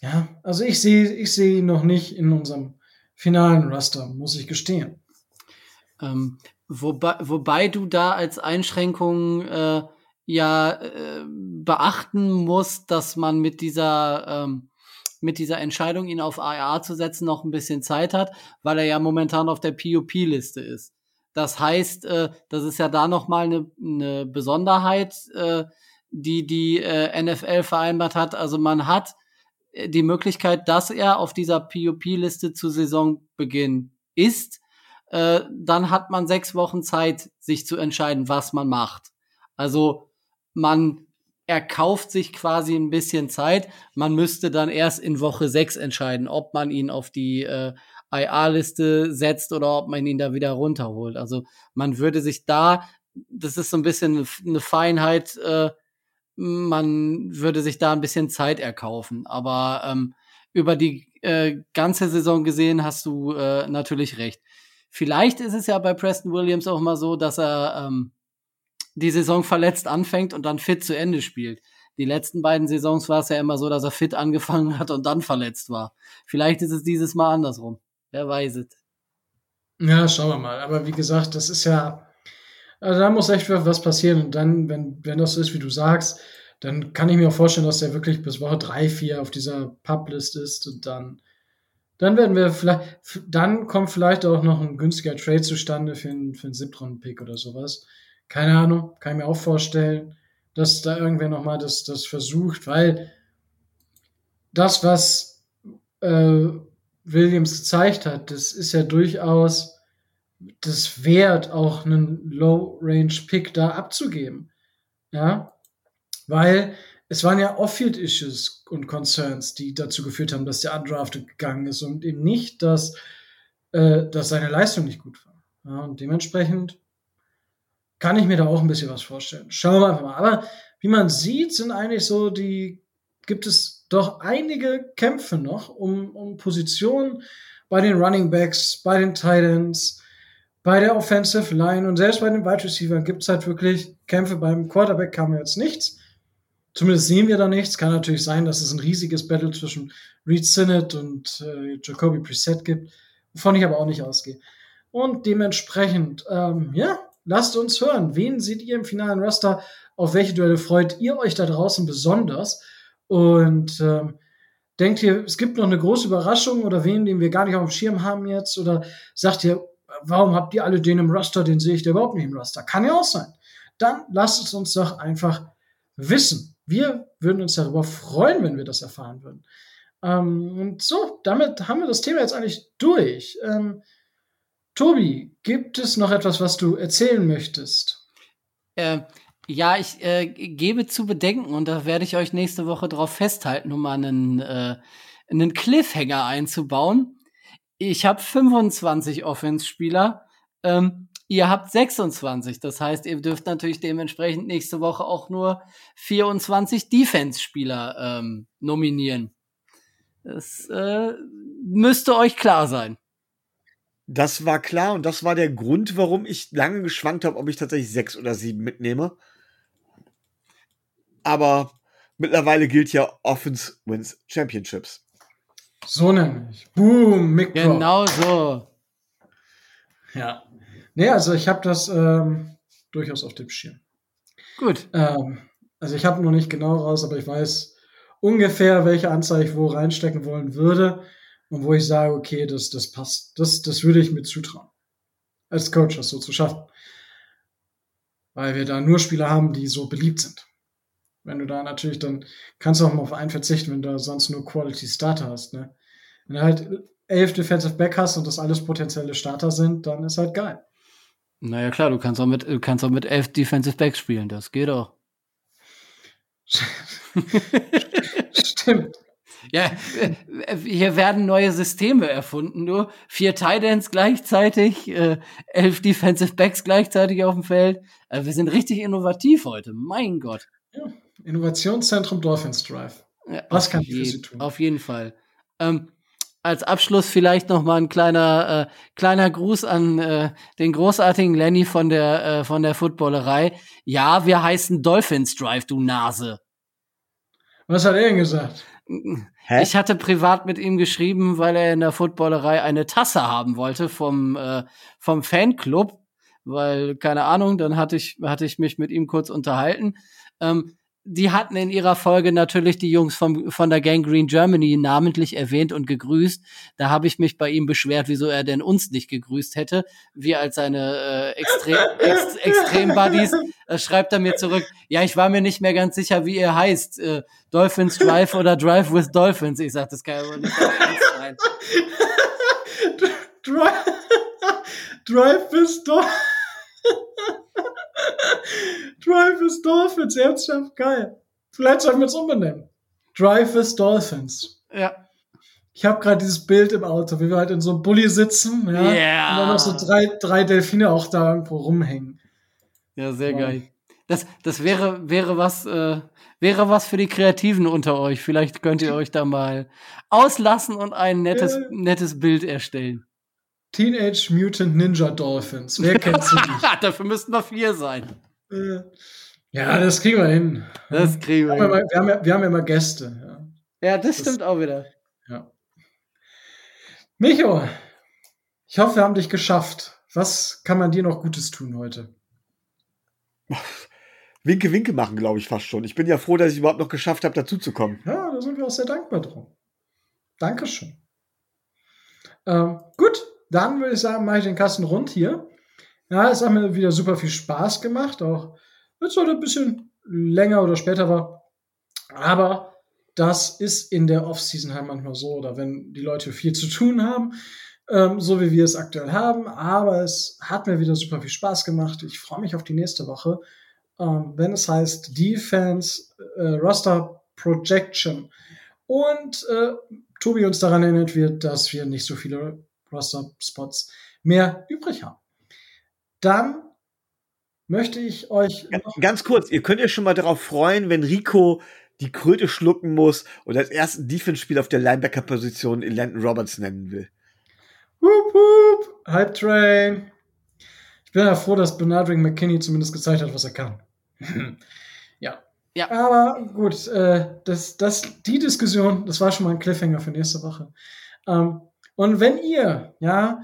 ja, also ich sehe, ich sehe ihn noch nicht in unserem finalen Raster, muss ich gestehen. Ähm, wobei, wobei du da als Einschränkung äh, ja äh, beachten muss, dass man mit dieser ähm, mit dieser Entscheidung, ihn auf AR zu setzen, noch ein bisschen Zeit hat, weil er ja momentan auf der POP-Liste ist. Das heißt, äh, das ist ja da noch mal eine, eine Besonderheit, äh, die die äh, NFL vereinbart hat. Also man hat äh, die Möglichkeit, dass er auf dieser POP-Liste zu Saisonbeginn ist. Äh, dann hat man sechs Wochen Zeit, sich zu entscheiden, was man macht. Also man erkauft sich quasi ein bisschen Zeit. Man müsste dann erst in Woche sechs entscheiden, ob man ihn auf die äh, IA-Liste setzt oder ob man ihn da wieder runterholt. Also man würde sich da, das ist so ein bisschen eine Feinheit, äh, man würde sich da ein bisschen Zeit erkaufen. Aber ähm, über die äh, ganze Saison gesehen hast du äh, natürlich recht. Vielleicht ist es ja bei Preston Williams auch mal so, dass er ähm, die Saison verletzt anfängt und dann fit zu Ende spielt. Die letzten beiden Saisons war es ja immer so, dass er fit angefangen hat und dann verletzt war. Vielleicht ist es dieses Mal andersrum. Wer weiß es. Ja, schauen wir mal. Aber wie gesagt, das ist ja, also da muss echt was passieren. Und dann, wenn, wenn das so ist, wie du sagst, dann kann ich mir auch vorstellen, dass der wirklich bis Woche drei, vier auf dieser Publist ist und dann, dann werden wir vielleicht, dann kommt vielleicht auch noch ein günstiger Trade zustande für einen, für einen Siebtrunden-Pick oder sowas. Keine Ahnung, kann ich mir auch vorstellen, dass da irgendwer nochmal das, das versucht, weil das, was äh, Williams gezeigt hat, das ist ja durchaus das wert, auch einen Low-Range-Pick da abzugeben. Ja, weil es waren ja Off-Field-Issues und Concerns, die dazu geführt haben, dass der undrafted gegangen ist und eben nicht, dass, äh, dass seine Leistung nicht gut war. Ja, und dementsprechend kann ich mir da auch ein bisschen was vorstellen. Schauen wir einfach mal. Aber wie man sieht, sind eigentlich so die, gibt es doch einige Kämpfe noch um, um Positionen bei den Running Backs, bei den Titans, bei der Offensive Line und selbst bei den Wide Receivers gibt es halt wirklich Kämpfe. Beim Quarterback kam jetzt nichts. Zumindest sehen wir da nichts. Kann natürlich sein, dass es ein riesiges Battle zwischen Reed Sinnett und äh, Jacoby Preset gibt, wovon ich aber auch nicht ausgehe. Und dementsprechend, ähm, ja, Lasst uns hören. Wen seht ihr im finalen Raster? Auf welche Duelle freut ihr euch da draußen besonders? Und ähm, denkt ihr, es gibt noch eine große Überraschung oder wen, den wir gar nicht auf dem Schirm haben jetzt? Oder sagt ihr, warum habt ihr alle den im Raster? Den sehe ich da überhaupt nicht im Raster. Kann ja auch sein. Dann lasst es uns doch einfach wissen. Wir würden uns darüber freuen, wenn wir das erfahren würden. Ähm, und so, damit haben wir das Thema jetzt eigentlich durch. Ähm, Tobi, gibt es noch etwas, was du erzählen möchtest? Äh, ja, ich äh, gebe zu bedenken und da werde ich euch nächste Woche drauf festhalten, um mal einen, äh, einen Cliffhanger einzubauen. Ich habe 25 Offense-Spieler, ähm, ihr habt 26. Das heißt, ihr dürft natürlich dementsprechend nächste Woche auch nur 24 Defense-Spieler ähm, nominieren. Das äh, müsste euch klar sein. Das war klar und das war der Grund, warum ich lange geschwankt habe, ob ich tatsächlich sechs oder sieben mitnehme. Aber mittlerweile gilt ja Offense wins Championships. So nämlich. Boom, Mick Genau so. Ja. Nee, also ich habe das ähm, durchaus auf dem Schirm. Gut. Ähm, also ich habe noch nicht genau raus, aber ich weiß ungefähr, welche Anzahl ich wo reinstecken wollen würde und wo ich sage, okay, das, das passt. Das, das würde ich mir zutrauen. Als Coach das so zu schaffen. Weil wir da nur Spieler haben, die so beliebt sind. Wenn du da natürlich, dann kannst du auch mal auf einen verzichten, wenn du sonst nur Quality Starter hast, ne? Wenn du halt elf Defensive Back hast und das alles potenzielle Starter sind, dann ist halt geil. Naja, klar, du kannst auch mit, du kannst auch mit elf Defensive Backs spielen, das geht auch. Stimmt. Ja, äh, hier werden neue Systeme erfunden, nur vier Titans gleichzeitig, äh, elf Defensive Backs gleichzeitig auf dem Feld. Also wir sind richtig innovativ heute, mein Gott. Ja, Innovationszentrum Dolphins Drive. Ja, Was kann ich für Sie tun? Auf jeden Fall. Ähm, als Abschluss vielleicht noch mal ein kleiner äh, kleiner Gruß an äh, den großartigen Lenny von der äh, von der Footballerei. Ja, wir heißen Dolphins Drive, du Nase. Was hat er denn gesagt? Hä? Ich hatte privat mit ihm geschrieben, weil er in der Footballerei eine Tasse haben wollte vom, äh, vom Fanclub, weil, keine Ahnung, dann hatte ich, hatte ich mich mit ihm kurz unterhalten. Ähm, die hatten in ihrer Folge natürlich die Jungs vom, von der Gang Green Germany namentlich erwähnt und gegrüßt. Da habe ich mich bei ihm beschwert, wieso er denn uns nicht gegrüßt hätte. Wir als seine äh, Extrem, Ex, Extrem-Buddies äh, schreibt er mir zurück, ja, ich war mir nicht mehr ganz sicher, wie ihr heißt. Äh, Dolphins Drive oder Drive with Dolphins. Ich sag, das kann ja wohl nicht sein. Drive, Drive with Dolphins. Drive with Dolphins, ernsthaft geil. Vielleicht sollten wir es umbenennen. Drive with Dolphins. Ja. Ich habe gerade dieses Bild im Auto, wie wir halt in so einem Bulli sitzen, ja, Ja. und dann noch so drei, drei Delfine auch da irgendwo rumhängen. Ja, sehr Ja. geil. Das, das wäre, wäre was, äh, wäre was für die Kreativen unter euch. Vielleicht könnt ihr euch da mal auslassen und ein nettes, Äh. nettes Bild erstellen. Teenage Mutant Ninja Dolphins. Wer kennt sie nicht? Dafür müssten wir vier sein. Äh, ja, das kriegen wir hin. Das kriegen Wir haben, ja wir. mal, wir, haben ja, wir haben ja immer Gäste. Ja. Ja, das stimmt auch wieder. Ja. Micho, ich hoffe, wir haben dich geschafft. Was kann man dir noch Gutes tun heute? Winke, Winke machen, glaube ich, fast schon. Ich bin ja froh, dass ich überhaupt noch geschafft habe, dazuzukommen. Ja, da sind wir auch sehr dankbar drum. Dankeschön. Ähm, gut, dann würde ich sagen, mache ich den Kasten rund hier. Ja, es hat mir wieder super viel Spaß gemacht, auch wenn es heute ein bisschen länger oder später war. Aber das ist in der Off-Season halt manchmal so, oder wenn die Leute viel zu tun haben, ähm, so wie wir es aktuell haben. Aber es hat mir wieder super viel Spaß gemacht. Ich freue mich auf die nächste Woche, ähm, wenn es heißt Defense äh, Roster Projection. Und äh, Tobi uns daran erinnert wird, dass wir nicht so viele Roster-Spots mehr übrig haben. Dann möchte ich euch Ganz, ganz kurz, ihr könnt euch schon mal darauf freuen, wenn Rico die Kröte schlucken muss und als ersten Defense-Spieler auf der Linebacker-Position in Landon Roberts nennen will. Whoop, whoop, Hype Train. Ich bin ja froh, dass Bernardrick McKinney zumindest gezeigt hat, was er kann. ja. Ja. Aber gut, äh, das, das, die Diskussion, das war schon mal ein Cliffhanger für nächste Woche. Ähm, und wenn ihr, ja,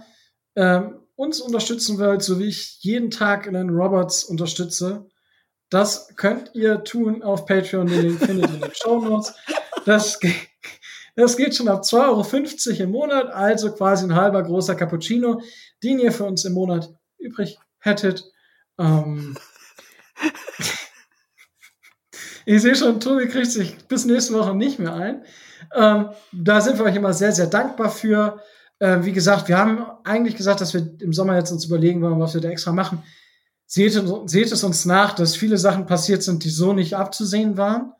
ähm, uns unterstützen wollt, so wie ich jeden Tag den Roberts unterstütze, das könnt ihr tun auf Patreon. Den findet ihr in den Show Notes. Das, das geht schon ab 2,50 Euro im Monat, also quasi ein halber großer Cappuccino, den ihr für uns im Monat übrig hättet. Ähm ich sehe schon, Tobi kriegt sich bis nächste Woche nicht mehr ein. Ähm, da sind wir euch immer sehr, sehr dankbar für. Äh, wie gesagt, wir haben eigentlich gesagt, dass wir im Sommer jetzt uns überlegen wollen, was wir da extra machen. Seht, seht es uns nach, dass viele Sachen passiert sind, die so nicht abzusehen waren.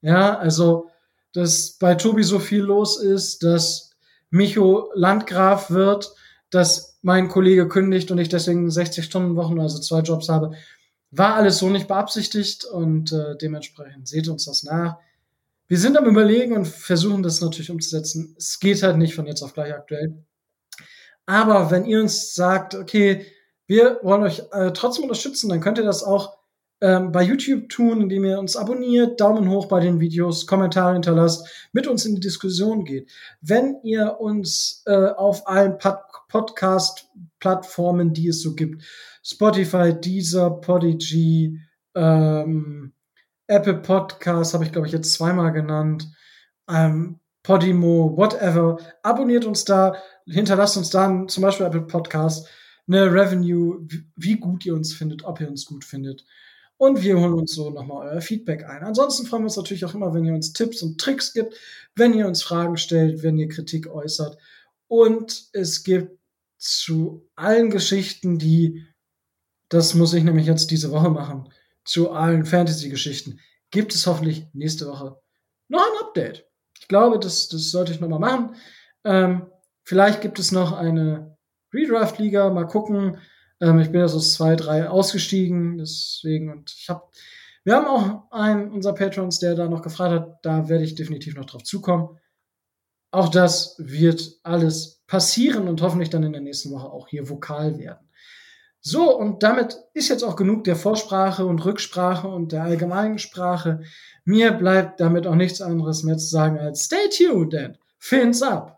Ja, also, dass bei Tobi so viel los ist, dass Micho Landgraf wird, dass mein Kollege kündigt und ich deswegen 60-Stunden-Wochen, also zwei Jobs habe, war alles so nicht beabsichtigt und äh, dementsprechend seht uns das nach. Wir sind am Überlegen und versuchen das natürlich umzusetzen. Es geht halt nicht von jetzt auf gleich aktuell. Aber wenn ihr uns sagt, okay, wir wollen euch äh, trotzdem unterstützen, dann könnt ihr das auch ähm, bei YouTube tun, indem ihr uns abonniert, Daumen hoch bei den Videos, Kommentare hinterlasst, mit uns in die Diskussion geht. Wenn ihr uns äh, auf allen Pod Podcast-Plattformen, die es so gibt, Spotify, Deezer, Podigy, ähm, Apple Podcast habe ich, glaube ich, jetzt zweimal genannt, ähm, Podimo, whatever. Abonniert uns da, hinterlasst uns dann zum Beispiel Apple Podcast eine Revenue, wie- wie gut ihr uns findet, ob ihr uns gut findet. Und wir holen uns so nochmal euer Feedback ein. Ansonsten freuen wir uns natürlich auch immer, wenn ihr uns Tipps und Tricks gibt, wenn ihr uns Fragen stellt, wenn ihr Kritik äußert. Und es gibt zu allen Geschichten, die, das muss ich nämlich jetzt diese Woche machen, zu allen Fantasy-Geschichten, gibt es hoffentlich nächste Woche noch ein Update. Ich glaube, das, das sollte ich nochmal machen. Ähm, vielleicht gibt es noch eine Redraft-Liga, mal gucken. Ähm, ich bin ja so zwei, drei ausgestiegen, deswegen und ich habe, wir haben auch einen unserer Patrons, der da noch gefragt hat, da werde ich definitiv noch drauf zukommen. Auch das wird alles passieren und hoffentlich dann in der nächsten Woche auch hier vokal werden. So, und damit ist jetzt auch genug der Vorsprache und Rücksprache und der allgemeinen Sprache. Mir bleibt damit auch nichts anderes mehr zu sagen als stay tuned and fins up.